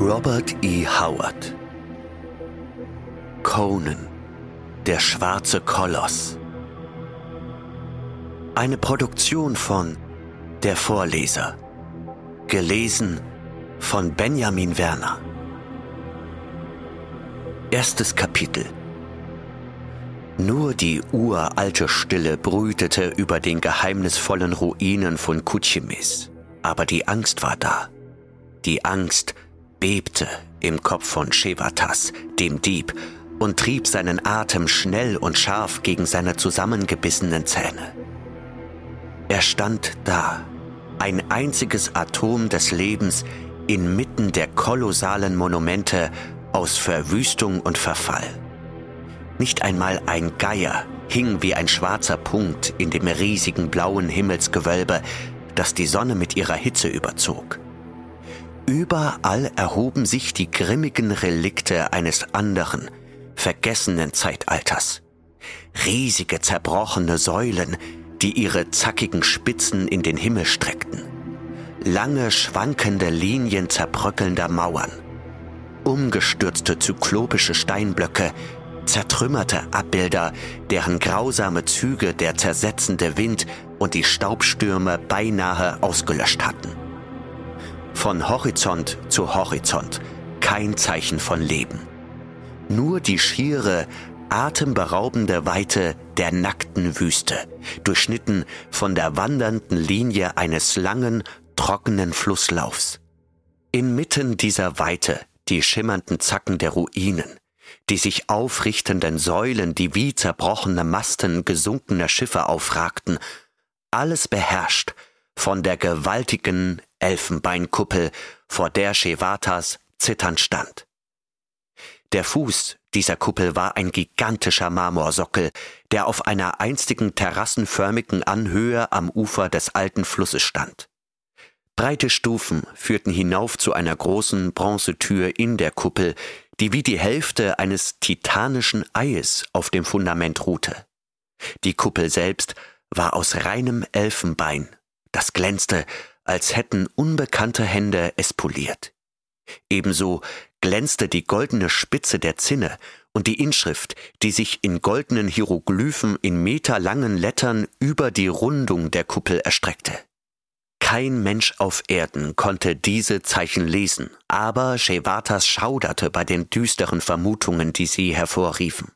Robert E. Howard Conan, der schwarze Koloss. Eine Produktion von Der Vorleser. Gelesen von Benjamin Werner. Erstes Kapitel. Nur die uralte Stille brütete über den geheimnisvollen Ruinen von Kuchimis. Aber die Angst war da. Die Angst bebte im Kopf von Shevatas, dem Dieb, und trieb seinen Atem schnell und scharf gegen seine zusammengebissenen Zähne. Er stand da, ein einziges Atom des Lebens inmitten der kolossalen Monumente aus Verwüstung und Verfall. Nicht einmal ein Geier hing wie ein schwarzer Punkt in dem riesigen blauen Himmelsgewölbe, das die Sonne mit ihrer Hitze überzog. Überall erhoben sich die grimmigen Relikte eines anderen, vergessenen Zeitalters. Riesige zerbrochene Säulen, die ihre zackigen Spitzen in den Himmel streckten. Lange schwankende Linien zerbröckelnder Mauern. Umgestürzte zyklopische Steinblöcke, zertrümmerte Abbilder, deren grausame Züge der zersetzende Wind und die Staubstürme beinahe ausgelöscht hatten. Von Horizont zu Horizont kein Zeichen von Leben. Nur die schiere, atemberaubende Weite der nackten Wüste, durchschnitten von der wandernden Linie eines langen, trockenen Flusslaufs. Inmitten dieser Weite die schimmernden Zacken der Ruinen, die sich aufrichtenden Säulen, die wie zerbrochene Masten gesunkener Schiffe aufragten, alles beherrscht von der gewaltigen Elfenbeinkuppel, vor der Shevatas zitternd stand. Der Fuß dieser Kuppel war ein gigantischer Marmorsockel, der auf einer einstigen terrassenförmigen Anhöhe am Ufer des alten Flusses stand. Breite Stufen führten hinauf zu einer großen Bronzetür in der Kuppel, die wie die Hälfte eines titanischen Eies auf dem Fundament ruhte. Die Kuppel selbst war aus reinem Elfenbein, das glänzte, als hätten unbekannte Hände es poliert. Ebenso glänzte die goldene Spitze der Zinne und die Inschrift, die sich in goldenen Hieroglyphen in meterlangen Lettern über die Rundung der Kuppel erstreckte. Kein Mensch auf Erden konnte diese Zeichen lesen, aber Shevatas schauderte bei den düsteren Vermutungen, die sie hervorriefen.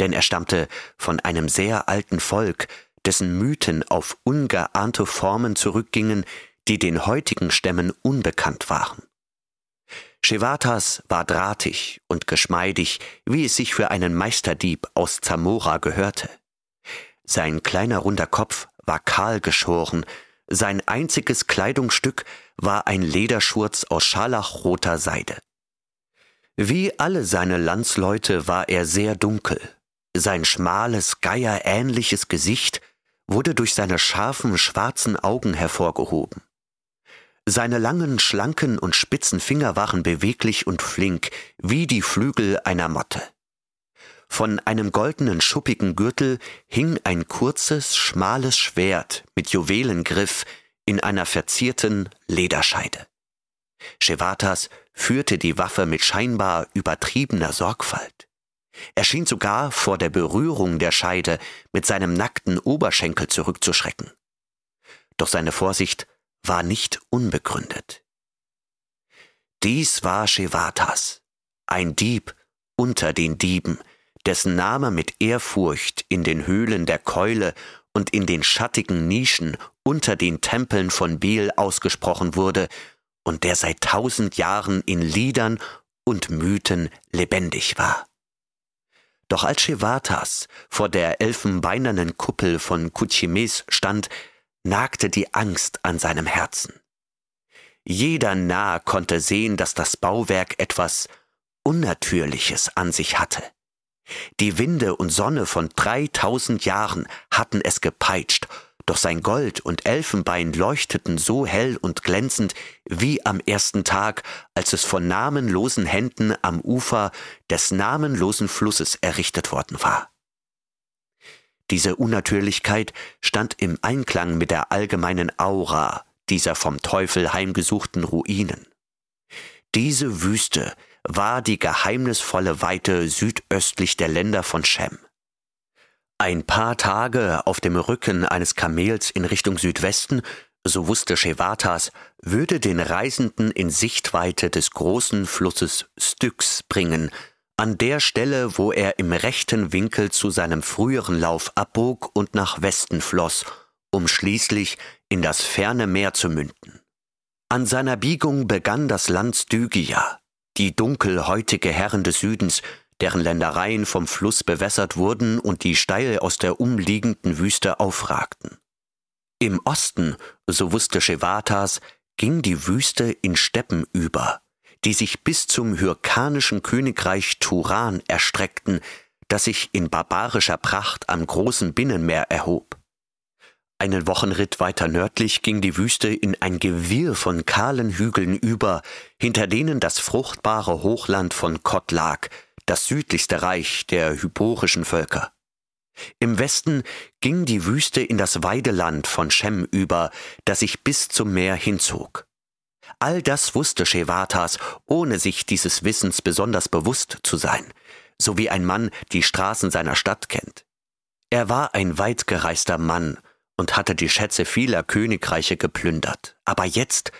Denn er stammte von einem sehr alten Volk, dessen Mythen auf ungeahnte Formen zurückgingen, die den heutigen Stämmen unbekannt waren. Shevatas war drahtig und geschmeidig, wie es sich für einen Meisterdieb aus Zamora gehörte. Sein kleiner runder Kopf war kahl geschoren, sein einziges Kleidungsstück war ein Lederschurz aus scharlachroter Seide. Wie alle seine Landsleute war er sehr dunkel. Sein schmales, geierähnliches Gesicht wurde durch seine scharfen, schwarzen Augen hervorgehoben. Seine langen, schlanken und spitzen Finger waren beweglich und flink, wie die Flügel einer Motte. Von einem goldenen schuppigen Gürtel hing ein kurzes, schmales Schwert mit Juwelengriff in einer verzierten Lederscheide. Shevatas führte die Waffe mit scheinbar übertriebener Sorgfalt. Er schien sogar vor der Berührung der Scheide mit seinem nackten Oberschenkel zurückzuschrecken. Doch seine Vorsicht war nicht unbegründet. Dies war Shevatas, ein Dieb unter den Dieben, dessen Name mit Ehrfurcht in den Höhlen der Keule und in den schattigen Nischen unter den Tempeln von Bel ausgesprochen wurde und der seit tausend Jahren in Liedern und Mythen lebendig war. Doch als Shevatas vor der elfenbeinernen Kuppel von Kuchimes stand, nagte die Angst an seinem Herzen. Jeder Narr konnte sehen, dass das Bauwerk etwas Unnatürliches an sich hatte. Die Winde und Sonne von dreitausend Jahren hatten es gepeitscht, doch sein Gold und Elfenbein leuchteten so hell und glänzend wie am ersten Tag, als es von namenlosen Händen am Ufer des namenlosen Flusses errichtet worden war. Diese Unnatürlichkeit stand im Einklang mit der allgemeinen Aura dieser vom Teufel heimgesuchten Ruinen. Diese Wüste war die geheimnisvolle Weite südöstlich der Länder von Shem. Ein paar Tage auf dem Rücken eines Kamels in Richtung Südwesten, so wusste Shevatas, würde den Reisenden in Sichtweite des großen Flusses Styx bringen, an der Stelle, wo er im rechten Winkel zu seinem früheren Lauf abbog und nach Westen floss, um schließlich in das ferne Meer zu münden. An seiner Biegung begann das Land Stygia, die dunkelhäutige Herren des Südens, deren Ländereien vom Fluss bewässert wurden und die steil aus der umliegenden Wüste aufragten. Im Osten, so wusste Shevatas, ging die Wüste in Steppen über, die sich bis zum hyrkanischen Königreich Turan erstreckten, das sich in barbarischer Pracht am großen Binnenmeer erhob. Einen Wochenritt weiter nördlich ging die Wüste in ein Gewirr von kahlen Hügeln über, hinter denen das fruchtbare Hochland von Kott lag, das südlichste Reich der hyporischen Völker. Im Westen ging die Wüste in das Weideland von Shem über, das sich bis zum Meer hinzog. All das wusste Shevatas, ohne sich dieses Wissens besonders bewusst zu sein, so wie ein Mann die Straßen seiner Stadt kennt. Er war ein weitgereister Mann und hatte die Schätze vieler Königreiche geplündert, aber jetzt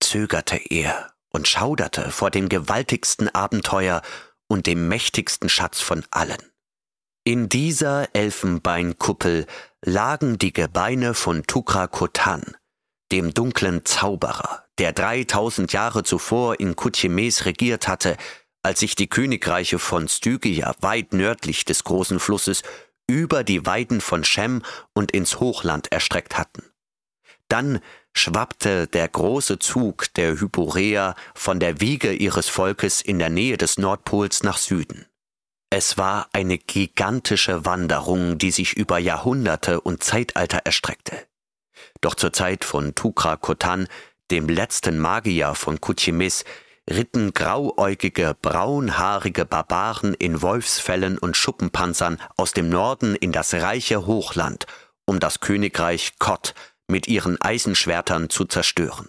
zögerte er und schauderte vor dem gewaltigsten Abenteuer und dem mächtigsten Schatz von allen. In dieser Elfenbeinkuppel lagen die Gebeine von Tukra Kotan, dem dunklen Zauberer, der 3000 Jahre zuvor in Kutchemes regiert hatte, als sich die Königreiche von Stygia weit nördlich des großen Flusses über die Weiden von Shem und ins Hochland erstreckt hatten. Dann schwappte der große Zug der Hyporea von der Wiege ihres Volkes in der Nähe des Nordpols nach Süden. Es war eine gigantische Wanderung, die sich über Jahrhunderte und Zeitalter erstreckte. Doch zur Zeit von Tukra Kotan, dem letzten Magier von Kutchimis, ritten grauäugige, braunhaarige Barbaren in Wolfsfällen und Schuppenpanzern aus dem Norden in das reiche Hochland, um das Königreich Kott mit ihren Eisenschwertern zu zerstören.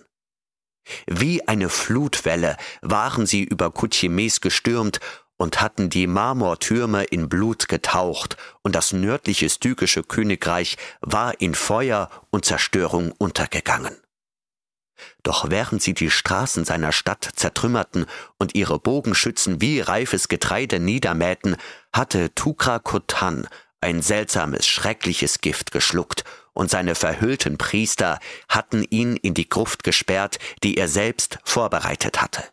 Wie eine Flutwelle waren sie über Kutchimes gestürmt und hatten die Marmortürme in Blut getaucht, und das nördliche stykische Königreich war in Feuer und Zerstörung untergegangen. Doch während sie die Straßen seiner Stadt zertrümmerten und ihre Bogenschützen wie reifes Getreide niedermähten, hatte Tukra Kotan ein seltsames, schreckliches Gift geschluckt, und seine verhüllten Priester hatten ihn in die Gruft gesperrt, die er selbst vorbereitet hatte.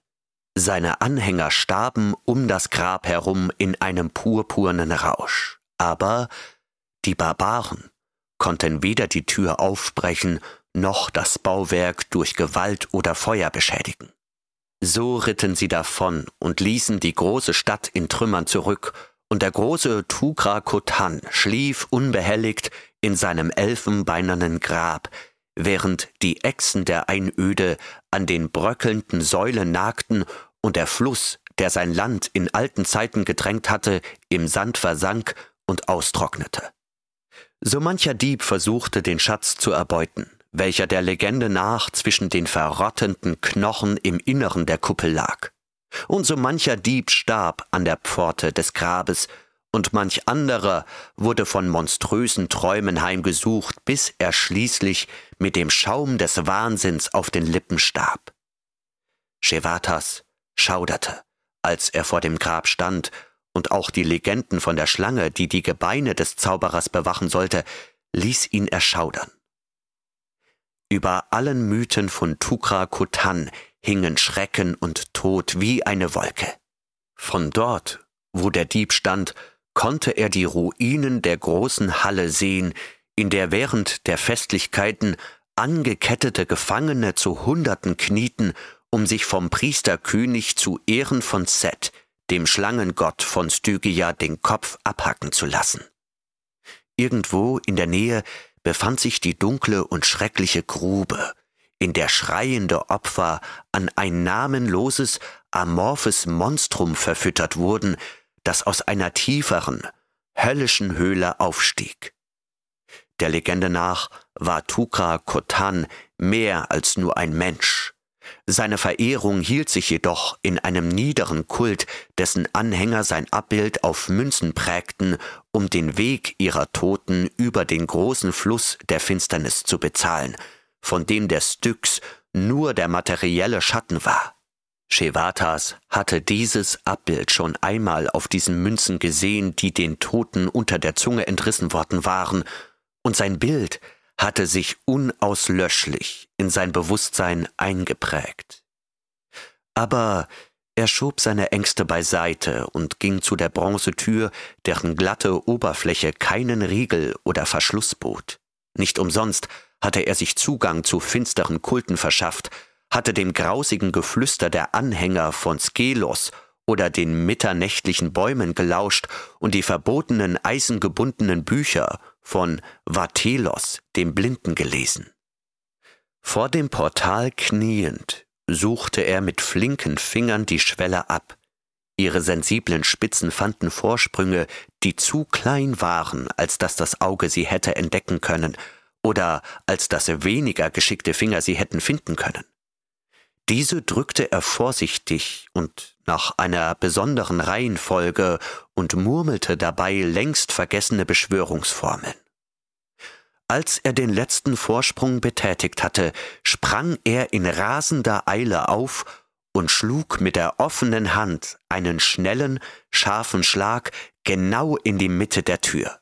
Seine Anhänger starben um das Grab herum in einem purpurnen Rausch. Aber die Barbaren konnten weder die Tür aufbrechen, noch das Bauwerk durch Gewalt oder Feuer beschädigen. So ritten sie davon und ließen die große Stadt in Trümmern zurück, und der große Tugra Kotan schlief unbehelligt in seinem elfenbeinernen Grab, während die Echsen der Einöde an den bröckelnden Säulen nagten und der Fluss, der sein Land in alten Zeiten gedrängt hatte, im Sand versank und austrocknete. So mancher Dieb versuchte, den Schatz zu erbeuten, welcher der Legende nach zwischen den verrottenden Knochen im Inneren der Kuppel lag. Und so mancher Dieb starb an der Pforte des Grabes und manch anderer wurde von monströsen Träumen heimgesucht, bis er schließlich mit dem Schaum des Wahnsinns auf den Lippen starb. Shevatas schauderte, als er vor dem Grab stand, und auch die Legenden von der Schlange, die die Gebeine des Zauberers bewachen sollte, ließ ihn erschaudern. Über allen Mythen von Tukra Kutan hingen Schrecken und Tod wie eine Wolke. Von dort, wo der Dieb stand, konnte er die Ruinen der großen Halle sehen, in der während der Festlichkeiten angekettete Gefangene zu Hunderten knieten, um sich vom Priesterkönig zu Ehren von Set, dem Schlangengott von Stygia, den Kopf abhacken zu lassen. Irgendwo in der Nähe befand sich die dunkle und schreckliche Grube, in der schreiende Opfer an ein namenloses, amorphes Monstrum verfüttert wurden, das aus einer tieferen, höllischen Höhle aufstieg. Der Legende nach war Tukra Kotan mehr als nur ein Mensch. Seine Verehrung hielt sich jedoch in einem niederen Kult, dessen Anhänger sein Abbild auf Münzen prägten, um den Weg ihrer Toten über den großen Fluss der Finsternis zu bezahlen, von dem der Styx nur der materielle Schatten war. Shevatas hatte dieses Abbild schon einmal auf diesen Münzen gesehen, die den Toten unter der Zunge entrissen worden waren, und sein Bild hatte sich unauslöschlich in sein Bewusstsein eingeprägt. Aber er schob seine Ängste beiseite und ging zu der Bronzetür, deren glatte Oberfläche keinen Riegel oder Verschluss bot. Nicht umsonst hatte er sich Zugang zu finsteren Kulten verschafft, hatte dem grausigen Geflüster der Anhänger von Skelos oder den mitternächtlichen Bäumen gelauscht und die verbotenen eisengebundenen Bücher von Vatelos, dem Blinden, gelesen. Vor dem Portal kniend suchte er mit flinken Fingern die Schwelle ab. Ihre sensiblen Spitzen fanden Vorsprünge, die zu klein waren, als dass das Auge sie hätte entdecken können, oder als dass weniger geschickte Finger sie hätten finden können. Diese drückte er vorsichtig und nach einer besonderen Reihenfolge und murmelte dabei längst vergessene Beschwörungsformeln. Als er den letzten Vorsprung betätigt hatte, sprang er in rasender Eile auf und schlug mit der offenen Hand einen schnellen, scharfen Schlag genau in die Mitte der Tür.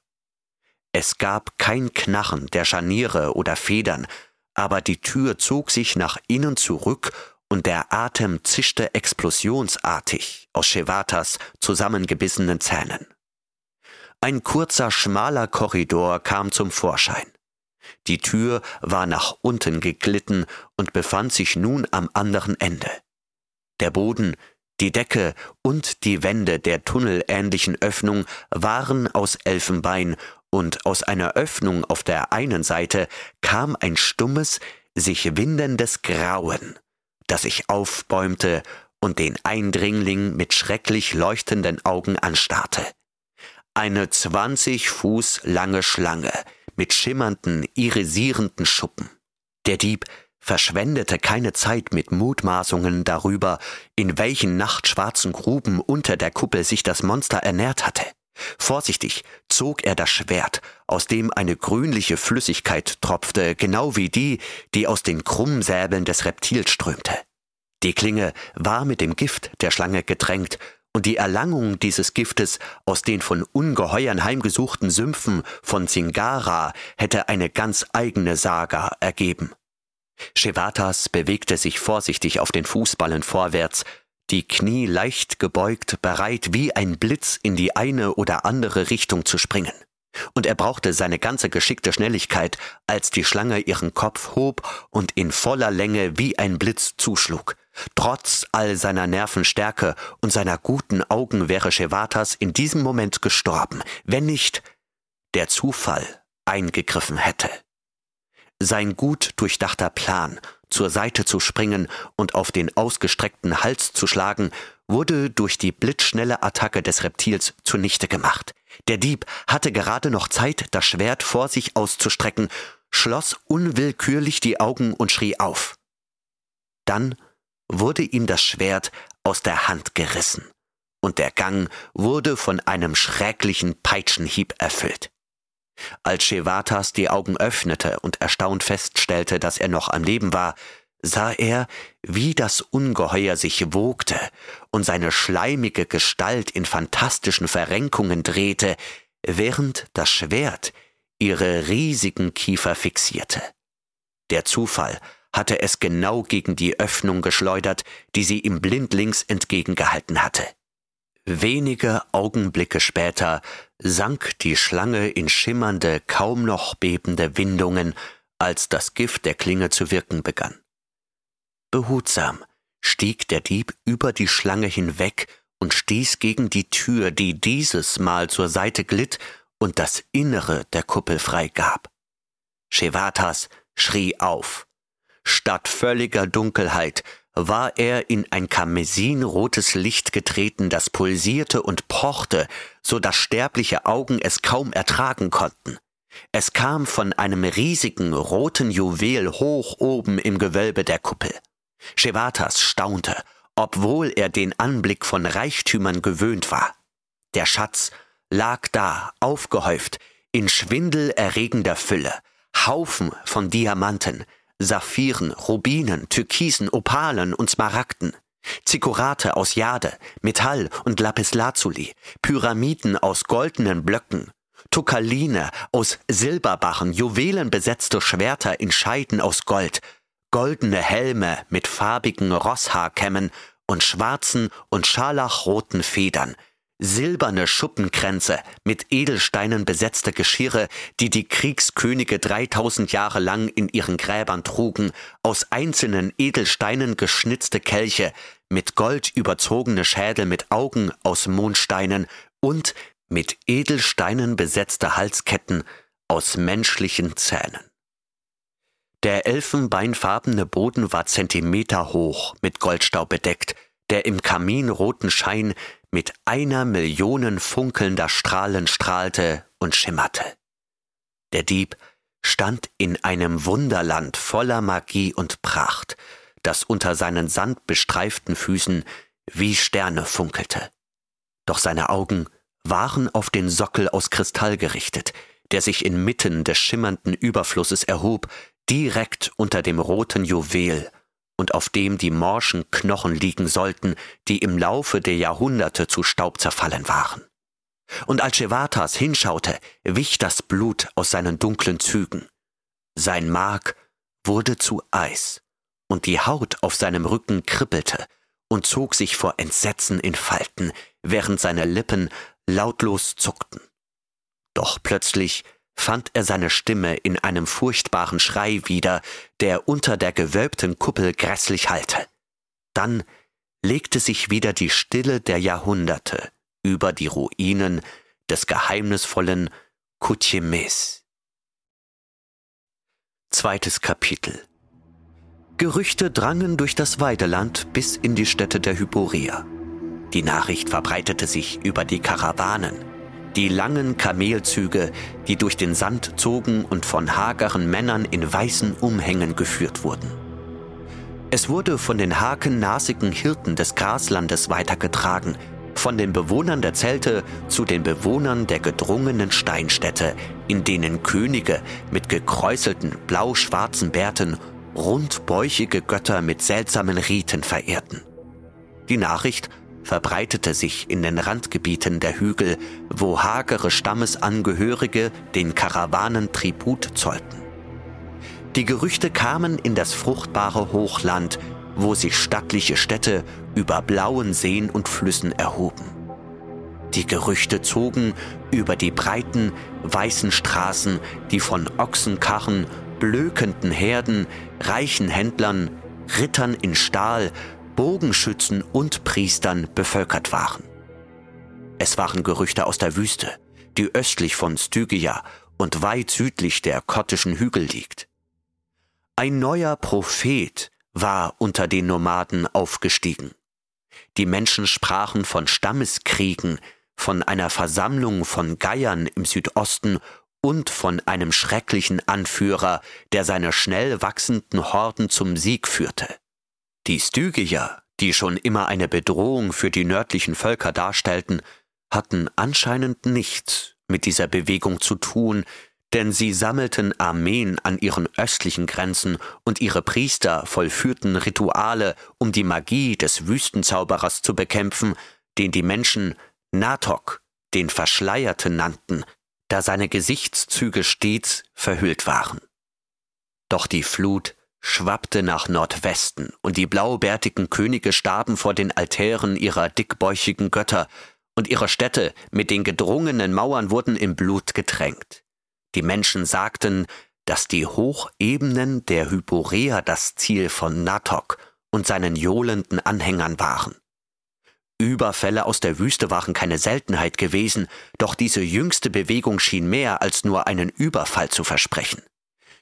Es gab kein Knarren der Scharniere oder Federn, aber die Tür zog sich nach innen zurück und der Atem zischte explosionsartig aus Shevatas zusammengebissenen Zähnen. Ein kurzer, schmaler Korridor kam zum Vorschein. Die Tür war nach unten geglitten und befand sich nun am anderen Ende. Der Boden, die Decke und die Wände der tunnelähnlichen Öffnung waren aus Elfenbein und aus einer Öffnung auf der einen Seite kam ein stummes, sich windendes Grauen, das sich aufbäumte und den Eindringling mit schrecklich leuchtenden Augen anstarrte. Eine zwanzig Fuß lange Schlange mit schimmernden, irisierenden Schuppen. Der Dieb verschwendete keine Zeit mit Mutmaßungen darüber, in welchen nachtschwarzen Gruben unter der Kuppel sich das Monster ernährt hatte. Vorsichtig zog er das Schwert, aus dem eine grünliche Flüssigkeit tropfte, genau wie die, die aus den Krummsäbeln des Reptils strömte. Die Klinge war mit dem Gift der Schlange getränkt, und die Erlangung dieses Giftes aus den von Ungeheuern heimgesuchten Sümpfen von Zingara hätte eine ganz eigene Saga ergeben. Shevatas bewegte sich vorsichtig auf den Fußballen vorwärts, die Knie leicht gebeugt, bereit wie ein Blitz in die eine oder andere Richtung zu springen. Und er brauchte seine ganze geschickte Schnelligkeit, als die Schlange ihren Kopf hob und in voller Länge wie ein Blitz zuschlug. Trotz all seiner Nervenstärke und seiner guten Augen wäre Shevatas in diesem Moment gestorben, wenn nicht der Zufall eingegriffen hätte. Sein gut durchdachter Plan zur Seite zu springen und auf den ausgestreckten Hals zu schlagen, wurde durch die blitzschnelle Attacke des Reptils zunichte gemacht. Der Dieb hatte gerade noch Zeit, das Schwert vor sich auszustrecken, schloss unwillkürlich die Augen und schrie auf. Dann wurde ihm das Schwert aus der Hand gerissen, und der Gang wurde von einem schrecklichen Peitschenhieb erfüllt. Als Shevatas die Augen öffnete und erstaunt feststellte, dass er noch am Leben war, sah er, wie das Ungeheuer sich wogte und seine schleimige Gestalt in fantastischen Verrenkungen drehte, während das Schwert ihre riesigen Kiefer fixierte. Der Zufall hatte es genau gegen die Öffnung geschleudert, die sie ihm blindlings entgegengehalten hatte. Wenige Augenblicke später sank die Schlange in schimmernde, kaum noch bebende Windungen, als das Gift der Klinge zu wirken begann. Behutsam stieg der Dieb über die Schlange hinweg und stieß gegen die Tür, die dieses Mal zur Seite glitt und das Innere der Kuppel freigab. Shevatas schrie auf. Statt völliger Dunkelheit war er in ein karmesinrotes Licht getreten, das pulsierte und pochte, so dass sterbliche Augen es kaum ertragen konnten. Es kam von einem riesigen roten Juwel hoch oben im Gewölbe der Kuppel. Shevatas staunte, obwohl er den Anblick von Reichtümern gewöhnt war. Der Schatz lag da, aufgehäuft, in schwindelerregender Fülle, Haufen von Diamanten, Saphiren, Rubinen, Türkisen, Opalen und Smaragden, Zikurate aus Jade, Metall und Lapislazuli, Pyramiden aus goldenen Blöcken, Tukaline aus Silberbarren, juwelenbesetzte Schwerter in Scheiden aus Gold, goldene Helme mit farbigen Rosshaarkämmen und schwarzen und scharlachroten Federn, silberne Schuppenkränze mit Edelsteinen besetzte Geschirre, die die Kriegskönige 3000 Jahre lang in ihren Gräbern trugen, aus einzelnen Edelsteinen geschnitzte Kelche, mit Gold überzogene Schädel mit Augen aus Mondsteinen und mit Edelsteinen besetzte Halsketten aus menschlichen Zähnen. Der elfenbeinfarbene Boden war Zentimeter hoch, mit Goldstaub bedeckt, der im kaminroten Schein mit einer Million funkelnder Strahlen strahlte und schimmerte. Der Dieb stand in einem Wunderland voller Magie und Pracht, das unter seinen sandbestreiften Füßen wie Sterne funkelte. Doch seine Augen waren auf den Sockel aus Kristall gerichtet, der sich inmitten des schimmernden Überflusses erhob, direkt unter dem roten Juwel und auf dem die morschen Knochen liegen sollten, die im Laufe der Jahrhunderte zu Staub zerfallen waren. Und als Shevatas hinschaute, wich das Blut aus seinen dunklen Zügen. Sein Mark wurde zu Eis, und die Haut auf seinem Rücken kribbelte und zog sich vor Entsetzen in Falten, während seine Lippen lautlos zuckten. Doch plötzlich fand er seine Stimme in einem furchtbaren Schrei wieder, der unter der gewölbten Kuppel grässlich hallte. Dann legte sich wieder die Stille der Jahrhunderte über die Ruinen des geheimnisvollen Kutjemes. Zweites Kapitel Gerüchte drangen durch das Weideland bis in die Städte der Hyporea. Die Nachricht verbreitete sich über die Karawanen, die langen Kamelzüge, die durch den Sand zogen und von hageren Männern in weißen Umhängen geführt wurden. Es wurde von den hakennasigen Hirten des Graslandes weitergetragen, von den Bewohnern der Zelte zu den Bewohnern der gedrungenen Steinstädte, in denen Könige mit gekräuselten blau-schwarzen Bärten rundbäuchige Götter mit seltsamen Riten verehrten. Die Nachricht verbreitete sich in den Randgebieten der Hügel, wo hagere Stammesangehörige den Karawanen Tribut zollten. Die Gerüchte kamen in das fruchtbare Hochland, wo sich stattliche Städte über blauen Seen und Flüssen erhoben. Die Gerüchte zogen über die breiten, weißen Straßen, die von Ochsenkarren, blökenden Herden, reichen Händlern, Rittern in Stahl Bogenschützen und Priestern bevölkert waren. Es waren Gerüchte aus der Wüste, die östlich von Stygia und weit südlich der kottischen Hügel liegt. Ein neuer Prophet war unter den Nomaden aufgestiegen. Die Menschen sprachen von Stammeskriegen, von einer Versammlung von Geiern im Südosten und von einem schrecklichen Anführer, der seine schnell wachsenden Horden zum Sieg führte. Die Stygier, die schon immer eine Bedrohung für die nördlichen Völker darstellten, hatten anscheinend nichts mit dieser Bewegung zu tun, denn sie sammelten Armeen an ihren östlichen Grenzen und ihre Priester vollführten Rituale, um die Magie des Wüstenzauberers zu bekämpfen, den die Menschen Natok, den Verschleierten nannten, da seine Gesichtszüge stets verhüllt waren. Doch die Flut schwappte nach Nordwesten, und die blaubärtigen Könige starben vor den Altären ihrer dickbäuchigen Götter, und ihre Städte mit den gedrungenen Mauern wurden im Blut getränkt. Die Menschen sagten, dass die Hochebenen der Hyporea das Ziel von Natok und seinen johlenden Anhängern waren. Überfälle aus der Wüste waren keine Seltenheit gewesen, doch diese jüngste Bewegung schien mehr als nur einen Überfall zu versprechen.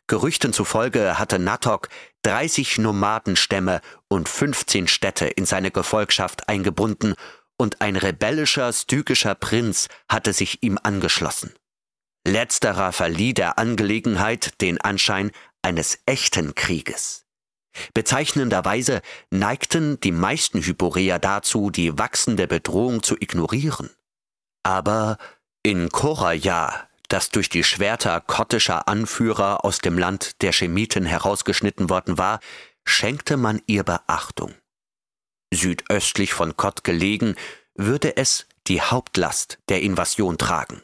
Gerüchten zufolge hatte Natok 30 Nomadenstämme und 15 Städte in seine Gefolgschaft eingebunden und ein rebellischer stykischer Prinz hatte sich ihm angeschlossen. Letzterer verlieh der Angelegenheit den Anschein eines echten Krieges. Bezeichnenderweise neigten die meisten Hyporeer dazu, die wachsende Bedrohung zu ignorieren. Aber in Koraja, das durch die Schwerter kottischer Anführer aus dem Land der Schemiten herausgeschnitten worden war, schenkte man ihr Beachtung. Südöstlich von Kott gelegen, würde es die Hauptlast der Invasion tragen.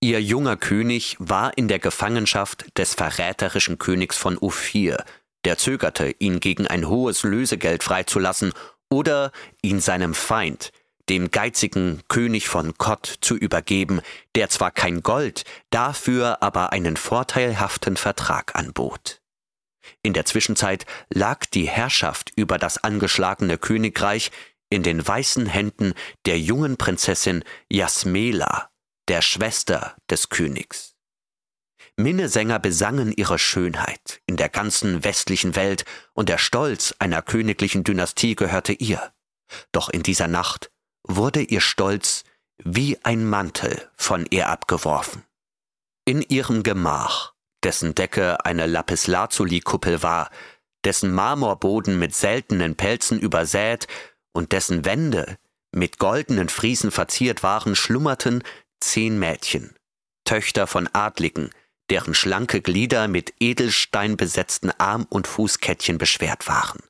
Ihr junger König war in der Gefangenschaft des verräterischen Königs von Ophir, der zögerte, ihn gegen ein hohes Lösegeld freizulassen oder ihn seinem Feind, dem geizigen König von Kott, zu übergeben, der zwar kein Gold, dafür aber einen vorteilhaften Vertrag anbot. In der Zwischenzeit lag die Herrschaft über das angeschlagene Königreich in den weißen Händen der jungen Prinzessin Jasmela, der Schwester des Königs. Minnesänger besangen ihre Schönheit in der ganzen westlichen Welt, und der Stolz einer königlichen Dynastie gehörte ihr. Doch in dieser Nacht wurde ihr Stolz wie ein Mantel von ihr abgeworfen. In ihrem Gemach, dessen Decke eine Lapislazuli-Kuppel war, dessen Marmorboden mit seltenen Pelzen übersät und dessen Wände mit goldenen Friesen verziert waren, schlummerten zehn Mädchen, Töchter von Adligen, deren schlanke Glieder mit Edelstein besetzten Arm- und Fußkettchen beschwert waren.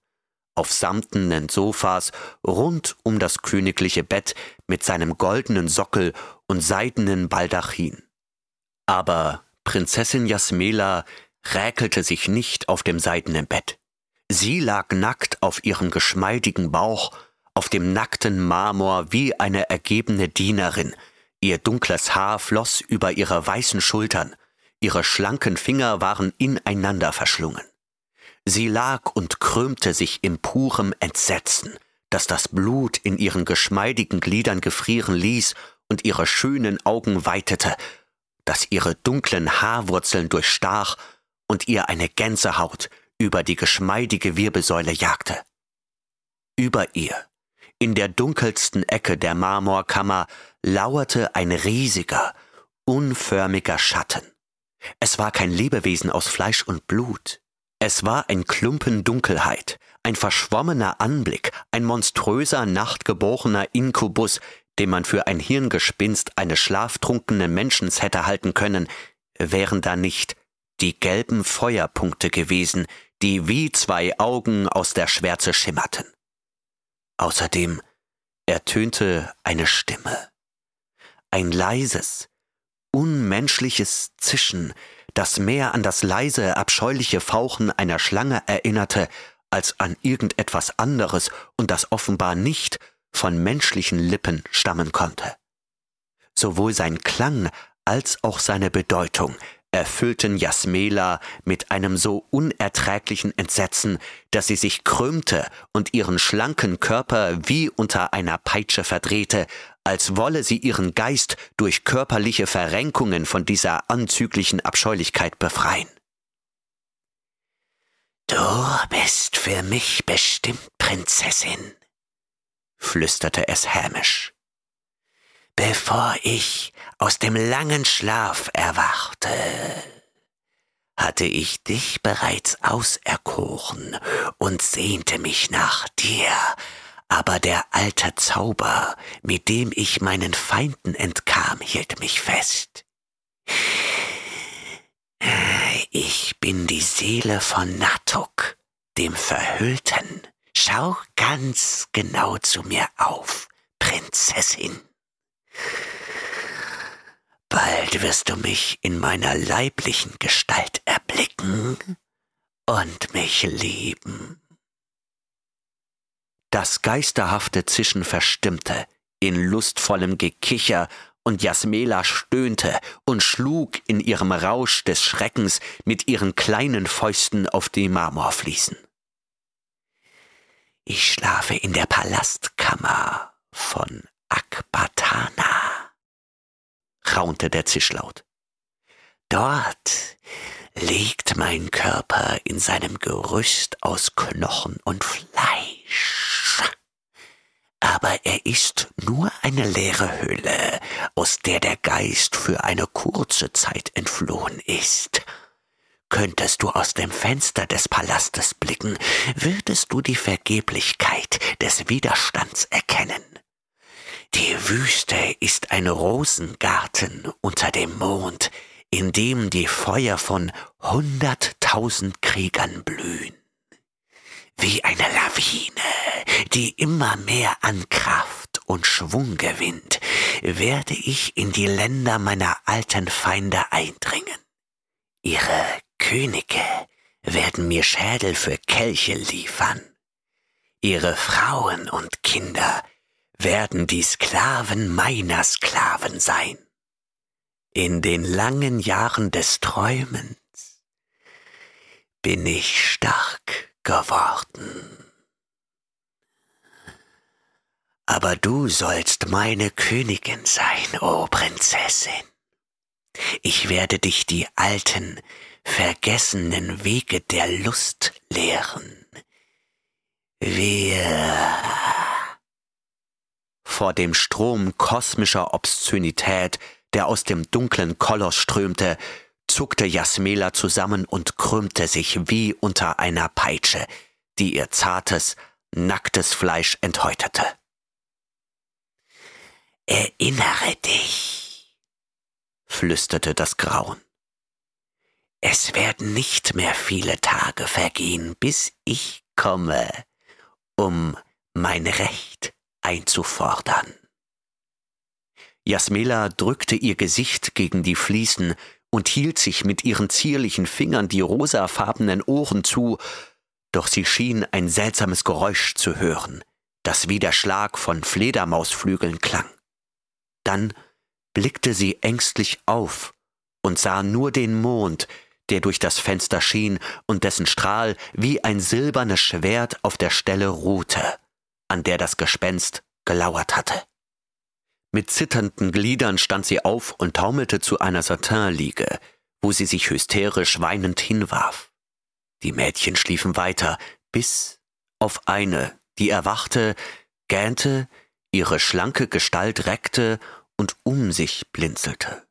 Auf samtenen Sofas rund um das königliche Bett mit seinem goldenen Sockel und seidenen Baldachin. Aber Prinzessin Jasmela räkelte sich nicht auf dem seidenen Bett. Sie lag nackt auf ihrem geschmeidigen Bauch, auf dem nackten Marmor wie eine ergebene Dienerin, ihr dunkles Haar floss über ihre weißen Schultern, ihre schlanken Finger waren ineinander verschlungen. Sie lag und krümmte sich in purem Entsetzen, das das Blut in ihren geschmeidigen Gliedern gefrieren ließ und ihre schönen Augen weitete, das ihre dunklen Haarwurzeln durchstach und ihr eine Gänsehaut über die geschmeidige Wirbelsäule jagte. Über ihr, in der dunkelsten Ecke der Marmorkammer, lauerte ein riesiger, unförmiger Schatten. Es war kein Lebewesen aus Fleisch und Blut. Es war ein Klumpen Dunkelheit, ein verschwommener Anblick, ein monströser, nachtgeborener Inkubus, den man für ein Hirngespinst eines schlaftrunkenen Menschen hätte halten können, wären da nicht die gelben Feuerpunkte gewesen, die wie zwei Augen aus der Schwärze schimmerten. Außerdem ertönte eine Stimme. Ein leises, unmenschliches Zischen, das mehr an das leise, abscheuliche Fauchen einer Schlange erinnerte, als an irgendetwas anderes und das offenbar nicht von menschlichen Lippen stammen konnte. Sowohl sein Klang als auch seine Bedeutung erfüllten Jasmela mit einem so unerträglichen Entsetzen, dass sie sich krümmte und ihren schlanken Körper wie unter einer Peitsche verdrehte, als wolle sie ihren Geist durch körperliche Verrenkungen von dieser anzüglichen Abscheulichkeit befreien. Du bist für mich bestimmt Prinzessin, flüsterte es hämisch. Bevor ich aus dem langen Schlaf erwachte, hatte ich dich bereits auserkoren und sehnte mich nach dir, aber der alte Zauber, mit dem ich meinen Feinden entkam, hielt mich fest. Ich bin die Seele von Natuk, dem Verhüllten. Schau ganz genau zu mir auf, Prinzessin. Bald wirst du mich in meiner leiblichen Gestalt erblicken und mich lieben. Das geisterhafte Zischen verstimmte in lustvollem Gekicher, und Jasmela stöhnte und schlug in ihrem Rausch des Schreckens mit ihren kleinen Fäusten auf die Marmorfliesen. Ich schlafe in der Palastkammer von Akbatana, raunte der Zischlaut. Dort liegt mein Körper in seinem Gerüst aus Knochen und Fleisch. Aber er ist nur eine leere Hülle, aus der der Geist für eine kurze Zeit entflohen ist. Könntest du aus dem Fenster des Palastes blicken, würdest du die Vergeblichkeit des Widerstands erkennen. Die Wüste ist ein Rosengarten unter dem Mond, in dem die Feuer von hunderttausend Kriegern blühen. Wie eine Lawine, die immer mehr an Kraft und Schwung gewinnt, werde ich in die Länder meiner alten Feinde eindringen. Ihre Könige werden mir Schädel für Kelche liefern. Ihre Frauen und Kinder werden die Sklaven meiner Sklaven sein. In den langen Jahren des Träumens bin ich stark geworden. Aber du sollst meine Königin sein, o oh Prinzessin. Ich werde dich die alten, vergessenen Wege der Lust lehren. Wir vor dem Strom kosmischer Obszönität, der aus dem dunklen Koloss strömte, zuckte Jasmela zusammen und krümmte sich wie unter einer Peitsche, die ihr zartes, nacktes Fleisch enthäutete. Erinnere dich, flüsterte das Grauen. Es werden nicht mehr viele Tage vergehen, bis ich komme, um mein Recht einzufordern. Jasmela drückte ihr Gesicht gegen die Fliesen und hielt sich mit ihren zierlichen Fingern die rosafarbenen Ohren zu, doch sie schien ein seltsames Geräusch zu hören, das wie der Schlag von Fledermausflügeln klang. Dann blickte sie ängstlich auf und sah nur den Mond, der durch das Fenster schien und dessen Strahl wie ein silbernes Schwert auf der Stelle ruhte, an der das Gespenst gelauert hatte. Mit zitternden Gliedern stand sie auf und taumelte zu einer Satinliege, wo sie sich hysterisch weinend hinwarf. Die Mädchen schliefen weiter, bis auf eine, die erwachte, gähnte, ihre schlanke Gestalt reckte und um sich blinzelte.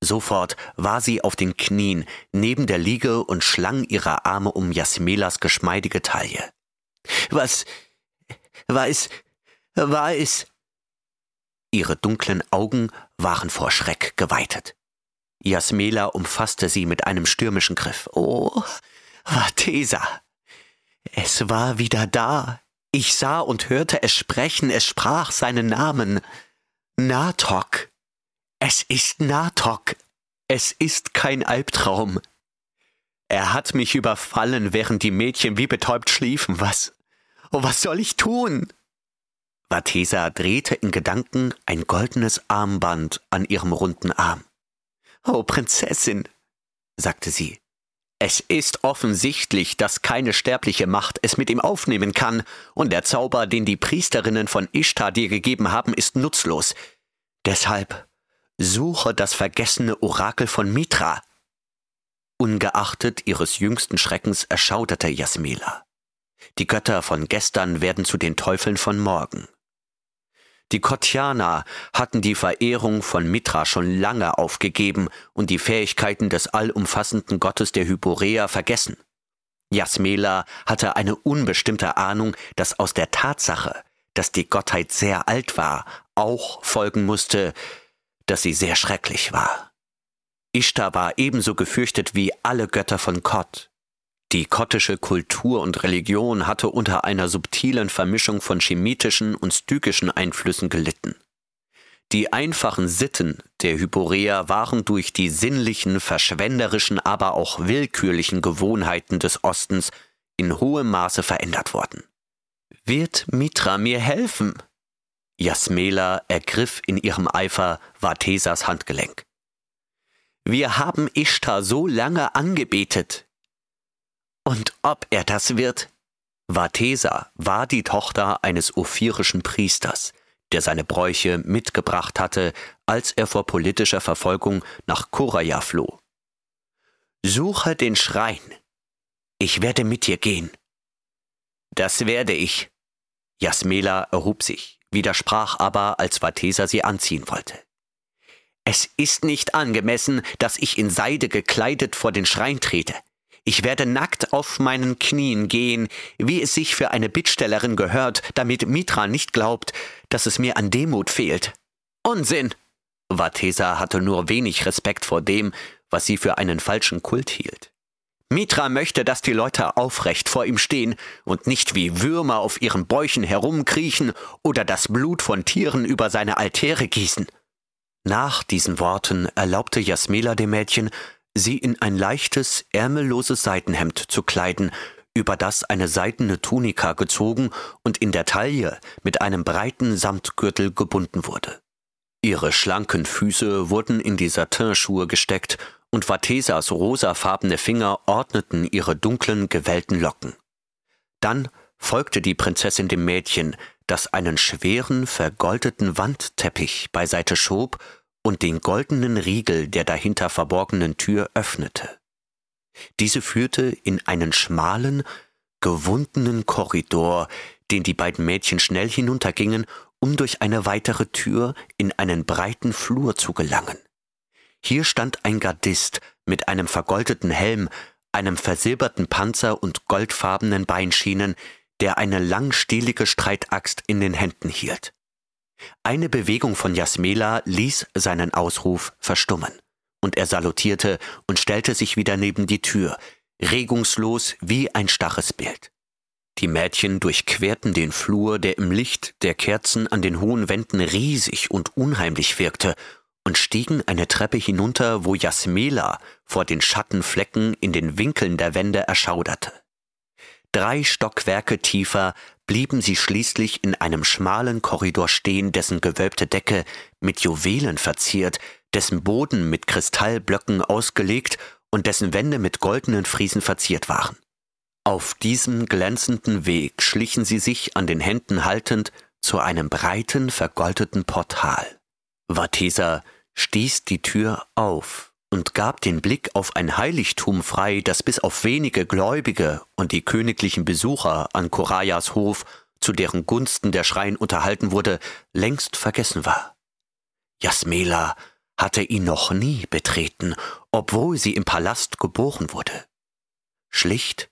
Sofort war sie auf den Knien neben der Liege und schlang ihre Arme um Jasmelas geschmeidige Taille. Was war es? War es? Ihre dunklen Augen waren vor Schreck geweitet. Jasmela umfasste sie mit einem stürmischen Griff. Oh, Vatesa! Es war wieder da. Ich sah und hörte es sprechen, es sprach seinen Namen. Natok. Es ist Natok. Es ist kein Albtraum. Er hat mich überfallen, während die Mädchen wie betäubt schliefen. Was? Oh, was soll ich tun? Vatesa drehte in Gedanken ein goldenes Armband an ihrem runden Arm. Oh, Prinzessin, sagte sie, es ist offensichtlich, dass keine sterbliche Macht es mit ihm aufnehmen kann, und der Zauber, den die Priesterinnen von Ishtar dir gegeben haben, ist nutzlos. Deshalb suche das vergessene Orakel von Mitra. Ungeachtet ihres jüngsten Schreckens erschauderte Jasmila. Die Götter von gestern werden zu den Teufeln von morgen. Die Kotjaner hatten die Verehrung von Mitra schon lange aufgegeben und die Fähigkeiten des allumfassenden Gottes der Hyporea vergessen. Jasmela hatte eine unbestimmte Ahnung, dass aus der Tatsache, dass die Gottheit sehr alt war, auch folgen musste, dass sie sehr schrecklich war. Ishtar war ebenso gefürchtet wie alle Götter von Kot. Die kottische Kultur und Religion hatte unter einer subtilen Vermischung von chemitischen und stykischen Einflüssen gelitten. Die einfachen Sitten der Hyporeer waren durch die sinnlichen, verschwenderischen, aber auch willkürlichen Gewohnheiten des Ostens in hohem Maße verändert worden. Wird Mitra mir helfen? Jasmela ergriff in ihrem Eifer Vatesas Handgelenk. Wir haben Ishtar so lange angebetet, ob er das wird? Vatesa war die Tochter eines ophirischen Priesters, der seine Bräuche mitgebracht hatte, als er vor politischer Verfolgung nach Koraya floh. Suche den Schrein. Ich werde mit dir gehen. Das werde ich. Jasmela erhob sich, widersprach aber, als Vatesa sie anziehen wollte. Es ist nicht angemessen, dass ich in Seide gekleidet vor den Schrein trete. Ich werde nackt auf meinen Knien gehen, wie es sich für eine Bittstellerin gehört, damit Mitra nicht glaubt, dass es mir an Demut fehlt. Unsinn! Vatesa hatte nur wenig Respekt vor dem, was sie für einen falschen Kult hielt. Mitra möchte, dass die Leute aufrecht vor ihm stehen und nicht wie Würmer auf ihren Bäuchen herumkriechen oder das Blut von Tieren über seine Altäre gießen. Nach diesen Worten erlaubte Jasmela dem Mädchen, sie in ein leichtes, ärmelloses Seitenhemd zu kleiden, über das eine seidene Tunika gezogen und in der Taille mit einem breiten Samtgürtel gebunden wurde. Ihre schlanken Füße wurden in die Satinschuhe gesteckt und Vatesas rosafarbene Finger ordneten ihre dunklen, gewellten Locken. Dann folgte die Prinzessin dem Mädchen, das einen schweren, vergoldeten Wandteppich beiseite schob und den goldenen Riegel der dahinter verborgenen Tür öffnete. Diese führte in einen schmalen, gewundenen Korridor, den die beiden Mädchen schnell hinuntergingen, um durch eine weitere Tür in einen breiten Flur zu gelangen. Hier stand ein Gardist mit einem vergoldeten Helm, einem versilberten Panzer und goldfarbenen Beinschienen, der eine langstielige Streitaxt in den Händen hielt. Eine Bewegung von Jasmela ließ seinen Ausruf verstummen, und er salutierte und stellte sich wieder neben die Tür, regungslos wie ein starres Bild. Die Mädchen durchquerten den Flur, der im Licht der Kerzen an den hohen Wänden riesig und unheimlich wirkte, und stiegen eine Treppe hinunter, wo Jasmela vor den Schattenflecken in den Winkeln der Wände erschauderte. Drei Stockwerke tiefer blieben sie schließlich in einem schmalen Korridor stehen, dessen gewölbte Decke mit Juwelen verziert, dessen Boden mit Kristallblöcken ausgelegt und dessen Wände mit goldenen Friesen verziert waren. Auf diesem glänzenden Weg schlichen sie sich an den Händen haltend zu einem breiten, vergoldeten Portal. Vatesa stieß die Tür auf und gab den Blick auf ein Heiligtum frei, das bis auf wenige Gläubige und die königlichen Besucher an Korajas Hof, zu deren Gunsten der Schrein unterhalten wurde, längst vergessen war. Jasmela hatte ihn noch nie betreten, obwohl sie im Palast geboren wurde. Schlicht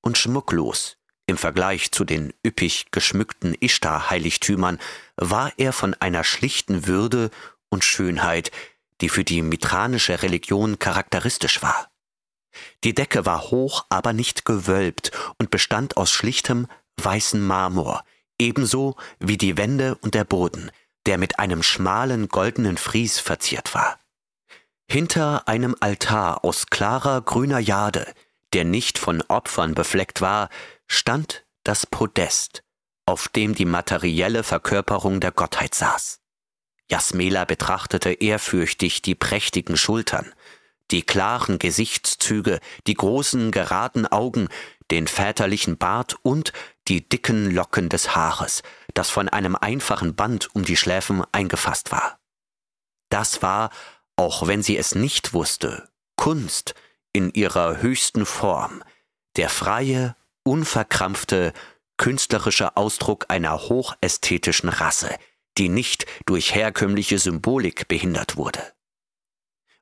und schmucklos im Vergleich zu den üppig geschmückten Ishtar-Heiligtümern war er von einer schlichten Würde und Schönheit, die für die mitranische Religion charakteristisch war. Die Decke war hoch, aber nicht gewölbt und bestand aus schlichtem, weißen Marmor, ebenso wie die Wände und der Boden, der mit einem schmalen goldenen Fries verziert war. Hinter einem Altar aus klarer grüner Jade, der nicht von Opfern befleckt war, stand das Podest, auf dem die materielle Verkörperung der Gottheit saß. Jasmela betrachtete ehrfürchtig die prächtigen Schultern, die klaren Gesichtszüge, die großen geraden Augen, den väterlichen Bart und die dicken Locken des Haares, das von einem einfachen Band um die Schläfen eingefasst war. Das war, auch wenn sie es nicht wusste, Kunst in ihrer höchsten Form, der freie, unverkrampfte, künstlerische Ausdruck einer hochästhetischen Rasse, die nicht durch herkömmliche Symbolik behindert wurde.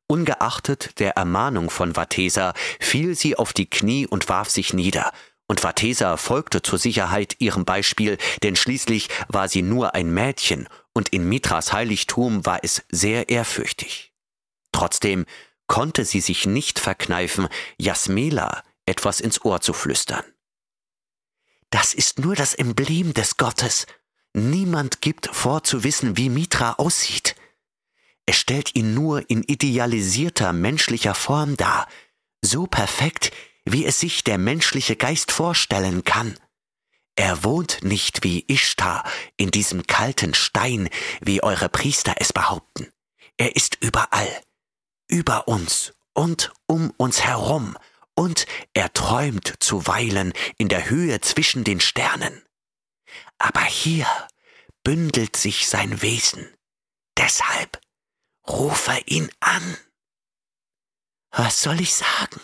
Ungeachtet der Ermahnung von Vatesa fiel sie auf die Knie und warf sich nieder, und Vatesa folgte zur Sicherheit ihrem Beispiel, denn schließlich war sie nur ein Mädchen, und in Mitras Heiligtum war es sehr ehrfürchtig. Trotzdem konnte sie sich nicht verkneifen, Jasmela etwas ins Ohr zu flüstern. Das ist nur das Emblem des Gottes, Niemand gibt vor zu wissen, wie Mitra aussieht. Es stellt ihn nur in idealisierter menschlicher Form dar, so perfekt, wie es sich der menschliche Geist vorstellen kann. Er wohnt nicht wie Ishtar in diesem kalten Stein, wie eure Priester es behaupten. Er ist überall, über uns und um uns herum, und er träumt zuweilen in der Höhe zwischen den Sternen. Aber hier bündelt sich sein Wesen. Deshalb rufe ihn an. Was soll ich sagen?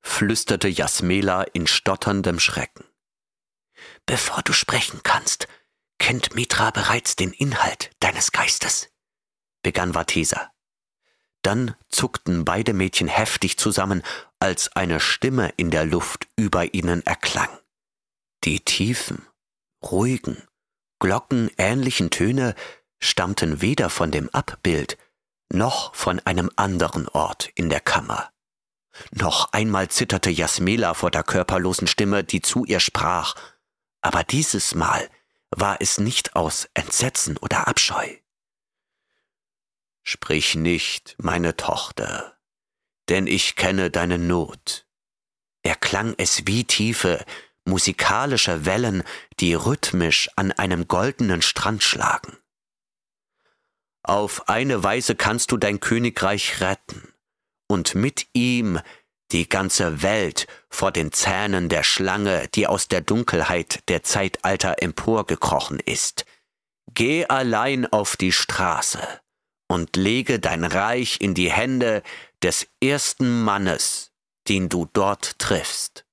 flüsterte Jasmela in stotterndem Schrecken. Bevor du sprechen kannst, kennt Mitra bereits den Inhalt deines Geistes, begann Vatesa. Dann zuckten beide Mädchen heftig zusammen, als eine Stimme in der Luft über ihnen erklang. Die tiefen, ruhigen, glockenähnlichen Töne stammten weder von dem Abbild noch von einem anderen Ort in der Kammer. Noch einmal zitterte Jasmela vor der körperlosen Stimme, die zu ihr sprach, aber dieses Mal war es nicht aus Entsetzen oder Abscheu. Sprich nicht, meine Tochter, denn ich kenne deine Not. Erklang es wie tiefe, musikalische Wellen, die rhythmisch an einem goldenen Strand schlagen. Auf eine Weise kannst du dein Königreich retten und mit ihm die ganze Welt vor den Zähnen der Schlange, die aus der Dunkelheit der Zeitalter emporgekrochen ist. Geh allein auf die Straße und lege dein Reich in die Hände des ersten Mannes, den du dort triffst.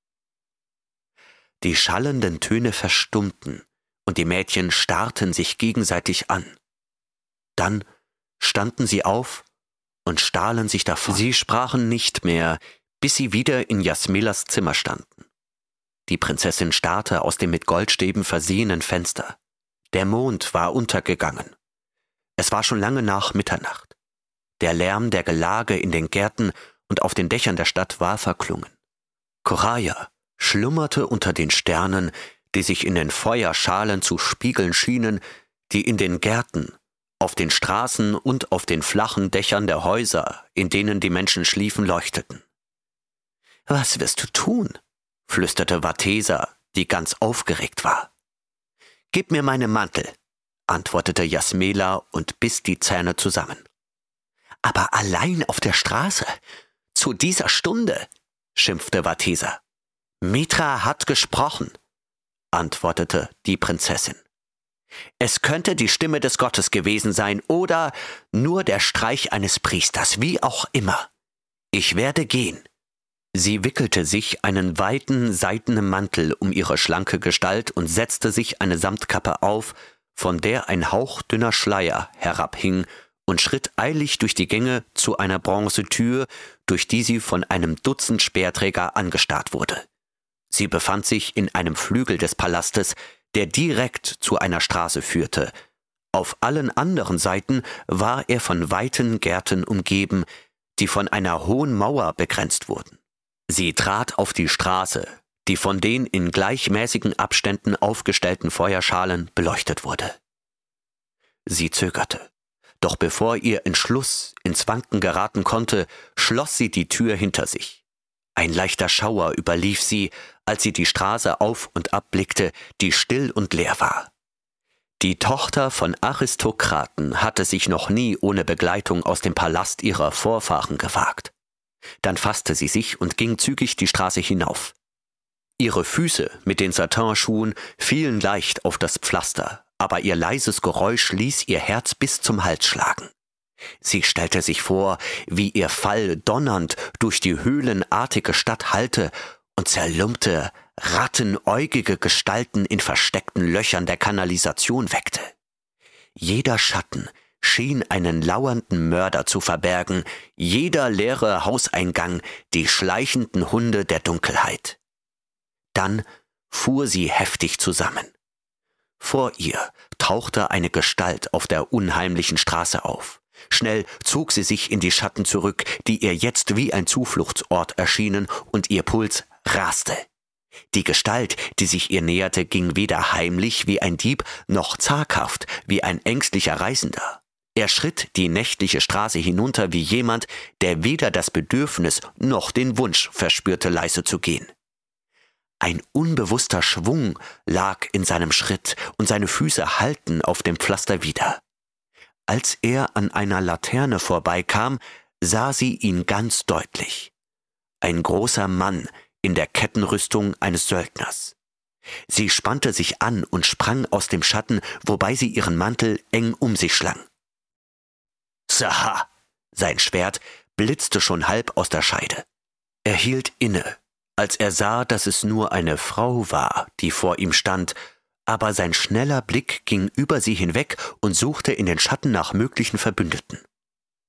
Die schallenden Töne verstummten, und die Mädchen starrten sich gegenseitig an. Dann standen sie auf und stahlen sich davon. Sie sprachen nicht mehr, bis sie wieder in Jasmelas Zimmer standen. Die Prinzessin starrte aus dem mit Goldstäben versehenen Fenster. Der Mond war untergegangen. Es war schon lange nach Mitternacht. Der Lärm der Gelage in den Gärten und auf den Dächern der Stadt war verklungen. Koraya schlummerte unter den Sternen, die sich in den Feuerschalen zu spiegeln schienen, die in den Gärten auf den Straßen und auf den flachen Dächern der Häuser, in denen die Menschen schliefen, leuchteten. Was wirst du tun? flüsterte Vathesa, die ganz aufgeregt war. Gib mir meinen Mantel, antwortete Jasmela und biss die Zähne zusammen. Aber allein auf der Straße, zu dieser Stunde, schimpfte Vathesa. Mitra hat gesprochen, antwortete die Prinzessin. Es könnte die Stimme des Gottes gewesen sein oder nur der Streich eines Priesters, wie auch immer. Ich werde gehen. Sie wickelte sich einen weiten, seidenen Mantel um ihre schlanke Gestalt und setzte sich eine Samtkappe auf, von der ein hauchdünner Schleier herabhing, und schritt eilig durch die Gänge zu einer Bronzetür, durch die sie von einem Dutzend Speerträger angestarrt wurde. Sie befand sich in einem Flügel des Palastes, der direkt zu einer Straße führte. Auf allen anderen Seiten war er von weiten Gärten umgeben, die von einer hohen Mauer begrenzt wurden. Sie trat auf die Straße, die von den in gleichmäßigen Abständen aufgestellten Feuerschalen beleuchtet wurde. Sie zögerte, doch bevor ihr Entschluss ins Wanken geraten konnte, schloss sie die Tür hinter sich. Ein leichter Schauer überlief sie, als sie die Straße auf und ab blickte, die still und leer war. Die Tochter von Aristokraten hatte sich noch nie ohne Begleitung aus dem Palast ihrer Vorfahren gewagt. Dann fasste sie sich und ging zügig die Straße hinauf. Ihre Füße mit den Satinschuhen fielen leicht auf das Pflaster, aber ihr leises Geräusch ließ ihr Herz bis zum Hals schlagen. Sie stellte sich vor, wie ihr Fall donnernd durch die höhlenartige Stadt hallte und zerlumpte, rattenäugige Gestalten in versteckten Löchern der Kanalisation weckte. Jeder Schatten schien einen lauernden Mörder zu verbergen, jeder leere Hauseingang die schleichenden Hunde der Dunkelheit. Dann fuhr sie heftig zusammen. Vor ihr tauchte eine Gestalt auf der unheimlichen Straße auf. Schnell zog sie sich in die Schatten zurück, die ihr jetzt wie ein Zufluchtsort erschienen, und ihr Puls raste. Die Gestalt, die sich ihr näherte, ging weder heimlich wie ein Dieb, noch zaghaft wie ein ängstlicher Reisender. Er schritt die nächtliche Straße hinunter wie jemand, der weder das Bedürfnis noch den Wunsch verspürte, leise zu gehen. Ein unbewusster Schwung lag in seinem Schritt und seine Füße hallten auf dem Pflaster wieder. Als er an einer Laterne vorbeikam, sah sie ihn ganz deutlich. Ein großer Mann in der Kettenrüstung eines Söldners. Sie spannte sich an und sprang aus dem Schatten, wobei sie ihren Mantel eng um sich schlang. Saha! Sein Schwert blitzte schon halb aus der Scheide. Er hielt inne, als er sah, dass es nur eine Frau war, die vor ihm stand aber sein schneller Blick ging über sie hinweg und suchte in den Schatten nach möglichen Verbündeten.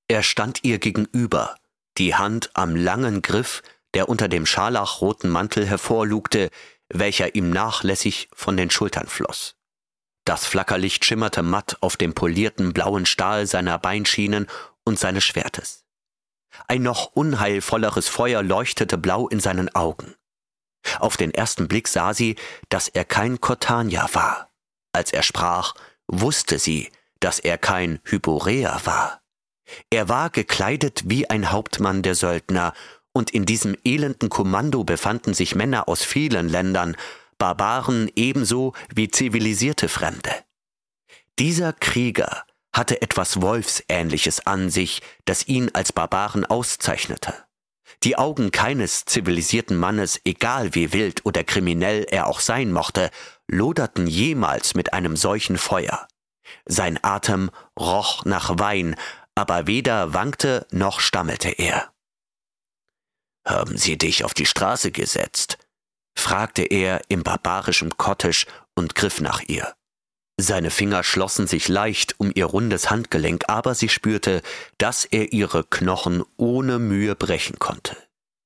Er stand ihr gegenüber, die Hand am langen Griff, der unter dem scharlachroten Mantel hervorlugte, welcher ihm nachlässig von den Schultern floss. Das Flackerlicht schimmerte matt auf dem polierten blauen Stahl seiner Beinschienen und seines Schwertes. Ein noch unheilvolleres Feuer leuchtete blau in seinen Augen. Auf den ersten Blick sah sie, dass er kein Cortania war. Als er sprach, wusste sie, dass er kein Hyboreer war. Er war gekleidet wie ein Hauptmann der Söldner, und in diesem elenden Kommando befanden sich Männer aus vielen Ländern, Barbaren ebenso wie zivilisierte Fremde. Dieser Krieger hatte etwas Wolfsähnliches an sich, das ihn als Barbaren auszeichnete. Die Augen keines zivilisierten Mannes, egal wie wild oder kriminell er auch sein mochte, loderten jemals mit einem solchen Feuer. Sein Atem roch nach Wein, aber weder wankte noch stammelte er. Haben Sie dich auf die Straße gesetzt? fragte er im barbarischen Kottisch und griff nach ihr. Seine Finger schlossen sich leicht um ihr rundes Handgelenk, aber sie spürte, dass er ihre Knochen ohne Mühe brechen konnte.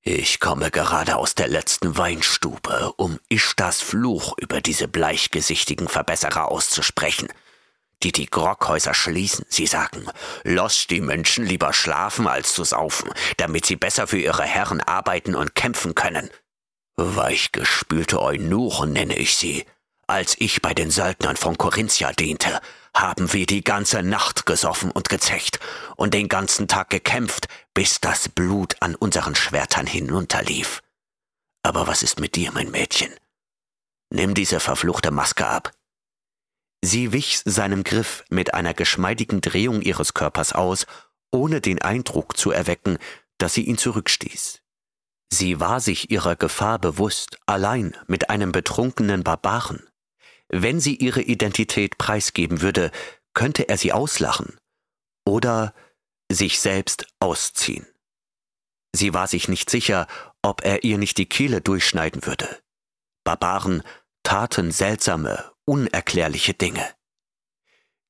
Ich komme gerade aus der letzten Weinstube, um Ishtas Fluch über diese bleichgesichtigen Verbesserer auszusprechen, die die Grockhäuser schließen. Sie sagen, lass die Menschen lieber schlafen als zu saufen, damit sie besser für ihre Herren arbeiten und kämpfen können. Weichgespülte Eunuchen nenne ich sie. Als ich bei den Söldnern von Corinthia diente, haben wir die ganze Nacht gesoffen und gezecht und den ganzen Tag gekämpft, bis das Blut an unseren Schwertern hinunterlief. Aber was ist mit dir, mein Mädchen? Nimm diese verfluchte Maske ab. Sie wich seinem Griff mit einer geschmeidigen Drehung ihres Körpers aus, ohne den Eindruck zu erwecken, dass sie ihn zurückstieß. Sie war sich ihrer Gefahr bewusst, allein mit einem betrunkenen Barbaren. Wenn sie ihre Identität preisgeben würde, könnte er sie auslachen oder sich selbst ausziehen. Sie war sich nicht sicher, ob er ihr nicht die Kehle durchschneiden würde. Barbaren taten seltsame, unerklärliche Dinge.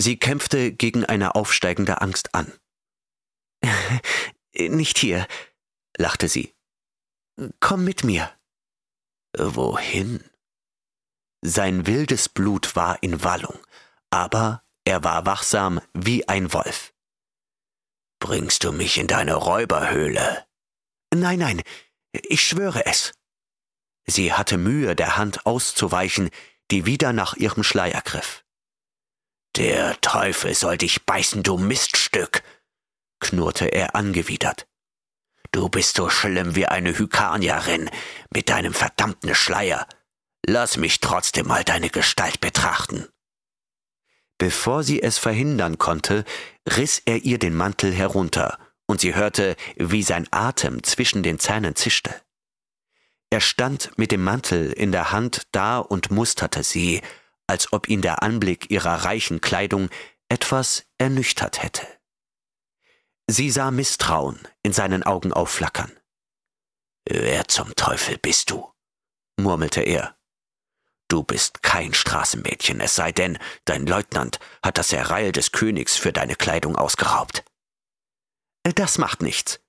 Sie kämpfte gegen eine aufsteigende Angst an. Nicht hier, lachte sie. Komm mit mir. Wohin? Sein wildes Blut war in Wallung, aber er war wachsam wie ein Wolf. Bringst du mich in deine Räuberhöhle? Nein, nein, ich schwöre es. Sie hatte Mühe, der Hand auszuweichen, die wieder nach ihrem Schleier griff. Der Teufel soll dich beißen, du Miststück, knurrte er angewidert. Du bist so schlimm wie eine Hykanierin mit deinem verdammten Schleier. Lass mich trotzdem mal deine Gestalt betrachten. Bevor sie es verhindern konnte, riss er ihr den Mantel herunter, und sie hörte, wie sein Atem zwischen den Zähnen zischte. Er stand mit dem Mantel in der Hand da und musterte sie, als ob ihn der Anblick ihrer reichen Kleidung etwas ernüchtert hätte. Sie sah Misstrauen in seinen Augen aufflackern. Wer zum Teufel bist du? murmelte er. Du bist kein Straßenmädchen, es sei denn, dein Leutnant hat das Ereil des Königs für deine Kleidung ausgeraubt. Das macht nichts.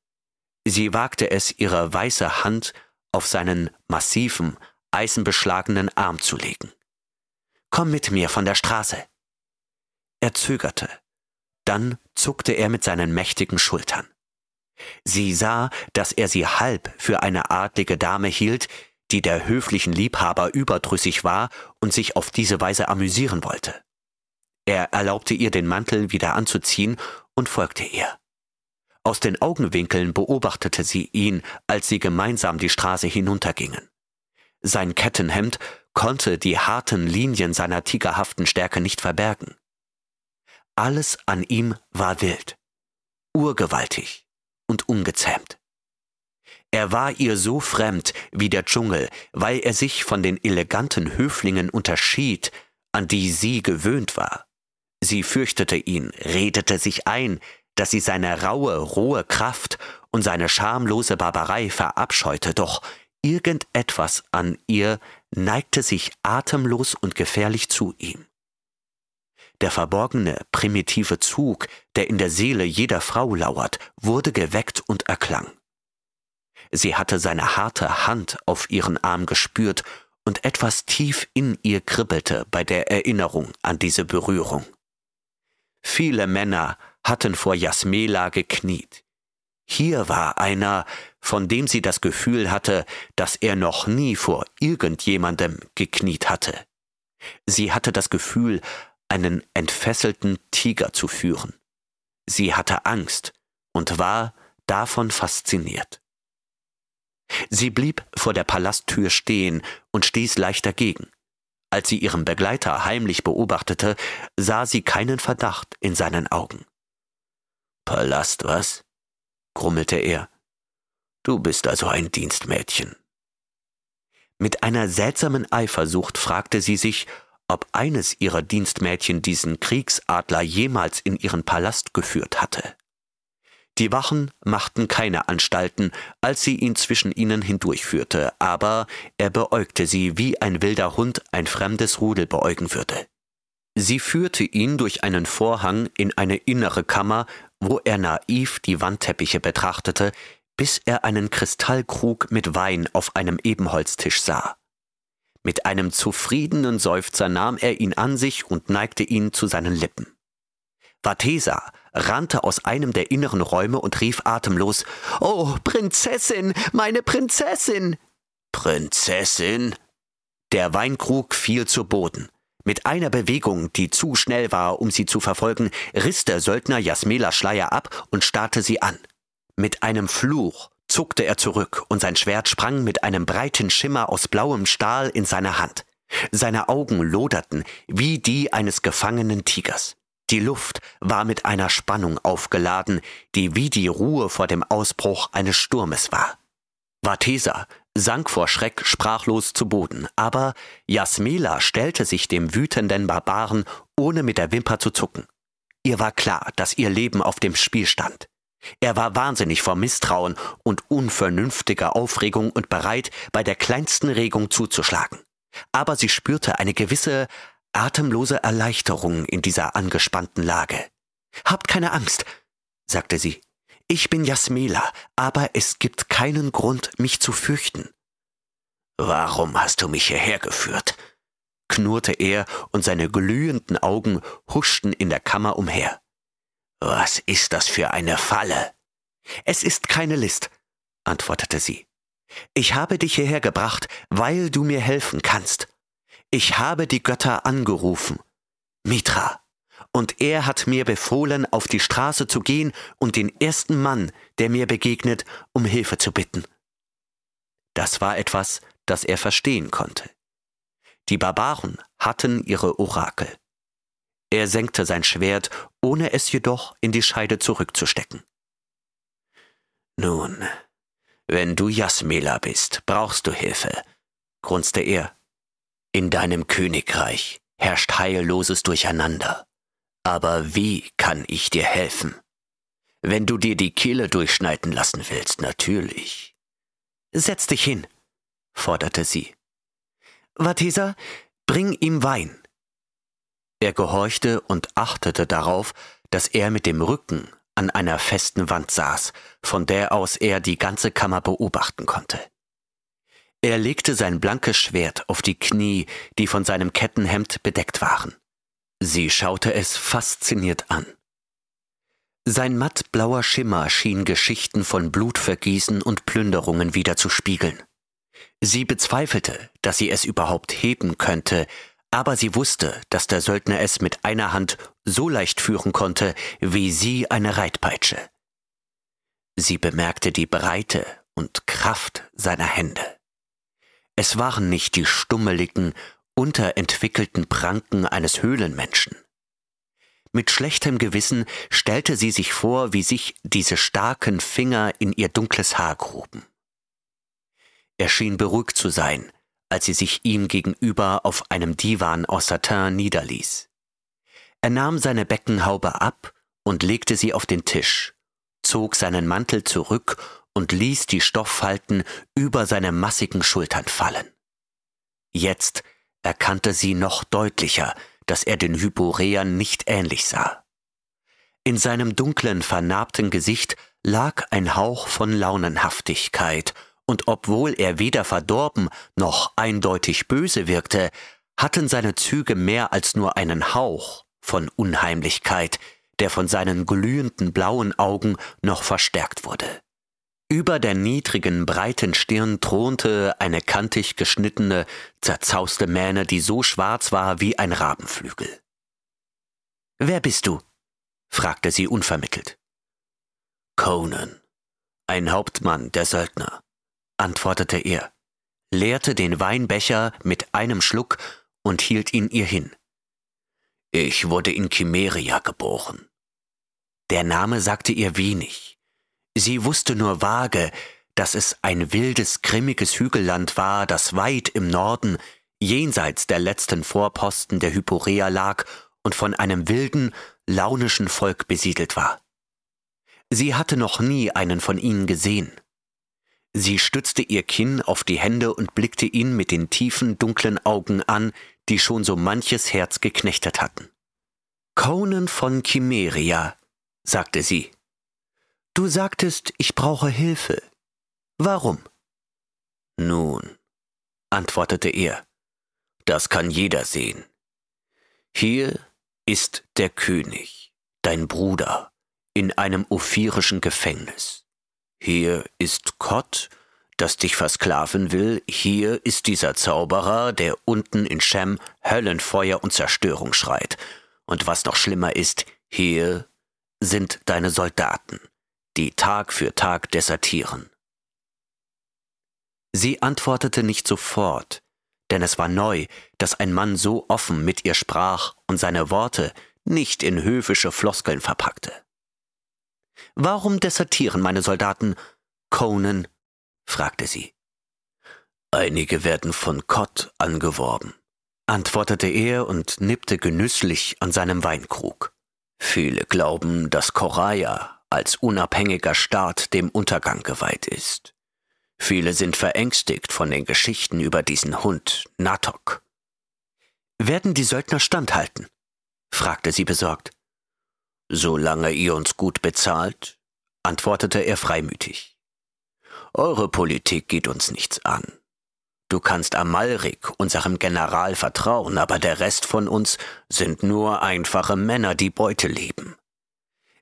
Sie wagte es, ihre weiße Hand auf seinen massiven, eisenbeschlagenen Arm zu legen. Komm mit mir von der Straße. Er zögerte. Dann zuckte er mit seinen mächtigen Schultern. Sie sah, dass er sie halb für eine adlige Dame hielt, die der höflichen Liebhaber überdrüssig war und sich auf diese Weise amüsieren wollte. Er erlaubte ihr den Mantel wieder anzuziehen und folgte ihr. Aus den Augenwinkeln beobachtete sie ihn, als sie gemeinsam die Straße hinuntergingen. Sein Kettenhemd konnte die harten Linien seiner tigerhaften Stärke nicht verbergen. Alles an ihm war wild, urgewaltig und ungezähmt. Er war ihr so fremd wie der Dschungel, weil er sich von den eleganten Höflingen unterschied, an die sie gewöhnt war. Sie fürchtete ihn, redete sich ein, dass sie seine raue, rohe Kraft und seine schamlose Barbarei verabscheute, doch irgendetwas an ihr neigte sich atemlos und gefährlich zu ihm. der verborgene, primitive Zug, der in der Seele jeder Frau lauert, wurde geweckt und erklang. Sie hatte seine harte Hand auf ihren Arm gespürt, und etwas tief in ihr kribbelte bei der Erinnerung an diese Berührung. Viele Männer hatten vor Jasmela gekniet. Hier war einer, von dem sie das Gefühl hatte, dass er noch nie vor irgendjemandem gekniet hatte. Sie hatte das Gefühl, einen entfesselten Tiger zu führen. Sie hatte Angst und war davon fasziniert. Sie blieb vor der Palasttür stehen und stieß leicht dagegen. Als sie ihren Begleiter heimlich beobachtete, sah sie keinen Verdacht in seinen Augen. Palast was? grummelte er. Du bist also ein Dienstmädchen. Mit einer seltsamen Eifersucht fragte sie sich, ob eines ihrer Dienstmädchen diesen Kriegsadler jemals in ihren Palast geführt hatte. Die Wachen machten keine Anstalten, als sie ihn zwischen ihnen hindurchführte, aber er beäugte sie, wie ein wilder Hund ein fremdes Rudel beäugen würde. Sie führte ihn durch einen Vorhang in eine innere Kammer, wo er naiv die Wandteppiche betrachtete, bis er einen Kristallkrug mit Wein auf einem Ebenholztisch sah. Mit einem zufriedenen Seufzer nahm er ihn an sich und neigte ihn zu seinen Lippen. Vatesa rannte aus einem der inneren Räume und rief atemlos Oh, Prinzessin, meine Prinzessin. Prinzessin? Der Weinkrug fiel zu Boden. Mit einer Bewegung, die zu schnell war, um sie zu verfolgen, riss der Söldner Jasmela Schleier ab und starrte sie an. Mit einem Fluch zuckte er zurück und sein Schwert sprang mit einem breiten Schimmer aus blauem Stahl in seine Hand. Seine Augen loderten wie die eines gefangenen Tigers. Die Luft war mit einer Spannung aufgeladen, die wie die Ruhe vor dem Ausbruch eines Sturmes war. Vatesa sank vor Schreck sprachlos zu Boden, aber Jasmela stellte sich dem wütenden Barbaren, ohne mit der Wimper zu zucken. Ihr war klar, dass ihr Leben auf dem Spiel stand. Er war wahnsinnig vor Misstrauen und unvernünftiger Aufregung und bereit, bei der kleinsten Regung zuzuschlagen. Aber sie spürte eine gewisse atemlose Erleichterung in dieser angespannten Lage. Habt keine Angst, sagte sie. Ich bin Jasmela, aber es gibt keinen Grund, mich zu fürchten. Warum hast du mich hierher geführt? knurrte er, und seine glühenden Augen huschten in der Kammer umher. Was ist das für eine Falle? Es ist keine List, antwortete sie. Ich habe dich hierher gebracht, weil du mir helfen kannst. Ich habe die Götter angerufen. Mitra. Und er hat mir befohlen, auf die Straße zu gehen und den ersten Mann, der mir begegnet, um Hilfe zu bitten. Das war etwas, das er verstehen konnte. Die Barbaren hatten ihre Orakel. Er senkte sein Schwert, ohne es jedoch in die Scheide zurückzustecken. Nun, wenn du Jasmela bist, brauchst du Hilfe, grunzte er. In deinem Königreich herrscht heilloses Durcheinander. Aber wie kann ich dir helfen? Wenn du dir die Kehle durchschneiden lassen willst, natürlich. Setz dich hin, forderte sie. Vatesa, bring ihm Wein. Er gehorchte und achtete darauf, dass er mit dem Rücken an einer festen Wand saß, von der aus er die ganze Kammer beobachten konnte. Er legte sein blankes Schwert auf die Knie, die von seinem Kettenhemd bedeckt waren. Sie schaute es fasziniert an. Sein mattblauer Schimmer schien Geschichten von Blutvergießen und Plünderungen wiederzuspiegeln. Sie bezweifelte, dass sie es überhaupt heben könnte, aber sie wusste, dass der Söldner es mit einer Hand so leicht führen konnte, wie sie eine Reitpeitsche. Sie bemerkte die Breite und Kraft seiner Hände. Es waren nicht die stummeligen, unterentwickelten Pranken eines Höhlenmenschen. Mit schlechtem Gewissen stellte sie sich vor, wie sich diese starken Finger in ihr dunkles Haar gruben. Er schien beruhigt zu sein, als sie sich ihm gegenüber auf einem Divan aus Satin niederließ. Er nahm seine Beckenhaube ab und legte sie auf den Tisch, zog seinen Mantel zurück und ließ die Stofffalten über seine massigen Schultern fallen. Jetzt erkannte sie noch deutlicher, dass er den Hyporeern nicht ähnlich sah. In seinem dunklen, vernarbten Gesicht lag ein Hauch von Launenhaftigkeit, und obwohl er weder verdorben noch eindeutig böse wirkte, hatten seine Züge mehr als nur einen Hauch von Unheimlichkeit, der von seinen glühenden blauen Augen noch verstärkt wurde. Über der niedrigen, breiten Stirn thronte eine kantig geschnittene, zerzauste Mähne, die so schwarz war wie ein Rabenflügel. Wer bist du? fragte sie unvermittelt. Conan, ein Hauptmann der Söldner, antwortete er, leerte den Weinbecher mit einem Schluck und hielt ihn ihr hin. Ich wurde in Chimeria geboren. Der Name sagte ihr wenig. Sie wusste nur vage, dass es ein wildes, grimmiges Hügelland war, das weit im Norden, jenseits der letzten Vorposten der Hyporea lag und von einem wilden, launischen Volk besiedelt war. Sie hatte noch nie einen von ihnen gesehen. Sie stützte ihr Kinn auf die Hände und blickte ihn mit den tiefen, dunklen Augen an, die schon so manches Herz geknechtet hatten. Conan von Chimeria, sagte sie. Du sagtest, ich brauche Hilfe. Warum? Nun, antwortete er, das kann jeder sehen. Hier ist der König, dein Bruder, in einem ophirischen Gefängnis. Hier ist Kott, das dich versklaven will, hier ist dieser Zauberer, der unten in Shem Höllenfeuer und Zerstörung schreit. Und was noch schlimmer ist, hier sind deine Soldaten, die Tag für Tag desertieren. Sie antwortete nicht sofort, denn es war neu, dass ein Mann so offen mit ihr sprach und seine Worte nicht in höfische Floskeln verpackte. Warum desertieren meine Soldaten Conan fragte sie. Einige werden von Kott angeworben, antwortete er und nippte genüsslich an seinem Weinkrug. Viele glauben, dass Koraya als unabhängiger Staat dem Untergang geweiht ist. Viele sind verängstigt von den Geschichten über diesen Hund, Natok. Werden die Söldner standhalten? fragte sie besorgt. Solange ihr uns gut bezahlt, antwortete er freimütig. Eure Politik geht uns nichts an. Du kannst Amalrik, unserem General, vertrauen, aber der Rest von uns sind nur einfache Männer, die Beute lieben.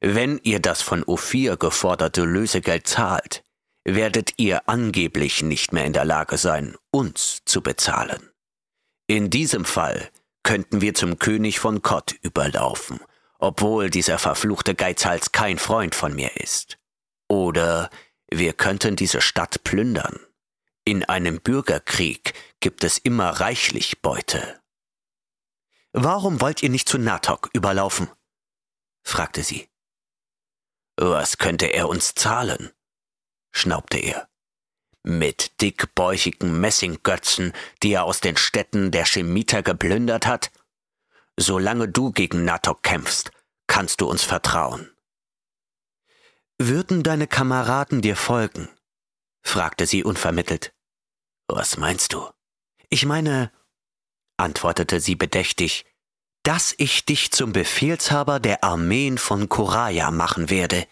Wenn ihr das von Ophir geforderte Lösegeld zahlt, werdet ihr angeblich nicht mehr in der Lage sein, uns zu bezahlen. In diesem Fall könnten wir zum König von Kott überlaufen, obwohl dieser verfluchte Geizhals kein Freund von mir ist. Oder wir könnten diese Stadt plündern. In einem Bürgerkrieg gibt es immer reichlich Beute. Warum wollt ihr nicht zu Natok überlaufen? fragte sie. Was könnte er uns zahlen? schnaubte er. Mit dickbäuchigen Messinggötzen, die er aus den Städten der Chemiter geplündert hat? Solange du gegen Natok kämpfst, kannst du uns vertrauen. Würden deine Kameraden dir folgen? fragte sie unvermittelt. Was meinst du? Ich meine, antwortete sie bedächtig, dass ich dich zum Befehlshaber der Armeen von Koraya machen werde.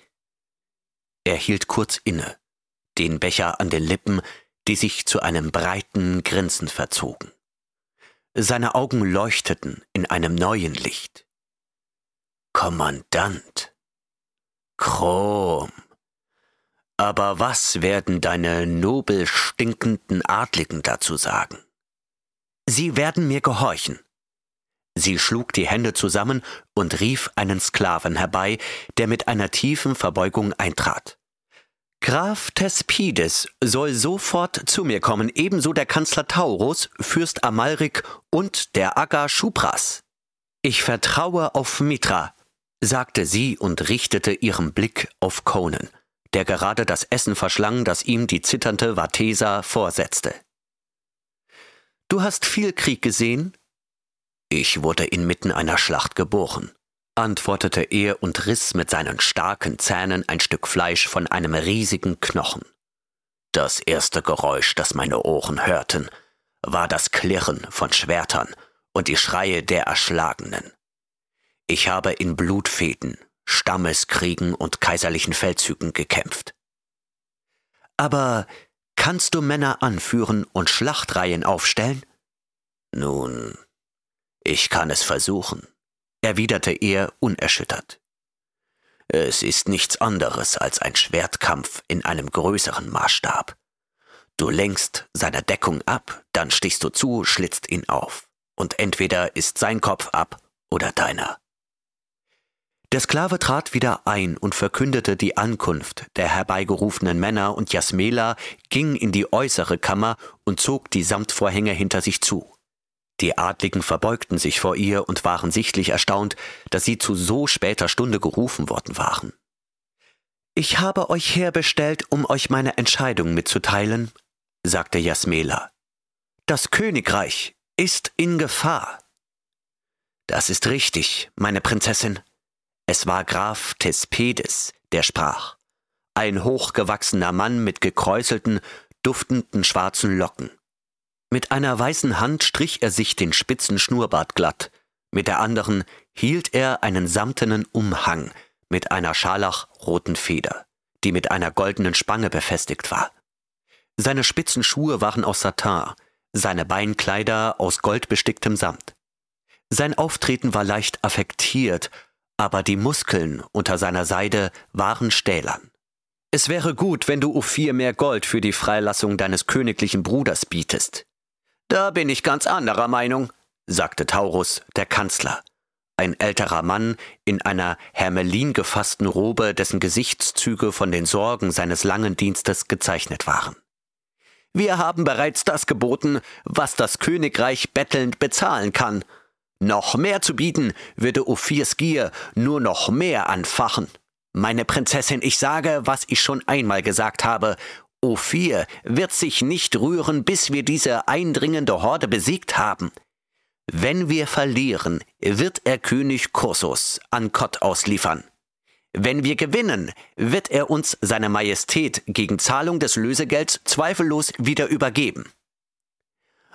Er hielt kurz inne, den Becher an den Lippen, die sich zu einem breiten Grinsen verzogen. Seine Augen leuchteten in einem neuen Licht. Kommandant, Chrom. Aber was werden deine nobel stinkenden Adligen dazu sagen? Sie werden mir gehorchen. Sie schlug die Hände zusammen und rief einen Sklaven herbei, der mit einer tiefen Verbeugung eintrat. Graf Thespides soll sofort zu mir kommen, ebenso der Kanzler Taurus, Fürst Amalrik und der Aga Schupras. Ich vertraue auf Mitra, sagte sie und richtete ihren Blick auf Conan, der gerade das Essen verschlang, das ihm die zitternde Vatesa vorsetzte. Du hast viel Krieg gesehen? Ich wurde inmitten einer Schlacht geboren, antwortete er und riss mit seinen starken Zähnen ein Stück Fleisch von einem riesigen Knochen. Das erste Geräusch, das meine Ohren hörten, war das Klirren von Schwertern und die Schreie der Erschlagenen. Ich habe in Blutfäden, Stammeskriegen und kaiserlichen Feldzügen gekämpft. Aber kannst du Männer anführen und Schlachtreihen aufstellen? Nun, ich kann es versuchen, erwiderte er unerschüttert. Es ist nichts anderes als ein Schwertkampf in einem größeren Maßstab. Du lenkst seine Deckung ab, dann stichst du zu, schlitzt ihn auf. Und entweder ist sein Kopf ab oder deiner. Der Sklave trat wieder ein und verkündete die Ankunft der herbeigerufenen Männer, und Jasmela ging in die äußere Kammer und zog die Samtvorhänge hinter sich zu. Die Adligen verbeugten sich vor ihr und waren sichtlich erstaunt, dass sie zu so später Stunde gerufen worden waren. Ich habe euch herbestellt, um euch meine Entscheidung mitzuteilen, sagte Jasmela. Das Königreich ist in Gefahr. Das ist richtig, meine Prinzessin, es war Graf Thespedes, der sprach, ein hochgewachsener Mann mit gekräuselten, duftenden schwarzen Locken. Mit einer weißen Hand strich er sich den spitzen Schnurrbart glatt, mit der anderen hielt er einen samtenen Umhang mit einer scharlachroten Feder, die mit einer goldenen Spange befestigt war. Seine spitzen Schuhe waren aus Satin, seine Beinkleider aus goldbesticktem Samt. Sein Auftreten war leicht affektiert aber die Muskeln unter seiner Seide waren stählern. Es wäre gut, wenn du Ophir mehr Gold für die Freilassung deines königlichen Bruders bietest. Da bin ich ganz anderer Meinung, sagte Taurus, der Kanzler, ein älterer Mann in einer hermelin gefassten Robe, dessen Gesichtszüge von den Sorgen seines langen Dienstes gezeichnet waren. Wir haben bereits das geboten, was das Königreich bettelnd bezahlen kann, noch mehr zu bieten, würde Ophirs Gier nur noch mehr anfachen. Meine Prinzessin, ich sage, was ich schon einmal gesagt habe. Ophir wird sich nicht rühren, bis wir diese eindringende Horde besiegt haben. Wenn wir verlieren, wird er König Kursus an Kott ausliefern. Wenn wir gewinnen, wird er uns seine Majestät gegen Zahlung des Lösegelds zweifellos wieder übergeben.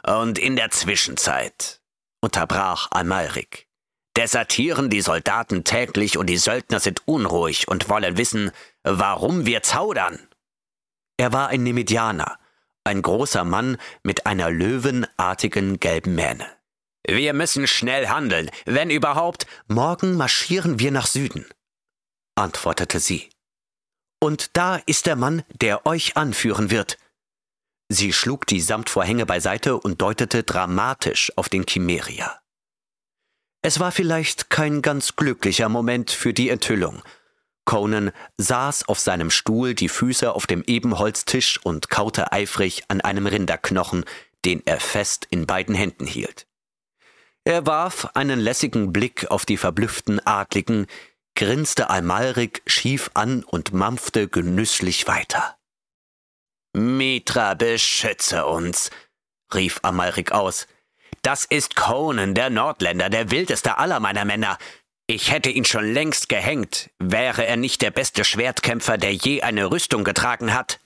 Und in der Zwischenzeit unterbrach Amalrik. Desertieren die Soldaten täglich und die Söldner sind unruhig und wollen wissen, warum wir zaudern. Er war ein Nemedianer, ein großer Mann mit einer löwenartigen gelben Mähne. Wir müssen schnell handeln, wenn überhaupt. Morgen marschieren wir nach Süden, antwortete sie. Und da ist der Mann, der euch anführen wird. Sie schlug die Samtvorhänge beiseite und deutete dramatisch auf den Chimeria. Es war vielleicht kein ganz glücklicher Moment für die Enthüllung. Conan saß auf seinem Stuhl, die Füße auf dem Ebenholztisch und kaute eifrig an einem Rinderknochen, den er fest in beiden Händen hielt. Er warf einen lässigen Blick auf die verblüfften Adligen, grinste Almalrik schief an und mampfte genüsslich weiter. Mitra, beschütze uns, rief Amalrik aus. Das ist Conan, der Nordländer, der wildeste aller meiner Männer. Ich hätte ihn schon längst gehängt, wäre er nicht der beste Schwertkämpfer, der je eine Rüstung getragen hat.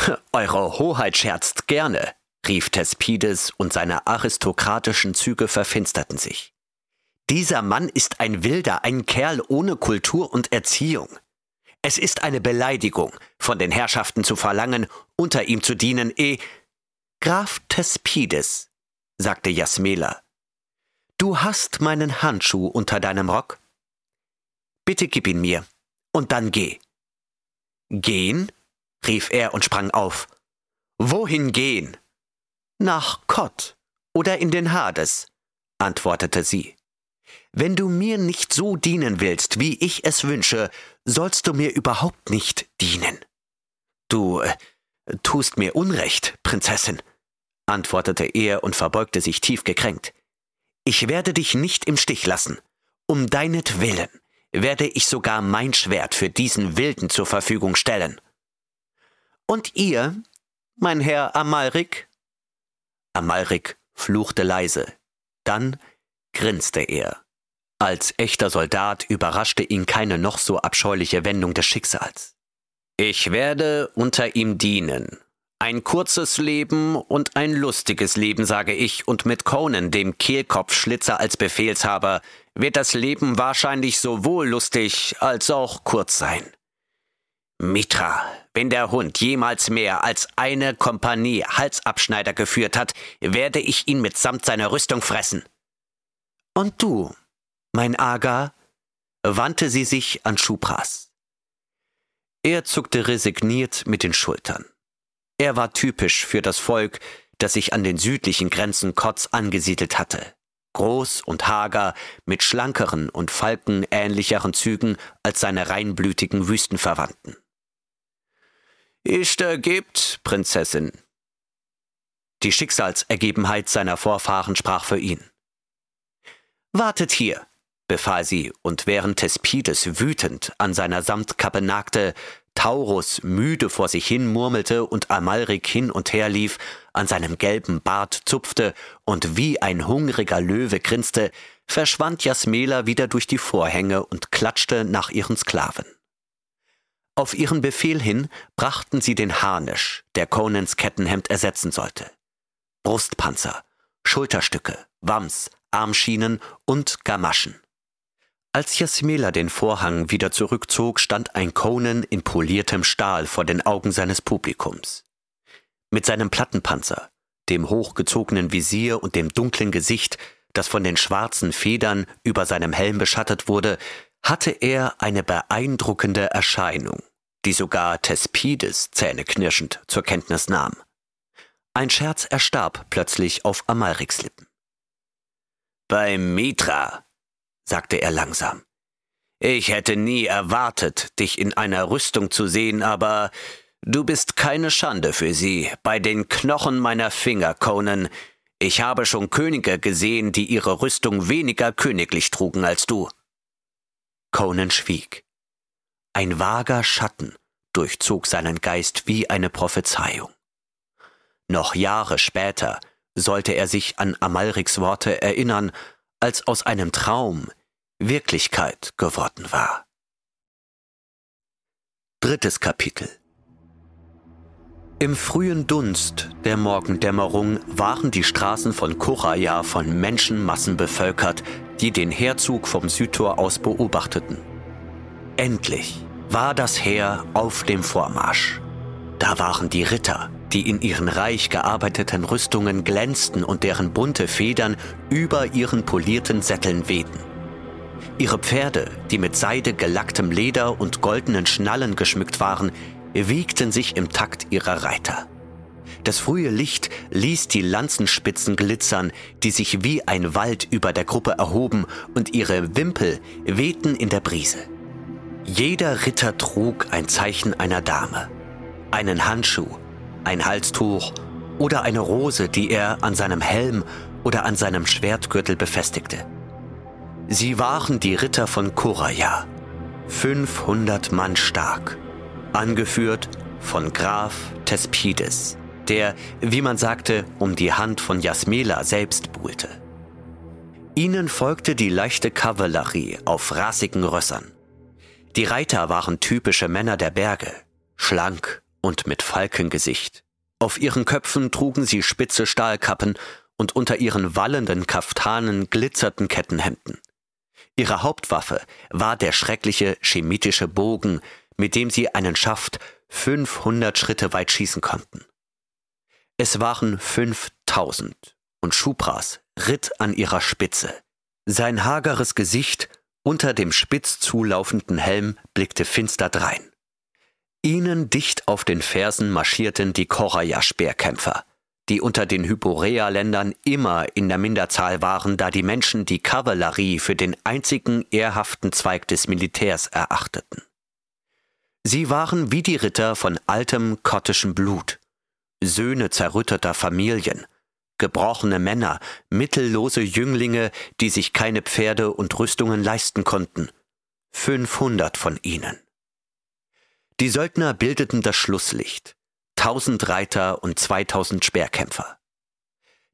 Eure Hoheit scherzt gerne, rief Thespides, und seine aristokratischen Züge verfinsterten sich. Dieser Mann ist ein Wilder, ein Kerl ohne Kultur und Erziehung. Es ist eine Beleidigung, von den Herrschaften zu verlangen, unter ihm zu dienen, eh. Graf Thespides, sagte Jasmela, du hast meinen Handschuh unter deinem Rock? Bitte gib ihn mir, und dann geh. Gehen? rief er und sprang auf. Wohin gehen? Nach Kott oder in den Hades, antwortete sie. Wenn du mir nicht so dienen willst, wie ich es wünsche, sollst du mir überhaupt nicht dienen. Du äh, tust mir Unrecht, Prinzessin, antwortete er und verbeugte sich tief gekränkt. Ich werde dich nicht im Stich lassen. Um deinetwillen werde ich sogar mein Schwert für diesen Wilden zur Verfügung stellen. Und ihr, mein Herr Amalrik? Amalrik fluchte leise. Dann grinste er als echter Soldat überraschte ihn keine noch so abscheuliche Wendung des Schicksals. Ich werde unter ihm dienen, Ein kurzes Leben und ein lustiges Leben, sage ich, und mit Conan, dem Kehlkopfschlitzer, als Befehlshaber, wird das Leben wahrscheinlich sowohl lustig als auch kurz sein. Mitra, wenn der Hund jemals mehr als eine Kompanie Halsabschneider geführt hat, werde ich ihn mitsamt seiner Rüstung fressen. Und du, mein Aga, wandte sie sich an Schupras. Er zuckte resigniert mit den Schultern. Er war typisch für das Volk, das sich an den südlichen Grenzen Kotz angesiedelt hatte. Groß und hager, mit schlankeren und falkenähnlicheren Zügen als seine reinblütigen Wüstenverwandten. Ishtar gibt, Prinzessin. Die Schicksalsergebenheit seiner Vorfahren sprach für ihn. Wartet hier, befahl sie, und während Thespides wütend an seiner Samtkappe nagte, Taurus müde vor sich hin murmelte und Amalrik hin und her lief, an seinem gelben Bart zupfte und wie ein hungriger Löwe grinste, verschwand Jasmela wieder durch die Vorhänge und klatschte nach ihren Sklaven. Auf ihren Befehl hin brachten sie den Harnisch, der Conans Kettenhemd ersetzen sollte. Brustpanzer, Schulterstücke, Wams, Armschienen und Gamaschen. Als Jasmela den Vorhang wieder zurückzog, stand ein Conan in poliertem Stahl vor den Augen seines Publikums. Mit seinem Plattenpanzer, dem hochgezogenen Visier und dem dunklen Gesicht, das von den schwarzen Federn über seinem Helm beschattet wurde, hatte er eine beeindruckende Erscheinung, die sogar Thespides zähneknirschend zur Kenntnis nahm. Ein Scherz erstarb plötzlich auf Amalriks Lippen. Beim Mitra, sagte er langsam. Ich hätte nie erwartet, dich in einer Rüstung zu sehen, aber du bist keine Schande für sie. Bei den Knochen meiner Finger, Conan. Ich habe schon Könige gesehen, die ihre Rüstung weniger königlich trugen als du. Conan schwieg. Ein vager Schatten durchzog seinen Geist wie eine Prophezeiung. Noch Jahre später sollte er sich an Amalriks Worte erinnern, als aus einem Traum Wirklichkeit geworden war. Drittes Kapitel Im frühen Dunst der Morgendämmerung waren die Straßen von Kuraya von Menschenmassen bevölkert, die den Heerzug vom Südtor aus beobachteten. Endlich war das Heer auf dem Vormarsch. Da waren die Ritter, die in ihren reich gearbeiteten Rüstungen glänzten und deren bunte Federn über ihren polierten Sätteln wehten. Ihre Pferde, die mit Seide gelacktem Leder und goldenen Schnallen geschmückt waren, wiegten sich im Takt ihrer Reiter. Das frühe Licht ließ die Lanzenspitzen glitzern, die sich wie ein Wald über der Gruppe erhoben, und ihre Wimpel wehten in der Brise. Jeder Ritter trug ein Zeichen einer Dame. Einen Handschuh, ein Halstuch oder eine Rose, die er an seinem Helm oder an seinem Schwertgürtel befestigte. Sie waren die Ritter von Kuraya, 500 Mann stark, angeführt von Graf Thespides, der, wie man sagte, um die Hand von Jasmela selbst buhlte. Ihnen folgte die leichte Kavallerie auf rassigen Rössern. Die Reiter waren typische Männer der Berge, schlank und mit Falkengesicht. Auf ihren Köpfen trugen sie spitze Stahlkappen und unter ihren wallenden Kaftanen glitzerten Kettenhemden. Ihre Hauptwaffe war der schreckliche chemitische Bogen, mit dem sie einen Schaft 500 Schritte weit schießen konnten. Es waren 5000 und Schupras ritt an ihrer Spitze. Sein hageres Gesicht unter dem spitz zulaufenden Helm blickte finster drein. Ihnen dicht auf den Fersen marschierten die Koraya-Speerkämpfer die unter den Hyporea-Ländern immer in der Minderzahl waren, da die Menschen die Kavallerie für den einzigen ehrhaften Zweig des Militärs erachteten. Sie waren wie die Ritter von altem kottischem Blut, Söhne zerrütteter Familien, gebrochene Männer, mittellose Jünglinge, die sich keine Pferde und Rüstungen leisten konnten, 500 von ihnen. Die Söldner bildeten das Schlusslicht, 1000 Reiter und 2000 Speerkämpfer.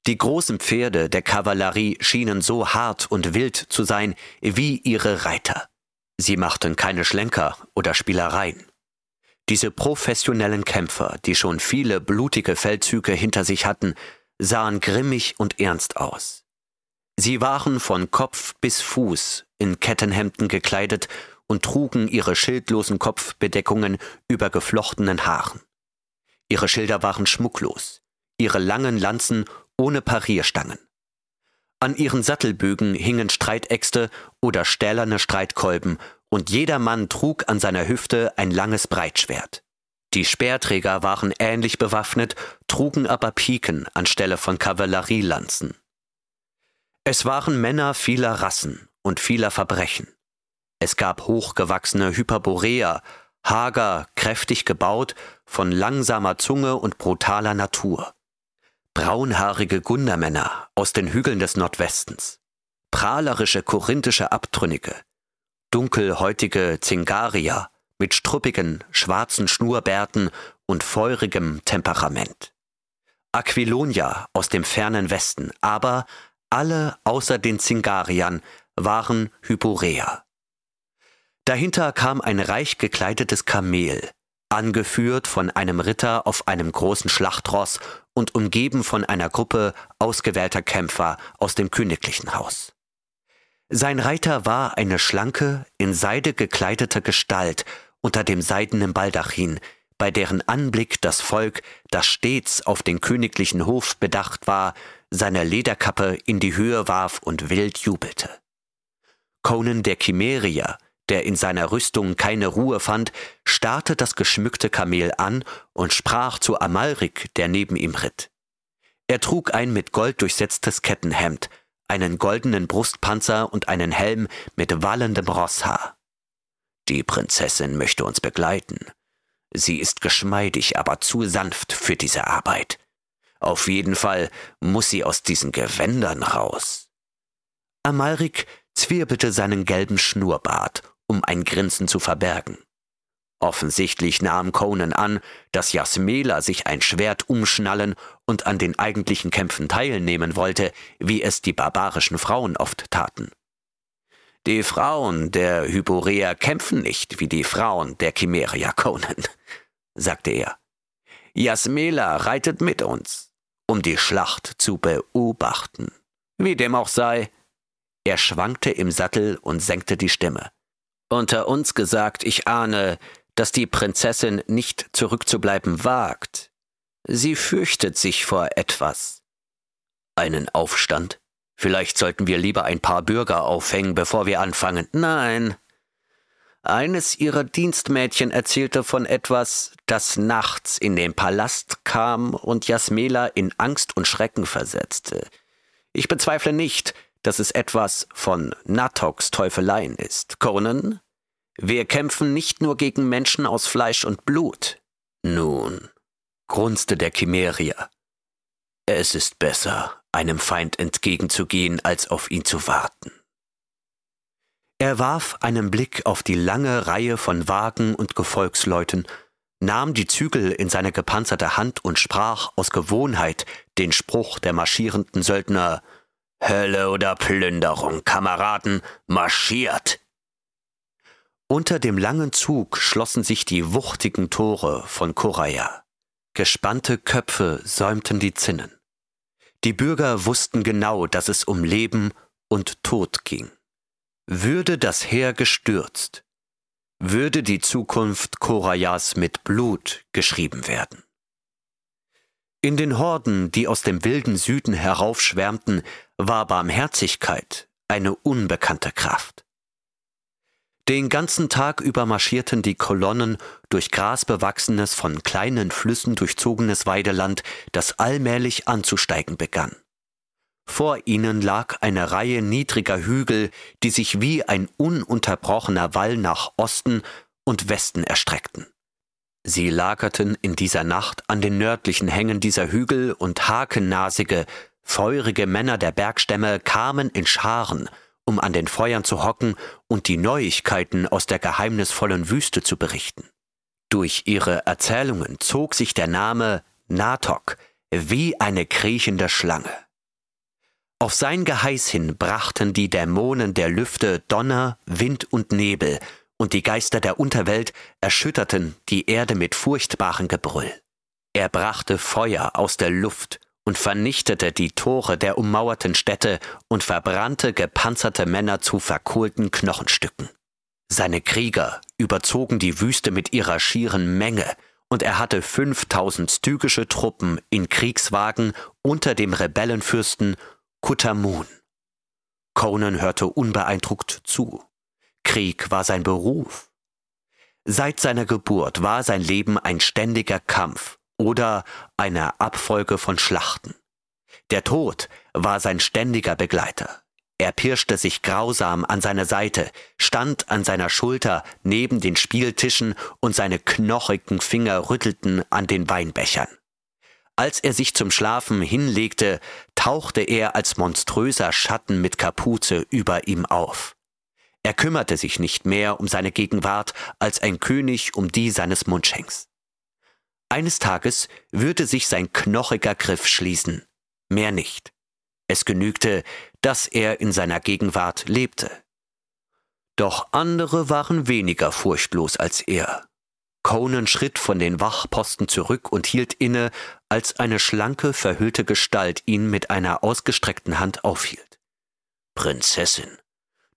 Die großen Pferde der Kavallerie schienen so hart und wild zu sein wie ihre Reiter. Sie machten keine Schlenker oder Spielereien. Diese professionellen Kämpfer, die schon viele blutige Feldzüge hinter sich hatten, sahen grimmig und ernst aus. Sie waren von Kopf bis Fuß in Kettenhemden gekleidet und trugen ihre schildlosen Kopfbedeckungen über geflochtenen Haaren. Ihre Schilder waren schmucklos, ihre langen Lanzen ohne Parierstangen. An ihren Sattelbögen hingen Streitäxte oder stählerne Streitkolben, und jeder Mann trug an seiner Hüfte ein langes Breitschwert. Die Speerträger waren ähnlich bewaffnet, trugen aber Piken anstelle von Kavallerielanzen. Es waren Männer vieler Rassen und vieler Verbrechen. Es gab hochgewachsene Hyperboreer, hager, kräftig gebaut, von langsamer Zunge und brutaler Natur. Braunhaarige Gundermänner aus den Hügeln des Nordwestens. Prahlerische korinthische Abtrünnige. Dunkelhäutige Zingarier mit struppigen, schwarzen Schnurrbärten und feurigem Temperament. Aquilonia aus dem fernen Westen, aber alle außer den Zingariern waren Hyporeer. Dahinter kam ein reich gekleidetes Kamel, angeführt von einem Ritter auf einem großen Schlachtross und umgeben von einer Gruppe ausgewählter Kämpfer aus dem königlichen Haus. Sein Reiter war eine schlanke, in Seide gekleidete Gestalt unter dem seidenen Baldachin, bei deren Anblick das Volk, das stets auf den königlichen Hof bedacht war, seine Lederkappe in die Höhe warf und wild jubelte. Conan der Chimärier, der in seiner Rüstung keine Ruhe fand, starrte das geschmückte Kamel an und sprach zu Amalrik, der neben ihm ritt. Er trug ein mit Gold durchsetztes Kettenhemd, einen goldenen Brustpanzer und einen Helm mit wallendem Rosshaar. Die Prinzessin möchte uns begleiten. Sie ist geschmeidig, aber zu sanft für diese Arbeit. Auf jeden Fall muss sie aus diesen Gewändern raus. Amalrik zwirbelte seinen gelben Schnurrbart um ein Grinsen zu verbergen. Offensichtlich nahm Conan an, dass Jasmela sich ein Schwert umschnallen und an den eigentlichen Kämpfen teilnehmen wollte, wie es die barbarischen Frauen oft taten. Die Frauen der Hyporea kämpfen nicht wie die Frauen der Chimeria Conan, sagte er. Jasmela reitet mit uns, um die Schlacht zu beobachten. Wie dem auch sei, er schwankte im Sattel und senkte die Stimme. Unter uns gesagt, ich ahne, dass die Prinzessin nicht zurückzubleiben wagt. Sie fürchtet sich vor etwas. Einen Aufstand? Vielleicht sollten wir lieber ein paar Bürger aufhängen, bevor wir anfangen. Nein. Eines ihrer Dienstmädchen erzählte von etwas, das nachts in den Palast kam und Jasmela in Angst und Schrecken versetzte. Ich bezweifle nicht, dass es etwas von Natoks Teufeleien ist. Conan, wir kämpfen nicht nur gegen Menschen aus Fleisch und Blut. Nun, grunzte der Chimärier. Es ist besser, einem Feind entgegenzugehen, als auf ihn zu warten. Er warf einen Blick auf die lange Reihe von Wagen und Gefolgsleuten, nahm die Zügel in seine gepanzerte Hand und sprach aus Gewohnheit den Spruch der marschierenden Söldner Hölle oder Plünderung, Kameraden, marschiert! Unter dem langen Zug schlossen sich die wuchtigen Tore von Koraya. Gespannte Köpfe säumten die Zinnen. Die Bürger wussten genau, dass es um Leben und Tod ging. Würde das Heer gestürzt, würde die Zukunft Korayas mit Blut geschrieben werden. In den Horden, die aus dem wilden Süden heraufschwärmten, war Barmherzigkeit eine unbekannte Kraft. Den ganzen Tag über marschierten die Kolonnen durch grasbewachsenes, von kleinen Flüssen durchzogenes Weideland, das allmählich anzusteigen begann. Vor ihnen lag eine Reihe niedriger Hügel, die sich wie ein ununterbrochener Wall nach Osten und Westen erstreckten. Sie lagerten in dieser Nacht an den nördlichen Hängen dieser Hügel und hakennasige, feurige Männer der Bergstämme kamen in Scharen, um an den Feuern zu hocken und die Neuigkeiten aus der geheimnisvollen Wüste zu berichten. Durch ihre Erzählungen zog sich der Name Natok wie eine kriechende Schlange. Auf sein Geheiß hin brachten die Dämonen der Lüfte Donner, Wind und Nebel und die Geister der Unterwelt erschütterten die Erde mit furchtbarem Gebrüll. Er brachte Feuer aus der Luft und vernichtete die Tore der ummauerten Städte und verbrannte gepanzerte Männer zu verkohlten Knochenstücken. Seine Krieger überzogen die Wüste mit ihrer schieren Menge, und er hatte 5000 stygische Truppen in Kriegswagen unter dem Rebellenfürsten Kutamun. Conan hörte unbeeindruckt zu. Krieg war sein Beruf. Seit seiner Geburt war sein Leben ein ständiger Kampf oder eine Abfolge von Schlachten. Der Tod war sein ständiger Begleiter. Er pirschte sich grausam an seiner Seite, stand an seiner Schulter neben den Spieltischen und seine knochigen Finger rüttelten an den Weinbechern. Als er sich zum Schlafen hinlegte, tauchte er als monströser Schatten mit Kapuze über ihm auf. Er kümmerte sich nicht mehr um seine Gegenwart als ein König um die seines Mundschenks. Eines Tages würde sich sein knochiger Griff schließen, mehr nicht. Es genügte, dass er in seiner Gegenwart lebte. Doch andere waren weniger furchtlos als er. Conan schritt von den Wachposten zurück und hielt inne, als eine schlanke, verhüllte Gestalt ihn mit einer ausgestreckten Hand aufhielt. Prinzessin,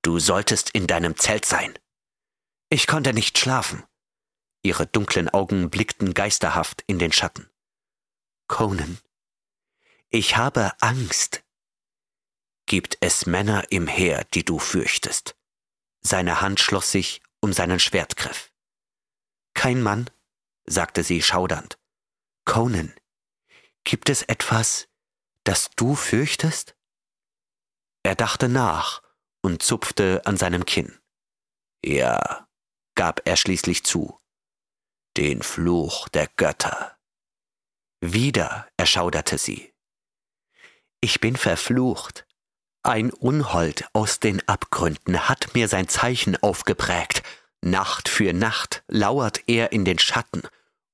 du solltest in deinem Zelt sein. Ich konnte nicht schlafen. Ihre dunklen Augen blickten geisterhaft in den Schatten. Conan, ich habe Angst. Gibt es Männer im Heer, die du fürchtest? Seine Hand schloss sich um seinen Schwertgriff. Kein Mann, sagte sie schaudernd. Conan, gibt es etwas, das du fürchtest? Er dachte nach und zupfte an seinem Kinn. Ja, gab er schließlich zu den Fluch der Götter. Wieder erschauderte sie. Ich bin verflucht. Ein Unhold aus den Abgründen hat mir sein Zeichen aufgeprägt. Nacht für Nacht lauert er in den Schatten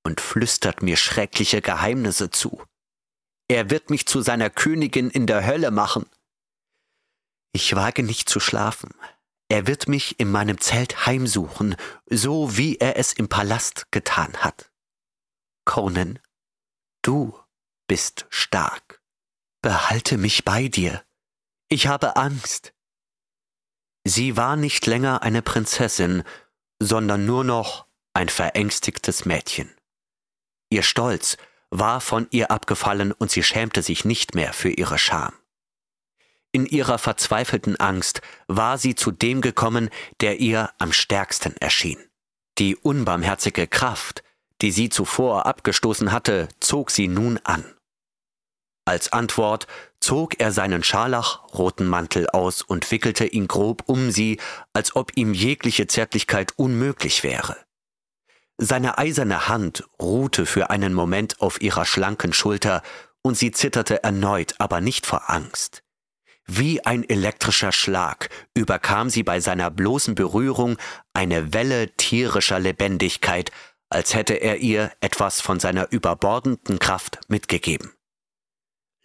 und flüstert mir schreckliche Geheimnisse zu. Er wird mich zu seiner Königin in der Hölle machen. Ich wage nicht zu schlafen, er wird mich in meinem Zelt heimsuchen, so wie er es im Palast getan hat. Conan, du bist stark. Behalte mich bei dir. Ich habe Angst. Sie war nicht länger eine Prinzessin, sondern nur noch ein verängstigtes Mädchen. Ihr Stolz war von ihr abgefallen und sie schämte sich nicht mehr für ihre Scham. In ihrer verzweifelten Angst war sie zu dem gekommen, der ihr am stärksten erschien. Die unbarmherzige Kraft, die sie zuvor abgestoßen hatte, zog sie nun an. Als Antwort zog er seinen scharlachroten Mantel aus und wickelte ihn grob um sie, als ob ihm jegliche Zärtlichkeit unmöglich wäre. Seine eiserne Hand ruhte für einen Moment auf ihrer schlanken Schulter, und sie zitterte erneut, aber nicht vor Angst. Wie ein elektrischer Schlag überkam sie bei seiner bloßen Berührung eine Welle tierischer Lebendigkeit, als hätte er ihr etwas von seiner überbordenden Kraft mitgegeben.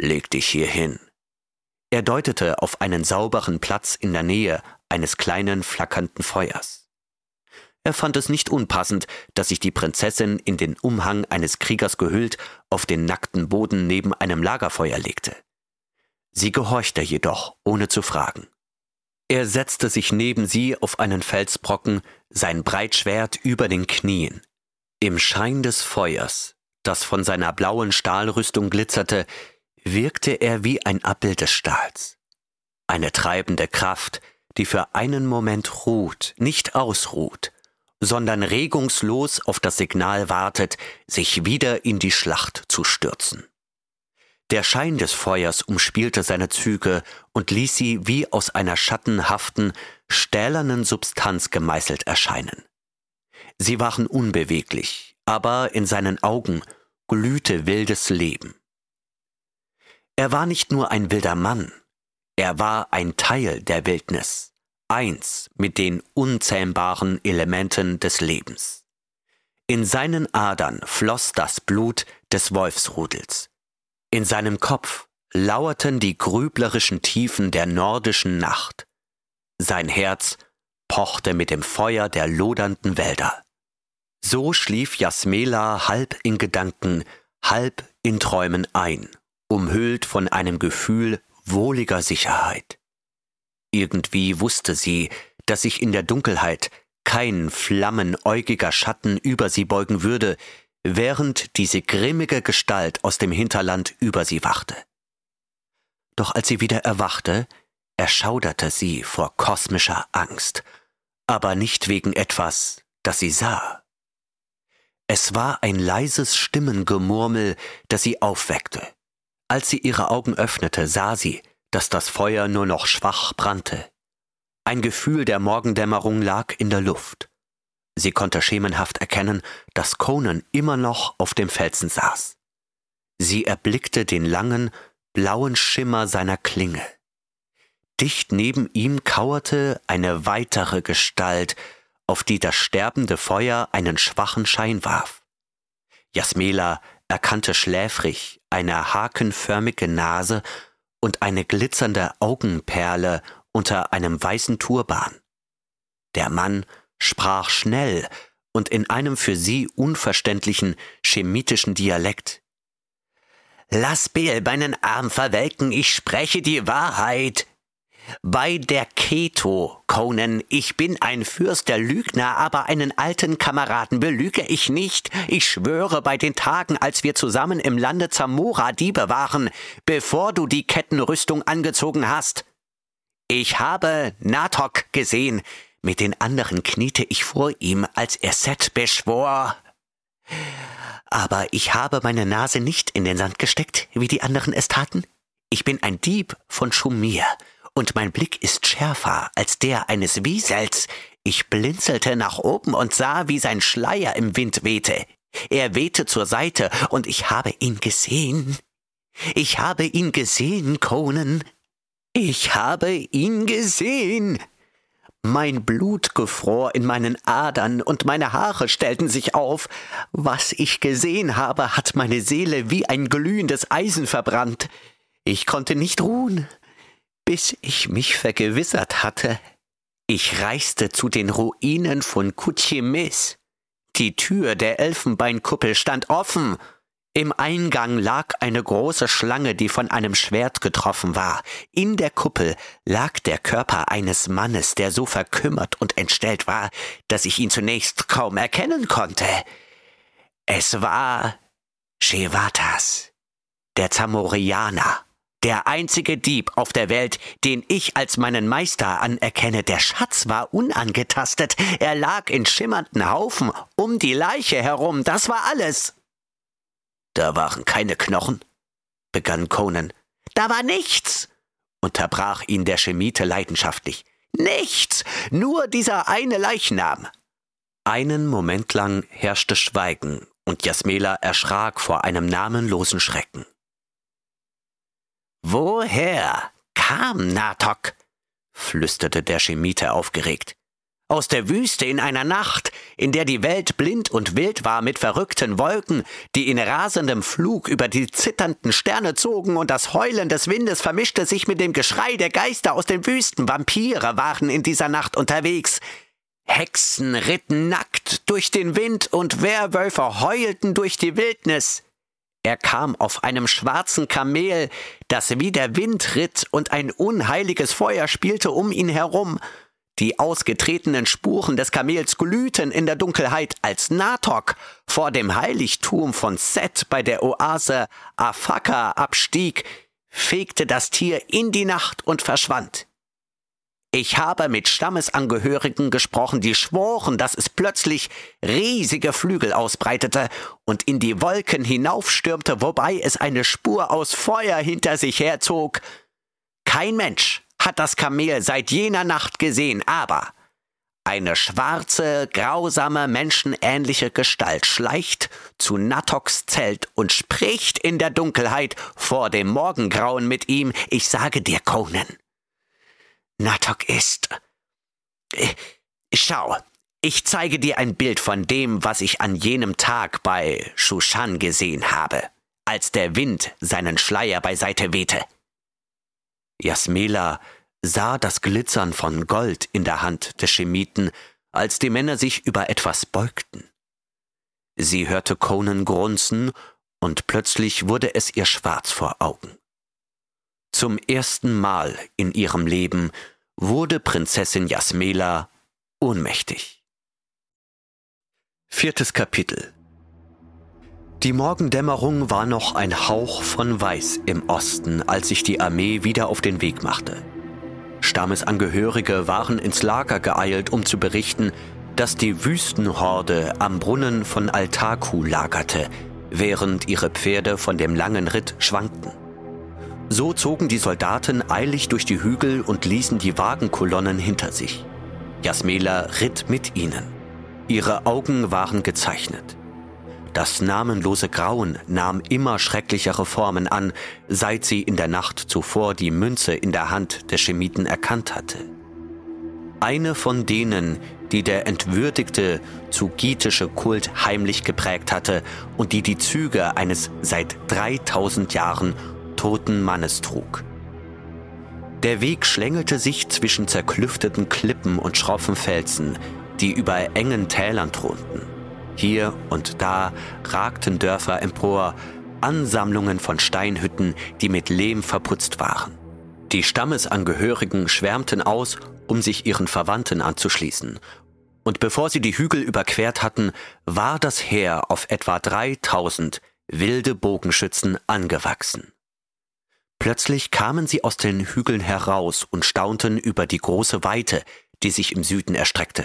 Leg dich hier hin. Er deutete auf einen sauberen Platz in der Nähe eines kleinen flackernden Feuers. Er fand es nicht unpassend, dass sich die Prinzessin in den Umhang eines Kriegers gehüllt auf den nackten Boden neben einem Lagerfeuer legte. Sie gehorchte jedoch, ohne zu fragen. Er setzte sich neben sie auf einen Felsbrocken, sein Breitschwert über den Knien. Im Schein des Feuers, das von seiner blauen Stahlrüstung glitzerte, wirkte er wie ein Abbild des Stahls. Eine treibende Kraft, die für einen Moment ruht, nicht ausruht, sondern regungslos auf das Signal wartet, sich wieder in die Schlacht zu stürzen. Der Schein des Feuers umspielte seine Züge und ließ sie wie aus einer schattenhaften, stählernen Substanz gemeißelt erscheinen. Sie waren unbeweglich, aber in seinen Augen glühte wildes Leben. Er war nicht nur ein wilder Mann, er war ein Teil der Wildnis, eins mit den unzähmbaren Elementen des Lebens. In seinen Adern floss das Blut des Wolfsrudels, in seinem Kopf lauerten die grüblerischen Tiefen der nordischen Nacht. Sein Herz pochte mit dem Feuer der lodernden Wälder. So schlief Jasmela halb in Gedanken, halb in Träumen ein, umhüllt von einem Gefühl wohliger Sicherheit. Irgendwie wusste sie, dass sich in der Dunkelheit kein flammenäugiger Schatten über sie beugen würde, während diese grimmige Gestalt aus dem Hinterland über sie wachte. Doch als sie wieder erwachte, erschauderte sie vor kosmischer Angst, aber nicht wegen etwas, das sie sah. Es war ein leises Stimmengemurmel, das sie aufweckte. Als sie ihre Augen öffnete, sah sie, dass das Feuer nur noch schwach brannte. Ein Gefühl der Morgendämmerung lag in der Luft. Sie konnte schemenhaft erkennen, dass Conan immer noch auf dem Felsen saß. Sie erblickte den langen, blauen Schimmer seiner Klinge. Dicht neben ihm kauerte eine weitere Gestalt, auf die das sterbende Feuer einen schwachen Schein warf. Jasmela erkannte schläfrig eine hakenförmige Nase und eine glitzernde Augenperle unter einem weißen Turban. Der Mann sprach schnell und in einem für sie unverständlichen chemitischen Dialekt. Lass Beel meinen Arm verwelken, ich spreche die Wahrheit. Bei der Keto, Conan, ich bin ein Fürst der Lügner, aber einen alten Kameraden belüge ich nicht. Ich schwöre bei den Tagen, als wir zusammen im Lande Zamora Diebe waren, bevor du die Kettenrüstung angezogen hast. Ich habe Natok gesehen. Mit den anderen kniete ich vor ihm, als er Set beschwor. Aber ich habe meine Nase nicht in den Sand gesteckt, wie die anderen es taten. Ich bin ein Dieb von Schumir, und mein Blick ist schärfer als der eines Wiesels. Ich blinzelte nach oben und sah, wie sein Schleier im Wind wehte. Er wehte zur Seite, und ich habe ihn gesehen. Ich habe ihn gesehen, Conan. Ich habe ihn gesehen. Mein Blut gefror in meinen Adern und meine Haare stellten sich auf. Was ich gesehen habe, hat meine Seele wie ein glühendes Eisen verbrannt. Ich konnte nicht ruhen, bis ich mich vergewissert hatte. Ich reiste zu den Ruinen von Kuchimis. Die Tür der Elfenbeinkuppel stand offen, im Eingang lag eine große Schlange, die von einem Schwert getroffen war. In der Kuppel lag der Körper eines Mannes, der so verkümmert und entstellt war, dass ich ihn zunächst kaum erkennen konnte. Es war Shevatas, der Zamorianer, der einzige Dieb auf der Welt, den ich als meinen Meister anerkenne. Der Schatz war unangetastet, er lag in schimmernden Haufen um die Leiche herum, das war alles. Da waren keine Knochen, begann Conan. Da war nichts, unterbrach ihn der Chemite leidenschaftlich. Nichts, nur dieser eine Leichnam. Einen Moment lang herrschte Schweigen, und Jasmela erschrak vor einem namenlosen Schrecken. Woher kam Natok? flüsterte der Chemite aufgeregt aus der Wüste in einer Nacht, in der die Welt blind und wild war mit verrückten Wolken, die in rasendem Flug über die zitternden Sterne zogen und das Heulen des Windes vermischte sich mit dem Geschrei der Geister aus den Wüsten. Vampire waren in dieser Nacht unterwegs. Hexen ritten nackt durch den Wind und Werwölfe heulten durch die Wildnis. Er kam auf einem schwarzen Kamel, das wie der Wind ritt, und ein unheiliges Feuer spielte um ihn herum. Die ausgetretenen Spuren des Kamels glühten in der Dunkelheit, als Natok vor dem Heiligtum von Set bei der Oase Afaka abstieg, fegte das Tier in die Nacht und verschwand. Ich habe mit Stammesangehörigen gesprochen, die schworen, dass es plötzlich riesige Flügel ausbreitete und in die Wolken hinaufstürmte, wobei es eine Spur aus Feuer hinter sich herzog. Kein Mensch hat das Kamel seit jener Nacht gesehen, aber eine schwarze, grausame, menschenähnliche Gestalt schleicht zu Natoks Zelt und spricht in der Dunkelheit vor dem Morgengrauen mit ihm. Ich sage dir, Conan, Natok ist. Äh, schau, ich zeige dir ein Bild von dem, was ich an jenem Tag bei Shushan gesehen habe, als der Wind seinen Schleier beiseite wehte. Jasmela sah das Glitzern von Gold in der Hand des Chemiten, als die Männer sich über etwas beugten. Sie hörte Conan grunzen, und plötzlich wurde es ihr schwarz vor Augen. Zum ersten Mal in ihrem Leben wurde Prinzessin Jasmela ohnmächtig. Viertes Kapitel Die Morgendämmerung war noch ein Hauch von Weiß im Osten, als sich die Armee wieder auf den Weg machte. Stammesangehörige waren ins Lager geeilt, um zu berichten, dass die Wüstenhorde am Brunnen von Altaku lagerte, während ihre Pferde von dem langen Ritt schwankten. So zogen die Soldaten eilig durch die Hügel und ließen die Wagenkolonnen hinter sich. Jasmela ritt mit ihnen. Ihre Augen waren gezeichnet. Das namenlose Grauen nahm immer schrecklichere Formen an, seit sie in der Nacht zuvor die Münze in der Hand der Chemiten erkannt hatte. Eine von denen, die der entwürdigte zugitische Kult heimlich geprägt hatte und die die Züge eines seit 3000 Jahren toten Mannes trug. Der Weg schlängelte sich zwischen zerklüfteten Klippen und schroffen Felsen, die über engen Tälern thronten. Hier und da ragten Dörfer empor, Ansammlungen von Steinhütten, die mit Lehm verputzt waren. Die Stammesangehörigen schwärmten aus, um sich ihren Verwandten anzuschließen. Und bevor sie die Hügel überquert hatten, war das Heer auf etwa 3000 wilde Bogenschützen angewachsen. Plötzlich kamen sie aus den Hügeln heraus und staunten über die große Weite, die sich im Süden erstreckte.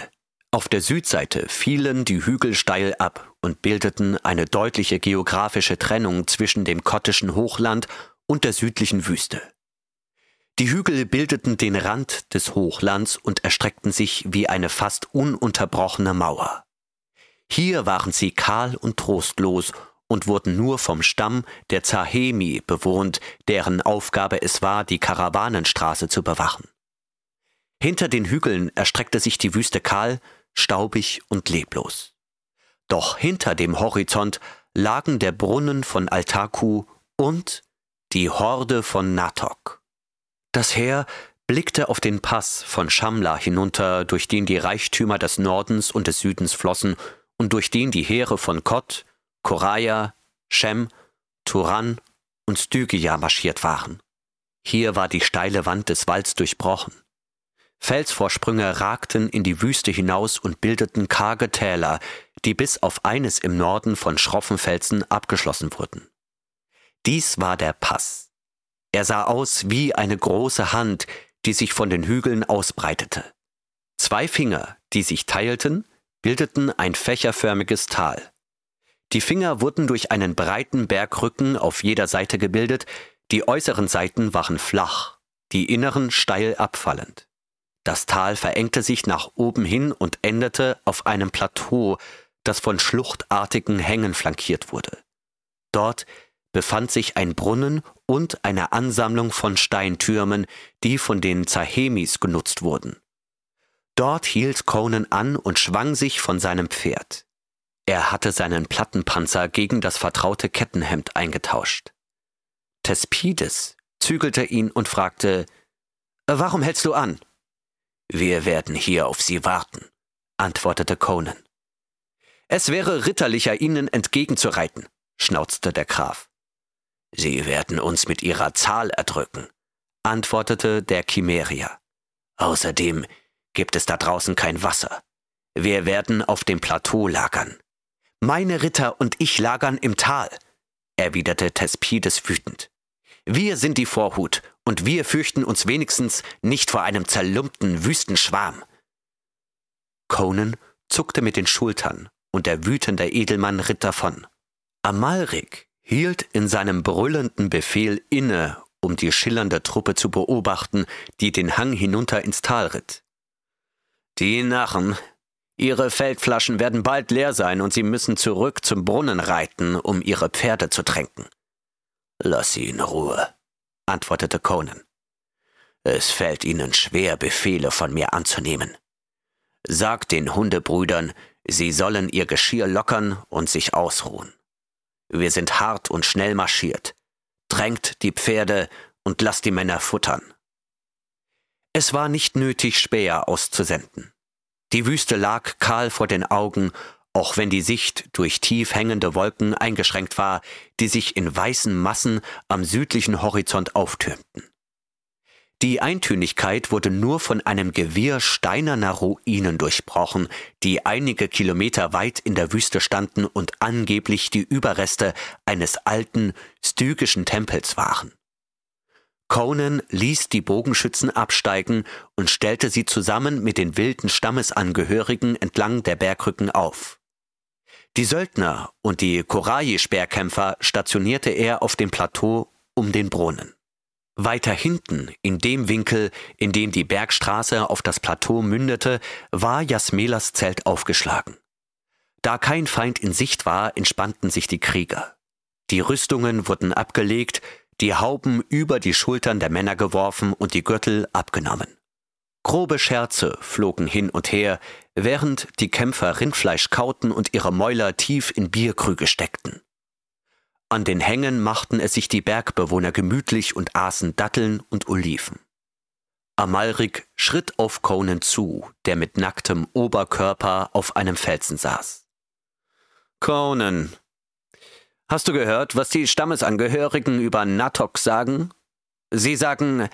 Auf der Südseite fielen die Hügel steil ab und bildeten eine deutliche geografische Trennung zwischen dem kottischen Hochland und der südlichen Wüste. Die Hügel bildeten den Rand des Hochlands und erstreckten sich wie eine fast ununterbrochene Mauer. Hier waren sie kahl und trostlos und wurden nur vom Stamm der Zahemi bewohnt, deren Aufgabe es war, die Karawanenstraße zu bewachen. Hinter den Hügeln erstreckte sich die Wüste kahl, staubig und leblos. Doch hinter dem Horizont lagen der Brunnen von Altaku und die Horde von Natok. Das Heer blickte auf den Pass von Shamla hinunter, durch den die Reichtümer des Nordens und des Südens flossen und durch den die Heere von Kot, Koraya, Shem, Turan und Stygia marschiert waren. Hier war die steile Wand des Walds durchbrochen. Felsvorsprünge ragten in die Wüste hinaus und bildeten karge Täler, die bis auf eines im Norden von schroffen Felsen abgeschlossen wurden. Dies war der Pass. Er sah aus wie eine große Hand, die sich von den Hügeln ausbreitete. Zwei Finger, die sich teilten, bildeten ein fächerförmiges Tal. Die Finger wurden durch einen breiten Bergrücken auf jeder Seite gebildet, die äußeren Seiten waren flach, die inneren steil abfallend. Das Tal verengte sich nach oben hin und endete auf einem Plateau, das von schluchtartigen Hängen flankiert wurde. Dort befand sich ein Brunnen und eine Ansammlung von Steintürmen, die von den Zahemis genutzt wurden. Dort hielt Conan an und schwang sich von seinem Pferd. Er hatte seinen Plattenpanzer gegen das vertraute Kettenhemd eingetauscht. Thespides zügelte ihn und fragte, Warum hältst du an? Wir werden hier auf Sie warten, antwortete Conan. Es wäre ritterlicher, Ihnen entgegenzureiten, schnauzte der Graf. Sie werden uns mit Ihrer Zahl erdrücken, antwortete der Chimerier. Außerdem gibt es da draußen kein Wasser. Wir werden auf dem Plateau lagern. Meine Ritter und ich lagern im Tal, erwiderte Thespides wütend. Wir sind die Vorhut, und wir fürchten uns wenigstens nicht vor einem zerlumpten Wüstenschwarm. Conan zuckte mit den Schultern, und der wütende Edelmann ritt davon. Amalrik hielt in seinem brüllenden Befehl inne, um die schillernde Truppe zu beobachten, die den Hang hinunter ins Tal ritt. Die Narren, ihre Feldflaschen werden bald leer sein und sie müssen zurück zum Brunnen reiten, um ihre Pferde zu tränken. Lass sie in Ruhe, antwortete Conan. Es fällt ihnen schwer, Befehle von mir anzunehmen. Sagt den Hundebrüdern, sie sollen ihr Geschirr lockern und sich ausruhen. Wir sind hart und schnell marschiert. Drängt die Pferde und lasst die Männer futtern. Es war nicht nötig, Späher auszusenden. Die Wüste lag kahl vor den Augen, auch wenn die Sicht durch tief hängende Wolken eingeschränkt war, die sich in weißen Massen am südlichen Horizont auftürmten. Die Eintönigkeit wurde nur von einem Gewirr steinerner Ruinen durchbrochen, die einige Kilometer weit in der Wüste standen und angeblich die Überreste eines alten, stygischen Tempels waren. Conan ließ die Bogenschützen absteigen und stellte sie zusammen mit den wilden Stammesangehörigen entlang der Bergrücken auf. Die Söldner und die Koraji-Speerkämpfer stationierte er auf dem Plateau um den Brunnen. Weiter hinten, in dem Winkel, in dem die Bergstraße auf das Plateau mündete, war Jasmelas Zelt aufgeschlagen. Da kein Feind in Sicht war, entspannten sich die Krieger. Die Rüstungen wurden abgelegt, die Hauben über die Schultern der Männer geworfen und die Gürtel abgenommen. Grobe Scherze flogen hin und her, während die Kämpfer Rindfleisch kauten und ihre Mäuler tief in Bierkrüge steckten. An den Hängen machten es sich die Bergbewohner gemütlich und aßen Datteln und Oliven. Amalrik schritt auf Conan zu, der mit nacktem Oberkörper auf einem Felsen saß. Conan, hast du gehört, was die Stammesangehörigen über Natok sagen? Sie sagen,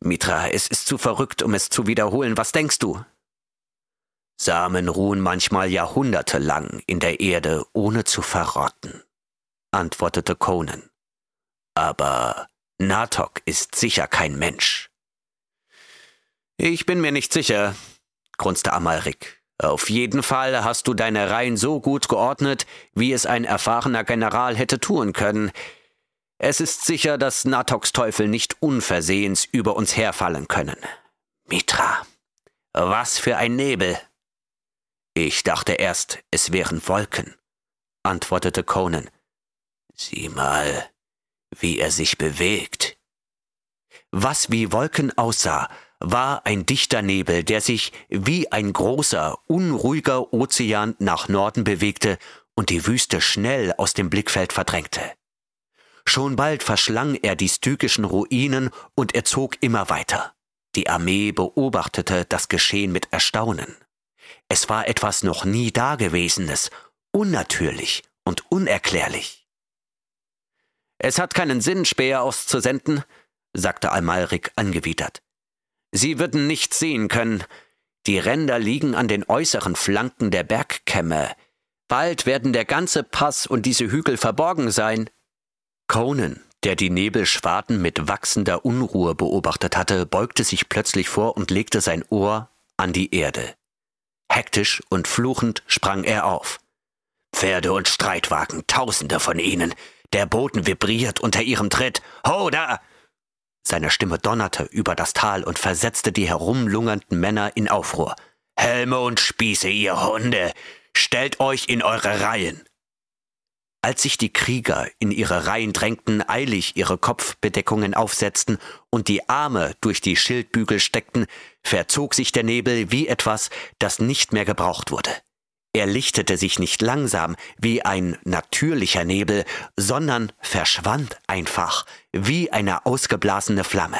Mitra, es ist zu verrückt, um es zu wiederholen. Was denkst du? Samen ruhen manchmal jahrhundertelang in der Erde, ohne zu verrotten antwortete Conan. Aber Natok ist sicher kein Mensch. Ich bin mir nicht sicher, grunzte Amalrik. Auf jeden Fall hast du deine Reihen so gut geordnet, wie es ein erfahrener General hätte tun können. Es ist sicher, dass Natoks Teufel nicht unversehens über uns herfallen können. Mitra, was für ein Nebel! Ich dachte erst, es wären Wolken, antwortete Conan. Sieh mal, wie er sich bewegt. Was wie Wolken aussah, war ein dichter Nebel, der sich wie ein großer, unruhiger Ozean nach Norden bewegte und die Wüste schnell aus dem Blickfeld verdrängte. Schon bald verschlang er die stygischen Ruinen und er zog immer weiter. Die Armee beobachtete das Geschehen mit Erstaunen. Es war etwas noch nie Dagewesenes, unnatürlich und unerklärlich. Es hat keinen Sinn, Späher auszusenden, sagte Almalrik angewidert. Sie würden nichts sehen können. Die Ränder liegen an den äußeren Flanken der Bergkämme. Bald werden der ganze Pass und diese Hügel verborgen sein. Conan, der die Nebelschwaden mit wachsender Unruhe beobachtet hatte, beugte sich plötzlich vor und legte sein Ohr an die Erde. Hektisch und fluchend sprang er auf. Pferde und Streitwagen, tausende von ihnen, der Boden vibriert unter ihrem Tritt. Ho, da! Seine Stimme donnerte über das Tal und versetzte die herumlungernden Männer in Aufruhr. Helme und Spieße, ihr Hunde! Stellt euch in eure Reihen! Als sich die Krieger in ihre Reihen drängten, eilig ihre Kopfbedeckungen aufsetzten und die Arme durch die Schildbügel steckten, verzog sich der Nebel wie etwas, das nicht mehr gebraucht wurde. Er lichtete sich nicht langsam wie ein natürlicher Nebel, sondern verschwand einfach wie eine ausgeblasene Flamme.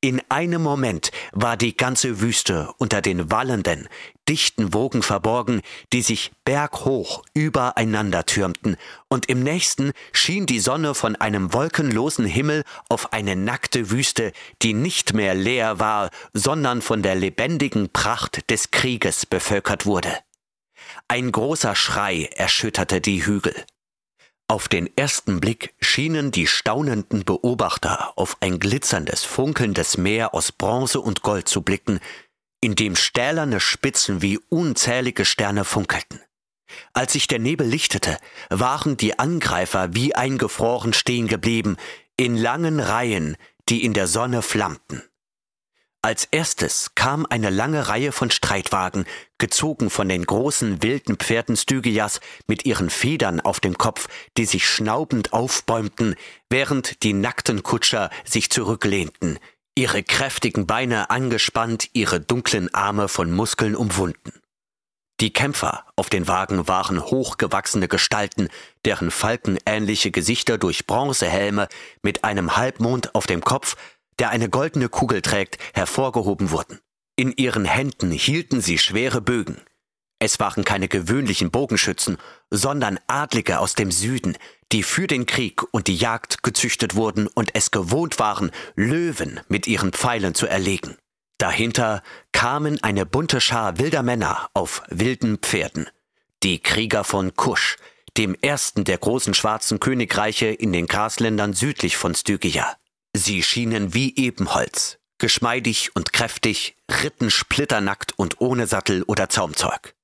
In einem Moment war die ganze Wüste unter den wallenden, dichten Wogen verborgen, die sich berghoch übereinander türmten, und im nächsten schien die Sonne von einem wolkenlosen Himmel auf eine nackte Wüste, die nicht mehr leer war, sondern von der lebendigen Pracht des Krieges bevölkert wurde. Ein großer Schrei erschütterte die Hügel. Auf den ersten Blick schienen die staunenden Beobachter auf ein glitzerndes, funkelndes Meer aus Bronze und Gold zu blicken, in dem stählerne Spitzen wie unzählige Sterne funkelten. Als sich der Nebel lichtete, waren die Angreifer wie eingefroren stehen geblieben, in langen Reihen, die in der Sonne flammten. Als erstes kam eine lange Reihe von Streitwagen, gezogen von den großen wilden Pferden Stygias mit ihren Federn auf dem Kopf, die sich schnaubend aufbäumten, während die nackten Kutscher sich zurücklehnten, ihre kräftigen Beine angespannt, ihre dunklen Arme von Muskeln umwunden. Die Kämpfer auf den Wagen waren hochgewachsene Gestalten, deren falkenähnliche Gesichter durch Bronzehelme mit einem Halbmond auf dem Kopf der eine goldene Kugel trägt, hervorgehoben wurden. In ihren Händen hielten sie schwere Bögen. Es waren keine gewöhnlichen Bogenschützen, sondern Adlige aus dem Süden, die für den Krieg und die Jagd gezüchtet wurden und es gewohnt waren, Löwen mit ihren Pfeilen zu erlegen. Dahinter kamen eine bunte Schar wilder Männer auf wilden Pferden, die Krieger von Kusch, dem ersten der großen schwarzen Königreiche in den Grasländern südlich von Stygia. Sie schienen wie Ebenholz, geschmeidig und kräftig, ritten splitternackt und ohne Sattel oder Zaumzeug.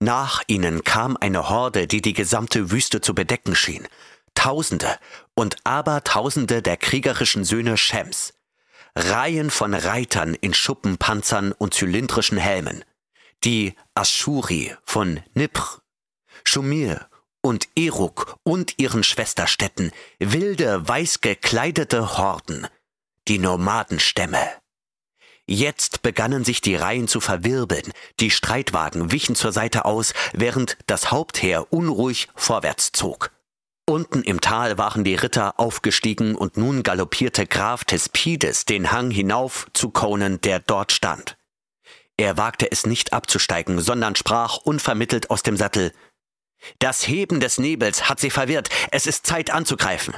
Nach ihnen kam eine Horde, die die gesamte Wüste zu bedecken schien. Tausende und Abertausende der kriegerischen Söhne Shems. Reihen von Reitern in Schuppenpanzern und zylindrischen Helmen. Die Aschuri von Nipr, Schumir und Eruk und ihren Schwesterstädten, wilde, weiß gekleidete Horden, die Nomadenstämme. Jetzt begannen sich die Reihen zu verwirbeln, die Streitwagen wichen zur Seite aus, während das Hauptheer unruhig vorwärts zog. Unten im Tal waren die Ritter aufgestiegen und nun galoppierte Graf Thespides den Hang hinauf zu Conan, der dort stand. Er wagte es nicht abzusteigen, sondern sprach unvermittelt aus dem Sattel Das Heben des Nebels hat sie verwirrt, es ist Zeit anzugreifen.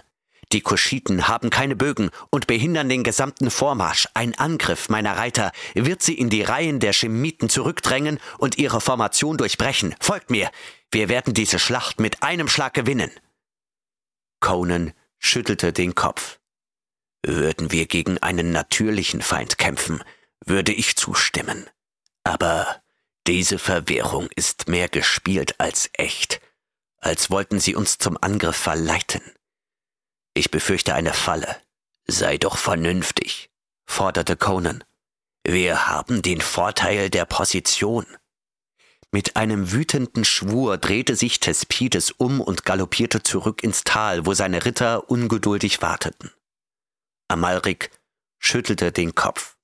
Die Kuschiten haben keine Bögen und behindern den gesamten Vormarsch. Ein Angriff meiner Reiter wird sie in die Reihen der Schemiten zurückdrängen und ihre Formation durchbrechen. Folgt mir. Wir werden diese Schlacht mit einem Schlag gewinnen. Conan schüttelte den Kopf. Würden wir gegen einen natürlichen Feind kämpfen, würde ich zustimmen. Aber diese Verwirrung ist mehr gespielt als echt, als wollten sie uns zum Angriff verleiten. Ich befürchte eine Falle. Sei doch vernünftig, forderte Conan. Wir haben den Vorteil der Position. Mit einem wütenden Schwur drehte sich Thespides um und galoppierte zurück ins Tal, wo seine Ritter ungeduldig warteten. Amalrik schüttelte den Kopf.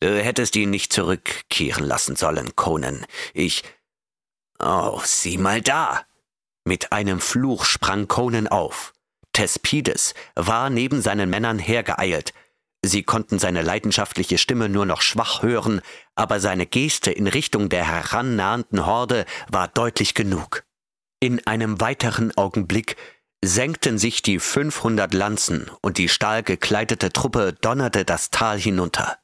Du hättest ihn nicht zurückkehren lassen sollen, Conan. Ich. Oh, sieh mal da! Mit einem Fluch sprang Conan auf. Thespides war neben seinen Männern hergeeilt. Sie konnten seine leidenschaftliche Stimme nur noch schwach hören, aber seine Geste in Richtung der herannahenden Horde war deutlich genug. In einem weiteren Augenblick senkten sich die 500 Lanzen und die stahlgekleidete Truppe donnerte das Tal hinunter.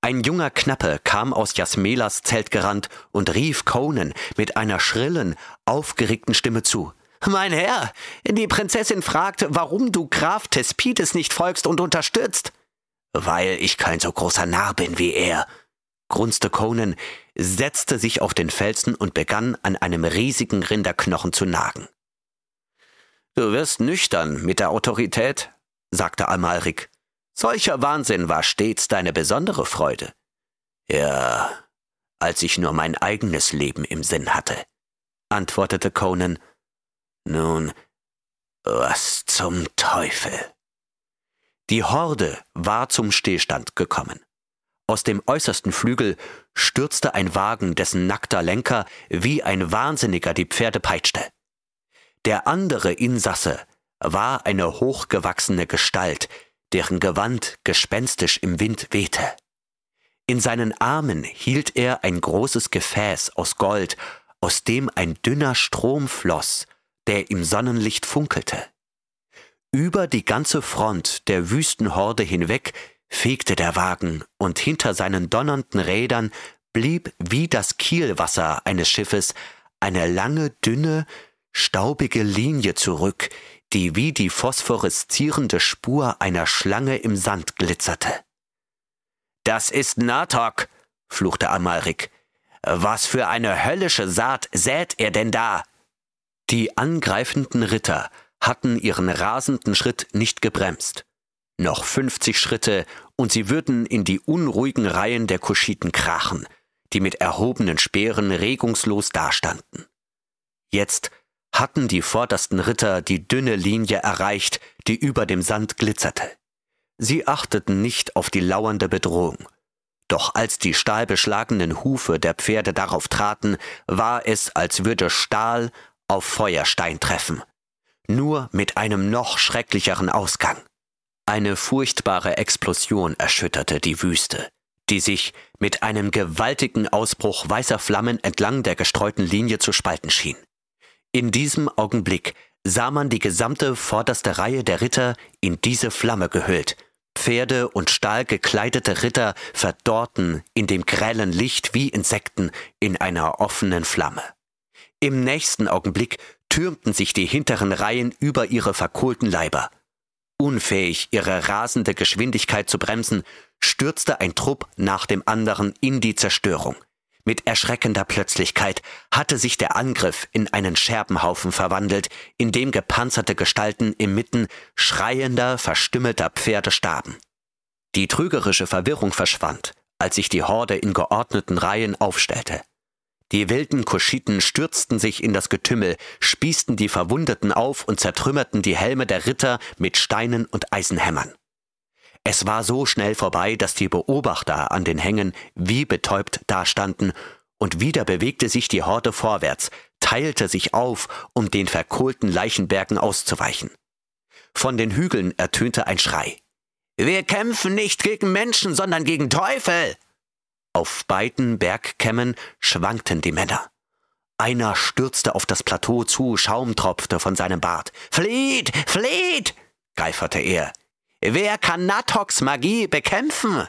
Ein junger Knappe kam aus Jasmelas Zelt gerannt und rief Conan mit einer schrillen, aufgeregten Stimme zu. Mein Herr, die Prinzessin fragt, warum du Graf Thespides nicht folgst und unterstützt. Weil ich kein so großer Narr bin wie er, grunzte Conan, setzte sich auf den Felsen und begann an einem riesigen Rinderknochen zu nagen. Du wirst nüchtern mit der Autorität, sagte Amalrik. Solcher Wahnsinn war stets deine besondere Freude. Ja, als ich nur mein eigenes Leben im Sinn hatte, antwortete Conan nun, was zum Teufel? Die Horde war zum Stillstand gekommen. Aus dem äußersten Flügel stürzte ein Wagen, dessen nackter Lenker wie ein Wahnsinniger die Pferde peitschte. Der andere Insasse war eine hochgewachsene Gestalt, deren Gewand gespenstisch im Wind wehte. In seinen Armen hielt er ein großes Gefäß aus Gold, aus dem ein dünner Strom floss, der im Sonnenlicht funkelte. Über die ganze Front der Wüstenhorde hinweg fegte der Wagen, und hinter seinen donnernden Rädern blieb wie das Kielwasser eines Schiffes eine lange, dünne, staubige Linie zurück, die wie die phosphoreszierende Spur einer Schlange im Sand glitzerte. Das ist Natok, fluchte Amalrik. Was für eine höllische Saat sät er denn da? Die angreifenden Ritter hatten ihren rasenden Schritt nicht gebremst. Noch fünfzig Schritte und sie würden in die unruhigen Reihen der Kuschiten krachen, die mit erhobenen Speeren regungslos dastanden. Jetzt hatten die vordersten Ritter die dünne Linie erreicht, die über dem Sand glitzerte. Sie achteten nicht auf die lauernde Bedrohung. Doch als die stahlbeschlagenen Hufe der Pferde darauf traten, war es, als würde Stahl auf Feuerstein treffen, nur mit einem noch schrecklicheren Ausgang. Eine furchtbare Explosion erschütterte die Wüste, die sich mit einem gewaltigen Ausbruch weißer Flammen entlang der gestreuten Linie zu spalten schien. In diesem Augenblick sah man die gesamte vorderste Reihe der Ritter in diese Flamme gehüllt. Pferde und stahlgekleidete Ritter verdorrten in dem grellen Licht wie Insekten in einer offenen Flamme. Im nächsten Augenblick türmten sich die hinteren Reihen über ihre verkohlten Leiber. Unfähig, ihre rasende Geschwindigkeit zu bremsen, stürzte ein Trupp nach dem anderen in die Zerstörung. Mit erschreckender Plötzlichkeit hatte sich der Angriff in einen Scherbenhaufen verwandelt, in dem gepanzerte Gestalten inmitten schreiender, verstümmelter Pferde starben. Die trügerische Verwirrung verschwand, als sich die Horde in geordneten Reihen aufstellte. Die wilden Kuschiten stürzten sich in das Getümmel, spießten die Verwundeten auf und zertrümmerten die Helme der Ritter mit Steinen und Eisenhämmern. Es war so schnell vorbei, dass die Beobachter an den Hängen wie betäubt dastanden, und wieder bewegte sich die Horde vorwärts, teilte sich auf, um den verkohlten Leichenbergen auszuweichen. Von den Hügeln ertönte ein Schrei. Wir kämpfen nicht gegen Menschen, sondern gegen Teufel. Auf beiden Bergkämmen schwankten die Männer. Einer stürzte auf das Plateau zu, Schaum tropfte von seinem Bart. Flieht, flieht! geiferte er. Wer kann Natoks Magie bekämpfen?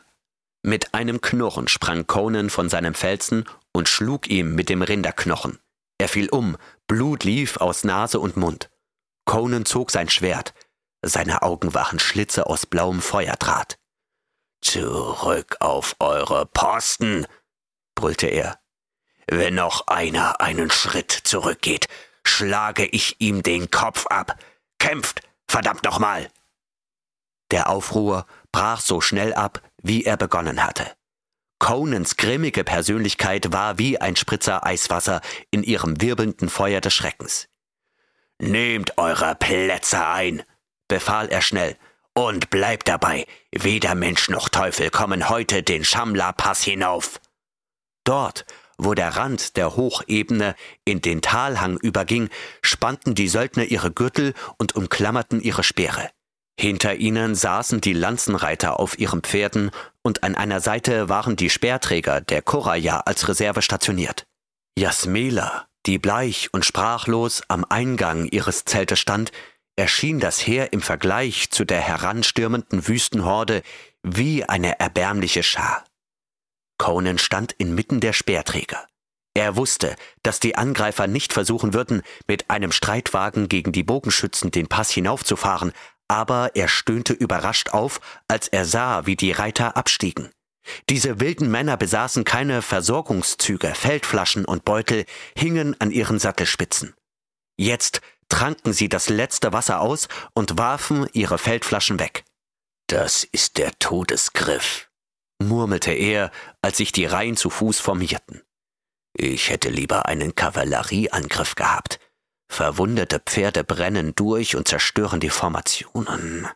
Mit einem Knurren sprang Conan von seinem Felsen und schlug ihm mit dem Rinderknochen. Er fiel um, Blut lief aus Nase und Mund. Conan zog sein Schwert. Seine Augen waren Schlitze aus blauem Feuerdraht. Zurück auf eure Posten, brüllte er. Wenn noch einer einen Schritt zurückgeht, schlage ich ihm den Kopf ab. Kämpft, verdammt nochmal! Der Aufruhr brach so schnell ab, wie er begonnen hatte. Conans grimmige Persönlichkeit war wie ein Spritzer Eiswasser in ihrem wirbelnden Feuer des Schreckens. Nehmt eure Plätze ein, befahl er schnell und bleibt dabei, weder Mensch noch Teufel kommen heute den Schamla-Pass hinauf. Dort, wo der Rand der Hochebene in den Talhang überging, spannten die Söldner ihre Gürtel und umklammerten ihre Speere. Hinter ihnen saßen die Lanzenreiter auf ihren Pferden und an einer Seite waren die Speerträger der Koraya als Reserve stationiert. Jasmela, die bleich und sprachlos am Eingang ihres Zeltes stand, erschien das Heer im Vergleich zu der heranstürmenden Wüstenhorde wie eine erbärmliche Schar. Conan stand inmitten der Speerträger. Er wusste, dass die Angreifer nicht versuchen würden, mit einem Streitwagen gegen die Bogenschützen den Pass hinaufzufahren, aber er stöhnte überrascht auf, als er sah, wie die Reiter abstiegen. Diese wilden Männer besaßen keine Versorgungszüge, Feldflaschen und Beutel hingen an ihren Sattelspitzen. Jetzt tranken sie das letzte Wasser aus und warfen ihre Feldflaschen weg. Das ist der Todesgriff, murmelte er, als sich die Reihen zu Fuß formierten. Ich hätte lieber einen Kavallerieangriff gehabt. Verwundete Pferde brennen durch und zerstören die Formationen.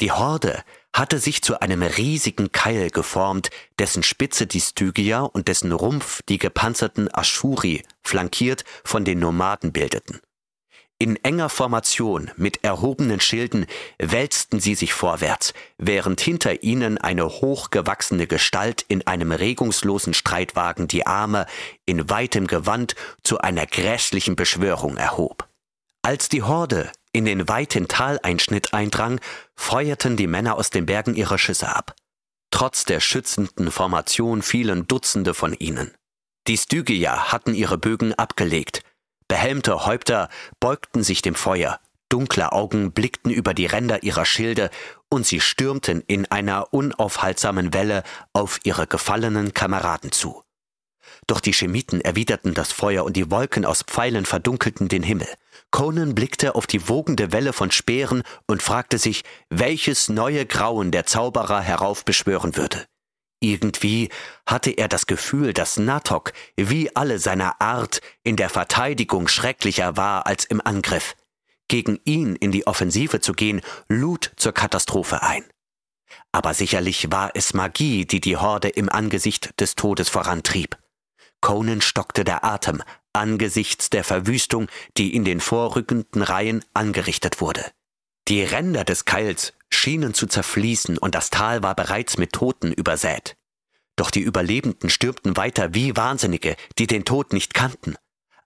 Die Horde hatte sich zu einem riesigen Keil geformt, dessen Spitze die Stygia und dessen Rumpf die gepanzerten Aschuri flankiert von den Nomaden bildeten. In enger Formation mit erhobenen Schilden wälzten sie sich vorwärts, während hinter ihnen eine hochgewachsene Gestalt in einem regungslosen Streitwagen die Arme in weitem Gewand zu einer grässlichen Beschwörung erhob. Als die Horde in den weiten Taleinschnitt eindrang, feuerten die Männer aus den Bergen ihre Schüsse ab. Trotz der schützenden Formation fielen Dutzende von ihnen. Die Stygier hatten ihre Bögen abgelegt, Behelmte Häupter beugten sich dem Feuer, dunkle Augen blickten über die Ränder ihrer Schilde, und sie stürmten in einer unaufhaltsamen Welle auf ihre gefallenen Kameraden zu. Doch die Schemiten erwiderten das Feuer und die Wolken aus Pfeilen verdunkelten den Himmel. Conan blickte auf die wogende Welle von Speeren und fragte sich, welches neue Grauen der Zauberer heraufbeschwören würde. Irgendwie hatte er das Gefühl, dass Natok wie alle seiner Art in der Verteidigung schrecklicher war als im Angriff. Gegen ihn in die Offensive zu gehen, lud zur Katastrophe ein. Aber sicherlich war es Magie, die die Horde im Angesicht des Todes vorantrieb. Conan stockte der Atem angesichts der Verwüstung, die in den vorrückenden Reihen angerichtet wurde. Die Ränder des Keils schienen zu zerfließen und das Tal war bereits mit Toten übersät. Doch die Überlebenden stürmten weiter wie Wahnsinnige, die den Tod nicht kannten.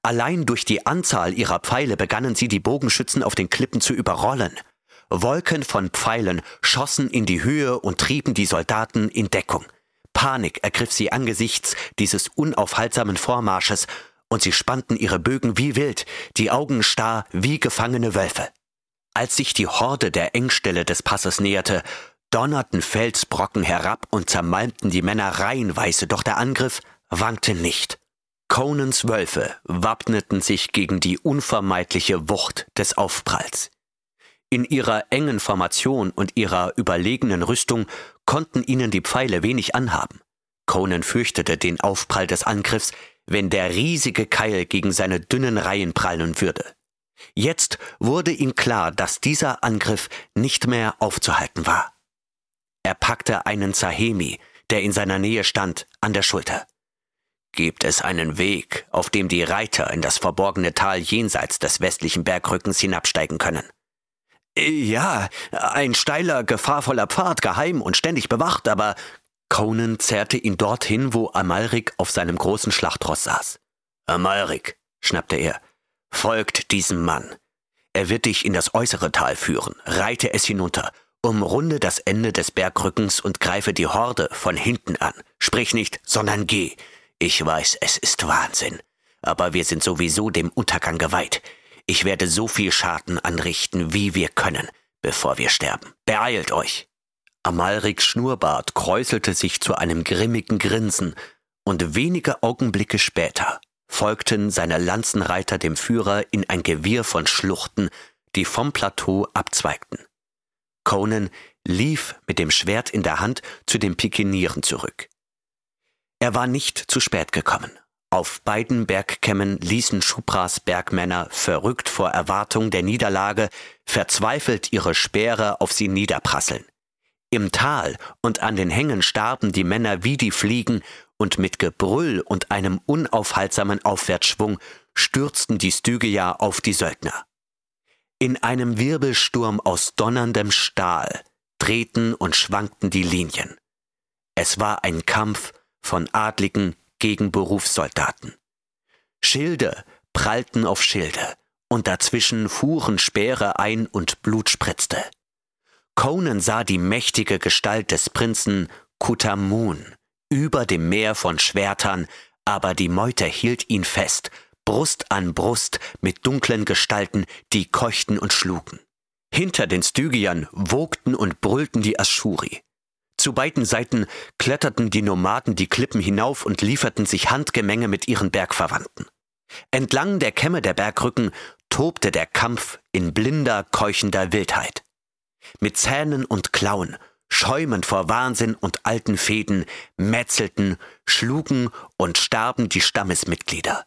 Allein durch die Anzahl ihrer Pfeile begannen sie die Bogenschützen auf den Klippen zu überrollen. Wolken von Pfeilen schossen in die Höhe und trieben die Soldaten in Deckung. Panik ergriff sie angesichts dieses unaufhaltsamen Vormarsches, und sie spannten ihre Bögen wie wild, die Augen starr wie gefangene Wölfe. Als sich die Horde der Engstelle des Passes näherte, donnerten Felsbrocken herab und zermalmten die Männer reihenweise, doch der Angriff wankte nicht. Conans Wölfe wappneten sich gegen die unvermeidliche Wucht des Aufpralls. In ihrer engen Formation und ihrer überlegenen Rüstung konnten ihnen die Pfeile wenig anhaben. Conan fürchtete den Aufprall des Angriffs, wenn der riesige Keil gegen seine dünnen Reihen prallen würde. Jetzt wurde ihm klar, dass dieser Angriff nicht mehr aufzuhalten war. Er packte einen Zahemi, der in seiner Nähe stand, an der Schulter. Gibt es einen Weg, auf dem die Reiter in das verborgene Tal jenseits des westlichen Bergrückens hinabsteigen können? Ja, ein steiler, gefahrvoller Pfad, geheim und ständig bewacht, aber Conan zerrte ihn dorthin, wo Amalrik auf seinem großen Schlachtross saß. Amalrik, schnappte er, folgt diesem Mann. Er wird dich in das äußere Tal führen, reite es hinunter, umrunde das Ende des Bergrückens und greife die Horde von hinten an. Sprich nicht, sondern geh. Ich weiß, es ist Wahnsinn, aber wir sind sowieso dem Untergang geweiht. Ich werde so viel Schaden anrichten, wie wir können, bevor wir sterben. Beeilt euch! Amalriks Schnurrbart kräuselte sich zu einem grimmigen Grinsen, und wenige Augenblicke später folgten seine Lanzenreiter dem Führer in ein Gewirr von Schluchten, die vom Plateau abzweigten. Conan lief mit dem Schwert in der Hand zu den Pikenieren zurück. Er war nicht zu spät gekommen. Auf beiden Bergkämmen ließen Schupras Bergmänner, verrückt vor Erwartung der Niederlage, verzweifelt ihre Speere auf sie niederprasseln. Im Tal und an den Hängen starben die Männer wie die Fliegen, und mit Gebrüll und einem unaufhaltsamen Aufwärtsschwung stürzten die Stygia auf die Söldner. In einem Wirbelsturm aus donnerndem Stahl drehten und schwankten die Linien. Es war ein Kampf von Adligen gegen Berufssoldaten. Schilde prallten auf Schilde, und dazwischen fuhren Speere ein und Blut spritzte. Conan sah die mächtige Gestalt des Prinzen Kutamun über dem Meer von Schwertern, aber die Meute hielt ihn fest, Brust an Brust mit dunklen Gestalten, die keuchten und schlugen. Hinter den Stygiern wogten und brüllten die Aschuri. Zu beiden Seiten kletterten die Nomaden die Klippen hinauf und lieferten sich Handgemenge mit ihren Bergverwandten. Entlang der Kämme der Bergrücken tobte der Kampf in blinder, keuchender Wildheit. Mit Zähnen und Klauen, schäumend vor Wahnsinn und alten Fäden, metzelten, schlugen und starben die Stammesmitglieder.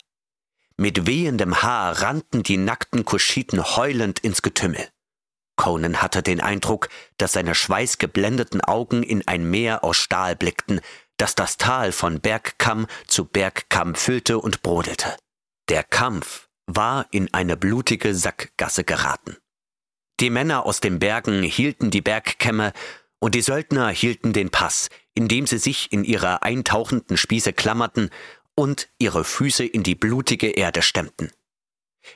Mit wehendem Haar rannten die nackten Kuschiten heulend ins Getümmel. Conan hatte den Eindruck, dass seine schweißgeblendeten Augen in ein Meer aus Stahl blickten, das das Tal von Bergkamm zu Bergkamm füllte und brodelte. Der Kampf war in eine blutige Sackgasse geraten. Die Männer aus den Bergen hielten die Bergkämme und die Söldner hielten den Pass, indem sie sich in ihre eintauchenden Spieße klammerten und ihre Füße in die blutige Erde stemmten.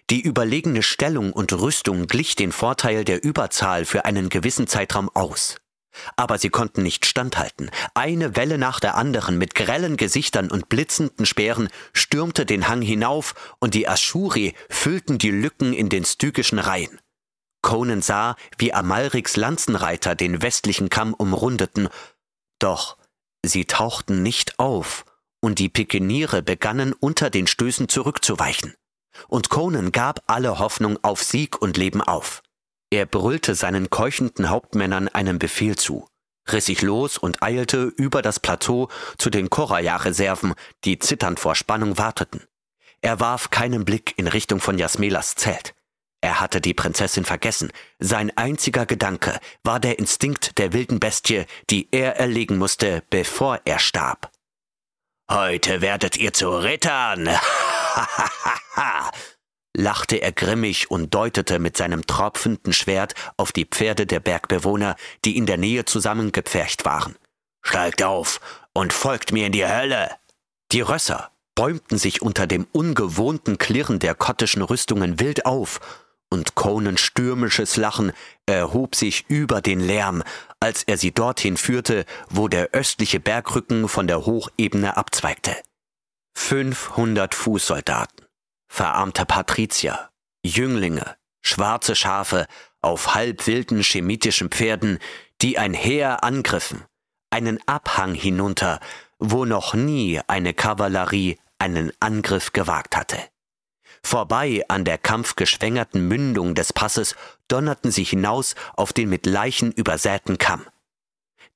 Die überlegene Stellung und Rüstung glich den Vorteil der Überzahl für einen gewissen Zeitraum aus. Aber sie konnten nicht standhalten. Eine Welle nach der anderen mit grellen Gesichtern und blitzenden Speeren stürmte den Hang hinauf und die Aschuri füllten die Lücken in den stygischen Reihen. Conan sah, wie Amalriks Lanzenreiter den westlichen Kamm umrundeten, doch sie tauchten nicht auf, und die Pikeniere begannen unter den Stößen zurückzuweichen. Und Conan gab alle Hoffnung auf Sieg und Leben auf. Er brüllte seinen keuchenden Hauptmännern einen Befehl zu, riss sich los und eilte über das Plateau zu den Koraya-Reserven, die zitternd vor Spannung warteten. Er warf keinen Blick in Richtung von Jasmelas Zelt. Er hatte die Prinzessin vergessen. Sein einziger Gedanke war der Instinkt der wilden Bestie, die er erlegen musste, bevor er starb. Heute werdet ihr zu Rittern, lachte er grimmig und deutete mit seinem tropfenden Schwert auf die Pferde der Bergbewohner, die in der Nähe zusammengepfercht waren. Steigt auf und folgt mir in die Hölle! Die Rösser bäumten sich unter dem ungewohnten Klirren der kottischen Rüstungen wild auf, und Conans stürmisches Lachen erhob sich über den Lärm, als er sie dorthin führte, wo der östliche Bergrücken von der Hochebene abzweigte. Fünfhundert Fußsoldaten, verarmte Patrizier, Jünglinge, schwarze Schafe auf halbwilden chemitischen Pferden, die ein Heer angriffen, einen Abhang hinunter, wo noch nie eine Kavallerie einen Angriff gewagt hatte. Vorbei an der kampfgeschwängerten Mündung des Passes donnerten sie hinaus auf den mit Leichen übersäten Kamm.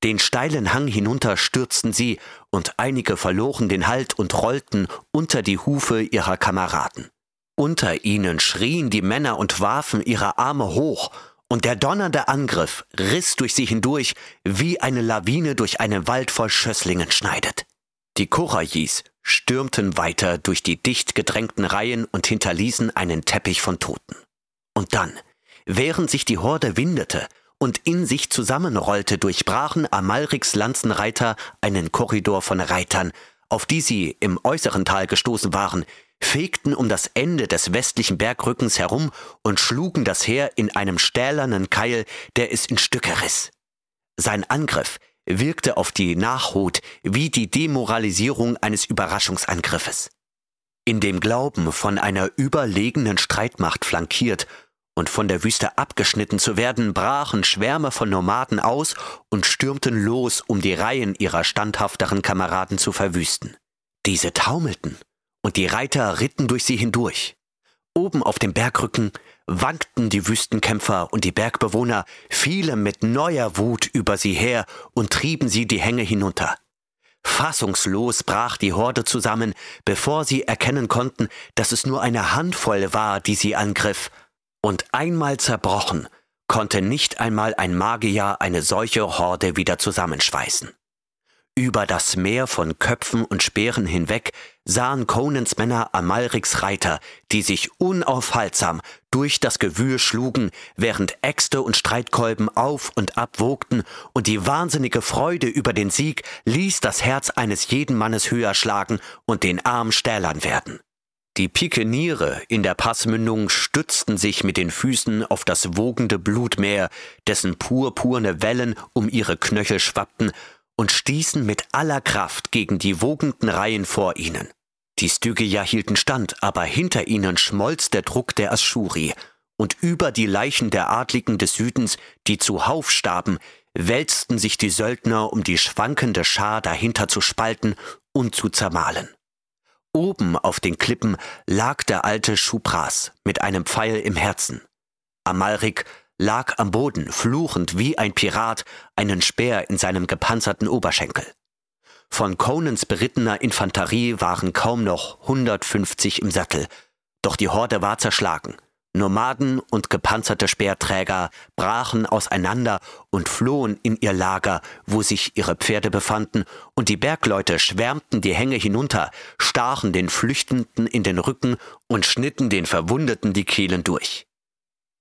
Den steilen Hang hinunter stürzten sie, und einige verloren den Halt und rollten unter die Hufe ihrer Kameraden. Unter ihnen schrien die Männer und warfen ihre Arme hoch, und der donnernde Angriff riss durch sie hindurch, wie eine Lawine durch einen Wald voll Schösslingen schneidet. Die Korajis stürmten weiter durch die dicht gedrängten Reihen und hinterließen einen Teppich von Toten. Und dann, während sich die Horde windete und in sich zusammenrollte, durchbrachen Amalriks Lanzenreiter einen Korridor von Reitern, auf die sie im äußeren Tal gestoßen waren, fegten um das Ende des westlichen Bergrückens herum und schlugen das Heer in einem stählernen Keil, der es in Stücke riss. Sein Angriff wirkte auf die Nachhut wie die Demoralisierung eines Überraschungsangriffes. In dem Glauben, von einer überlegenen Streitmacht flankiert und von der Wüste abgeschnitten zu werden, brachen Schwärme von Nomaden aus und stürmten los, um die Reihen ihrer standhafteren Kameraden zu verwüsten. Diese taumelten, und die Reiter ritten durch sie hindurch. Oben auf dem Bergrücken wankten die Wüstenkämpfer und die Bergbewohner, fielen mit neuer Wut über sie her und trieben sie die Hänge hinunter. Fassungslos brach die Horde zusammen, bevor sie erkennen konnten, dass es nur eine Handvoll war, die sie angriff. Und einmal zerbrochen, konnte nicht einmal ein Magier eine solche Horde wieder zusammenschweißen. Über das Meer von Köpfen und Speeren hinweg sahen Conans Männer Amalriks Reiter, die sich unaufhaltsam durch das Gewühl schlugen, während Äxte und Streitkolben auf und ab wogten, und die wahnsinnige Freude über den Sieg ließ das Herz eines jeden Mannes höher schlagen und den Arm stählern werden. Die Pikeniere in der Passmündung stützten sich mit den Füßen auf das wogende Blutmeer, dessen purpurne Wellen um ihre Knöchel schwappten und stießen mit aller Kraft gegen die wogenden Reihen vor ihnen. Die Stygia hielten stand, aber hinter ihnen schmolz der Druck der Aschuri, und über die Leichen der Adligen des Südens, die zuhauf starben, wälzten sich die Söldner, um die schwankende Schar dahinter zu spalten und zu zermahlen. Oben auf den Klippen lag der alte Schupras mit einem Pfeil im Herzen. Amalrik lag am Boden, fluchend wie ein Pirat, einen Speer in seinem gepanzerten Oberschenkel. Von Conans berittener Infanterie waren kaum noch 150 im Sattel, doch die Horde war zerschlagen. Nomaden und gepanzerte Speerträger brachen auseinander und flohen in ihr Lager, wo sich ihre Pferde befanden, und die Bergleute schwärmten die Hänge hinunter, stachen den Flüchtenden in den Rücken und schnitten den Verwundeten die Kehlen durch.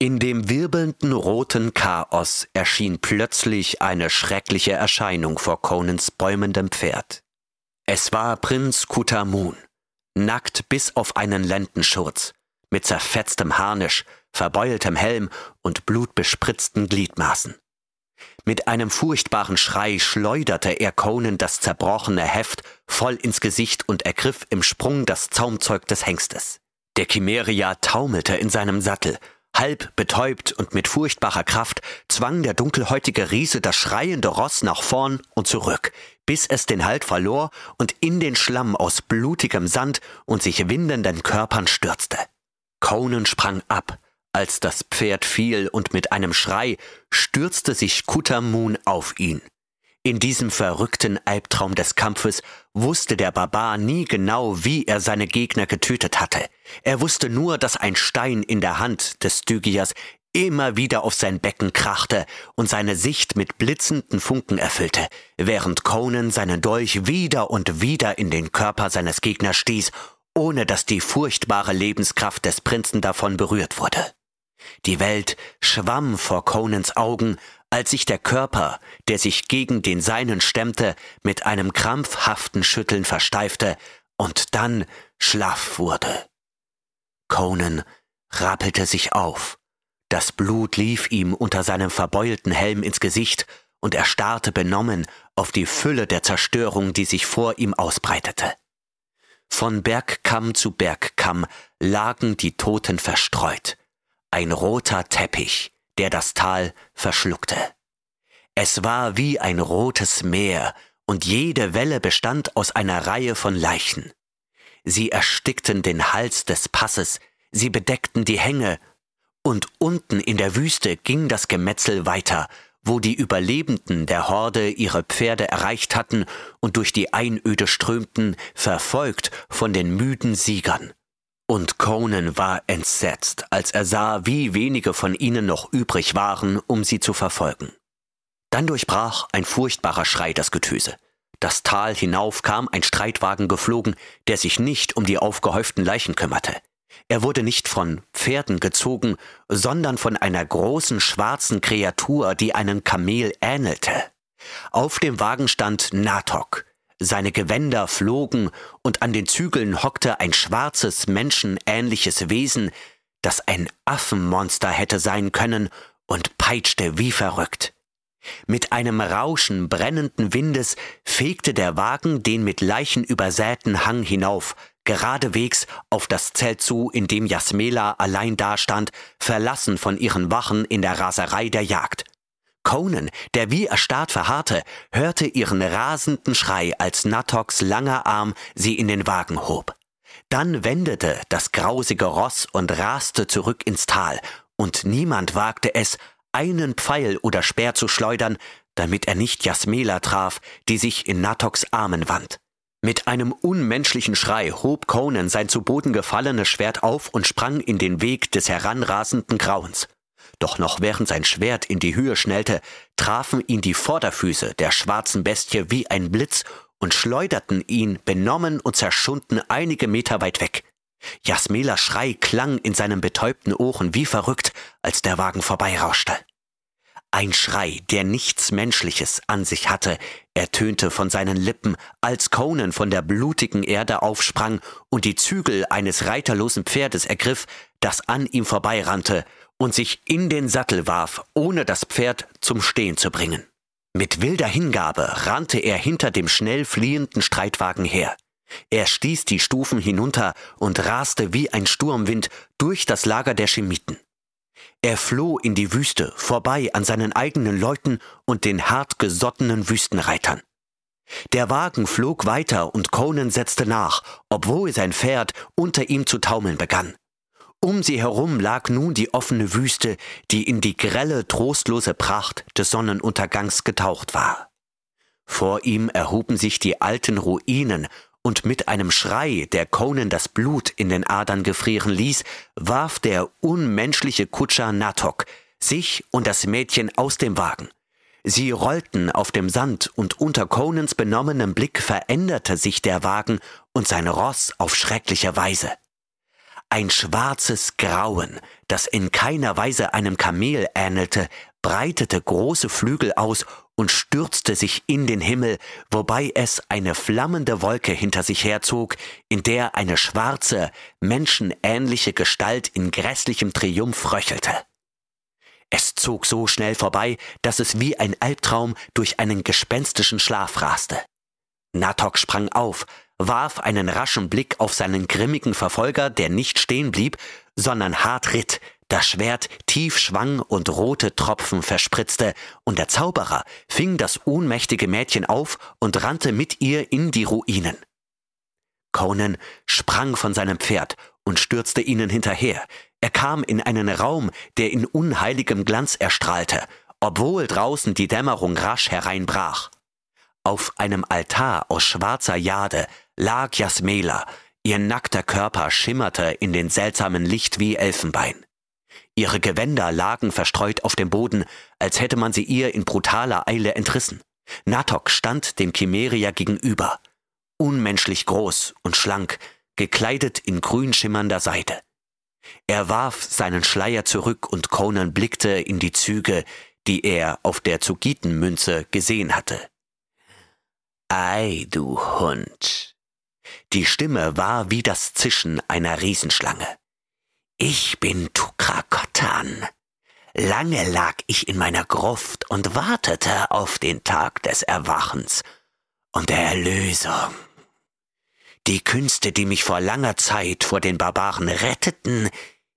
In dem wirbelnden roten Chaos erschien plötzlich eine schreckliche Erscheinung vor Conans bäumendem Pferd. Es war Prinz Kutamun, nackt bis auf einen Lendenschurz, mit zerfetztem Harnisch, verbeultem Helm und blutbespritzten Gliedmaßen. Mit einem furchtbaren Schrei schleuderte er Conan das zerbrochene Heft voll ins Gesicht und ergriff im Sprung das Zaumzeug des Hengstes. Der Chimeria taumelte in seinem Sattel Halb betäubt und mit furchtbarer Kraft zwang der dunkelhäutige Riese das schreiende Ross nach vorn und zurück, bis es den Halt verlor und in den Schlamm aus blutigem Sand und sich windenden Körpern stürzte. Conan sprang ab, als das Pferd fiel, und mit einem Schrei stürzte sich Kutamun auf ihn. In diesem verrückten Albtraum des Kampfes wusste der Barbar nie genau, wie er seine Gegner getötet hatte. Er wusste nur, dass ein Stein in der Hand des Stygias immer wieder auf sein Becken krachte und seine Sicht mit blitzenden Funken erfüllte, während Conan seinen Dolch wieder und wieder in den Körper seines Gegners stieß, ohne dass die furchtbare Lebenskraft des Prinzen davon berührt wurde. Die Welt schwamm vor Conans Augen, als sich der Körper, der sich gegen den seinen stemmte, mit einem krampfhaften Schütteln versteifte und dann schlaff wurde. Conan rappelte sich auf. Das Blut lief ihm unter seinem verbeulten Helm ins Gesicht, und er starrte benommen auf die Fülle der Zerstörung, die sich vor ihm ausbreitete. Von Bergkamm zu Bergkamm lagen die Toten verstreut, ein roter Teppich, der das Tal verschluckte. Es war wie ein rotes Meer, und jede Welle bestand aus einer Reihe von Leichen. Sie erstickten den Hals des Passes, sie bedeckten die Hänge, und unten in der Wüste ging das Gemetzel weiter, wo die Überlebenden der Horde ihre Pferde erreicht hatten und durch die Einöde strömten, verfolgt von den müden Siegern. Und Conan war entsetzt, als er sah, wie wenige von ihnen noch übrig waren, um sie zu verfolgen. Dann durchbrach ein furchtbarer Schrei das Getöse. Das Tal hinauf kam ein Streitwagen geflogen, der sich nicht um die aufgehäuften Leichen kümmerte. Er wurde nicht von Pferden gezogen, sondern von einer großen schwarzen Kreatur, die einem Kamel ähnelte. Auf dem Wagen stand Natok. Seine Gewänder flogen und an den Zügeln hockte ein schwarzes, menschenähnliches Wesen, das ein Affenmonster hätte sein können und peitschte wie verrückt. Mit einem Rauschen brennenden Windes fegte der Wagen den mit Leichen übersäten Hang hinauf, geradewegs auf das Zelt zu, in dem Jasmela allein dastand, verlassen von ihren Wachen in der Raserei der Jagd. Conan, der wie erstarrt verharrte, hörte ihren rasenden Schrei, als Natoks langer Arm sie in den Wagen hob. Dann wendete das grausige Ross und raste zurück ins Tal, und niemand wagte es, einen Pfeil oder Speer zu schleudern, damit er nicht Jasmela traf, die sich in Natoks Armen wand. Mit einem unmenschlichen Schrei hob Conan sein zu Boden gefallenes Schwert auf und sprang in den Weg des heranrasenden Grauens. Doch noch während sein Schwert in die Höhe schnellte, trafen ihn die Vorderfüße der schwarzen Bestie wie ein Blitz und schleuderten ihn benommen und zerschunden einige Meter weit weg. Jasmelas Schrei klang in seinen betäubten Ohren wie verrückt, als der Wagen vorbeirauschte. Ein Schrei, der nichts Menschliches an sich hatte, ertönte von seinen Lippen, als Conan von der blutigen Erde aufsprang und die Zügel eines reiterlosen Pferdes ergriff, das an ihm vorbeirannte und sich in den Sattel warf, ohne das Pferd zum Stehen zu bringen. Mit wilder Hingabe rannte er hinter dem schnell fliehenden Streitwagen her. Er stieß die Stufen hinunter und raste wie ein Sturmwind durch das Lager der Schemiten. Er floh in die Wüste, vorbei an seinen eigenen Leuten und den hartgesottenen Wüstenreitern. Der Wagen flog weiter und Conan setzte nach, obwohl sein Pferd unter ihm zu taumeln begann. Um sie herum lag nun die offene Wüste, die in die grelle, trostlose Pracht des Sonnenuntergangs getaucht war. Vor ihm erhoben sich die alten Ruinen und mit einem Schrei, der Conan das Blut in den Adern gefrieren ließ, warf der unmenschliche Kutscher Natok sich und das Mädchen aus dem Wagen. Sie rollten auf dem Sand und unter Conans benommenem Blick veränderte sich der Wagen und sein Ross auf schreckliche Weise. Ein schwarzes Grauen, das in keiner Weise einem Kamel ähnelte, breitete große Flügel aus und stürzte sich in den Himmel, wobei es eine flammende Wolke hinter sich herzog, in der eine schwarze, menschenähnliche Gestalt in grässlichem Triumph röchelte. Es zog so schnell vorbei, dass es wie ein Albtraum durch einen gespenstischen Schlaf raste. Natok sprang auf, warf einen raschen Blick auf seinen grimmigen Verfolger, der nicht stehen blieb, sondern hart ritt, das Schwert tief schwang und rote Tropfen verspritzte, und der Zauberer fing das ohnmächtige Mädchen auf und rannte mit ihr in die Ruinen. Conan sprang von seinem Pferd und stürzte ihnen hinterher. Er kam in einen Raum, der in unheiligem Glanz erstrahlte, obwohl draußen die Dämmerung rasch hereinbrach. Auf einem Altar aus schwarzer Jade lag Jasmela, ihr nackter Körper schimmerte in den seltsamen Licht wie Elfenbein. Ihre Gewänder lagen verstreut auf dem Boden, als hätte man sie ihr in brutaler Eile entrissen. Natok stand dem Chimeria gegenüber. Unmenschlich groß und schlank, gekleidet in grün schimmernder Seide. Er warf seinen Schleier zurück und Conan blickte in die Züge, die er auf der Zugitenmünze gesehen hatte. Ei, du Hund. Die Stimme war wie das Zischen einer Riesenschlange. Ich bin Tukrakotan. Lange lag ich in meiner Gruft und wartete auf den Tag des Erwachens und der Erlösung. Die Künste, die mich vor langer Zeit vor den Barbaren retteten,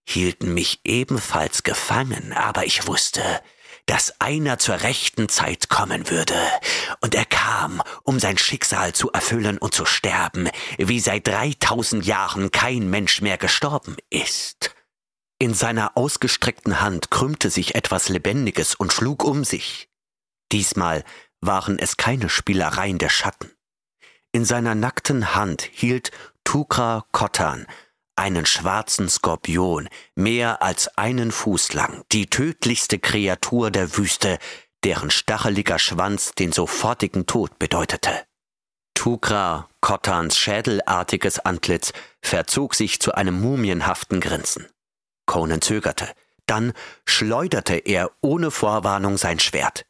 hielten mich ebenfalls gefangen, aber ich wusste, dass einer zur rechten Zeit kommen würde, und er kam, um sein Schicksal zu erfüllen und zu sterben, wie seit dreitausend Jahren kein Mensch mehr gestorben ist. In seiner ausgestreckten Hand krümmte sich etwas Lebendiges und schlug um sich. Diesmal waren es keine Spielereien der Schatten. In seiner nackten Hand hielt Tukra Kottan einen schwarzen Skorpion, mehr als einen Fuß lang, die tödlichste Kreatur der Wüste, deren stacheliger Schwanz den sofortigen Tod bedeutete. Tukra Kottans schädelartiges Antlitz verzog sich zu einem mumienhaften Grinsen. Conan zögerte, dann schleuderte er ohne Vorwarnung sein Schwert.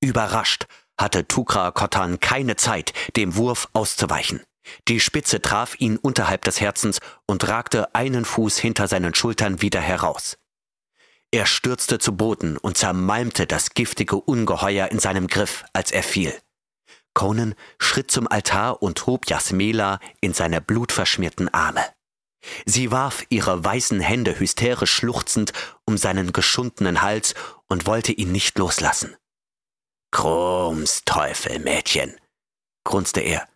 Überrascht hatte Tukra Kottan keine Zeit, dem Wurf auszuweichen. Die Spitze traf ihn unterhalb des Herzens und ragte einen Fuß hinter seinen Schultern wieder heraus. Er stürzte zu Boden und zermalmte das giftige Ungeheuer in seinem Griff, als er fiel. Conan schritt zum Altar und hob Jasmela in seine blutverschmierten Arme. Sie warf ihre weißen Hände hysterisch schluchzend um seinen geschundenen Hals und wollte ihn nicht loslassen. Krums Teufel, Mädchen, grunzte er.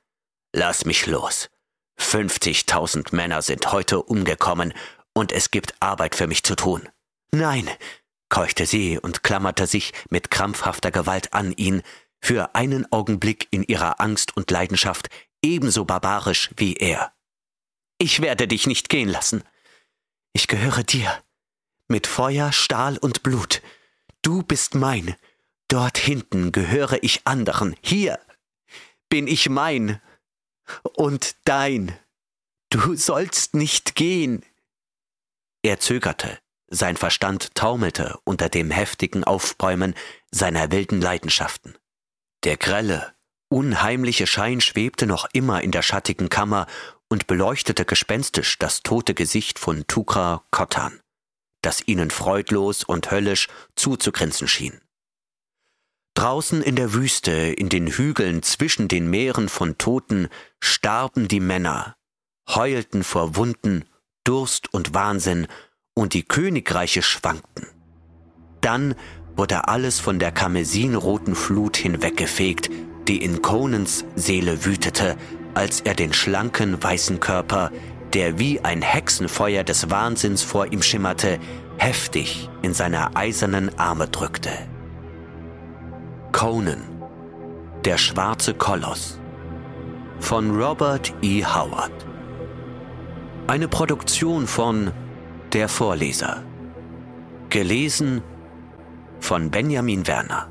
Lass mich los. Fünfzigtausend Männer sind heute umgekommen und es gibt Arbeit für mich zu tun. Nein, keuchte sie und klammerte sich mit krampfhafter Gewalt an ihn, für einen Augenblick in ihrer Angst und Leidenschaft ebenso barbarisch wie er. Ich werde dich nicht gehen lassen. Ich gehöre dir. Mit Feuer, Stahl und Blut. Du bist mein, Dort hinten gehöre ich anderen. Hier bin ich mein und dein. Du sollst nicht gehen. Er zögerte, sein Verstand taumelte unter dem heftigen Aufbäumen seiner wilden Leidenschaften. Der grelle, unheimliche Schein schwebte noch immer in der schattigen Kammer und beleuchtete gespenstisch das tote Gesicht von Tukra Kottan, das ihnen freudlos und höllisch zuzugrinsen schien. Draußen in der Wüste, in den Hügeln zwischen den Meeren von Toten, starben die Männer, heulten vor Wunden, Durst und Wahnsinn, und die Königreiche schwankten. Dann wurde alles von der karmesinroten Flut hinweggefegt, die in Conans Seele wütete, als er den schlanken weißen Körper, der wie ein Hexenfeuer des Wahnsinns vor ihm schimmerte, heftig in seine eisernen Arme drückte. Conan, der schwarze Koloss von Robert E. Howard. Eine Produktion von Der Vorleser. Gelesen von Benjamin Werner.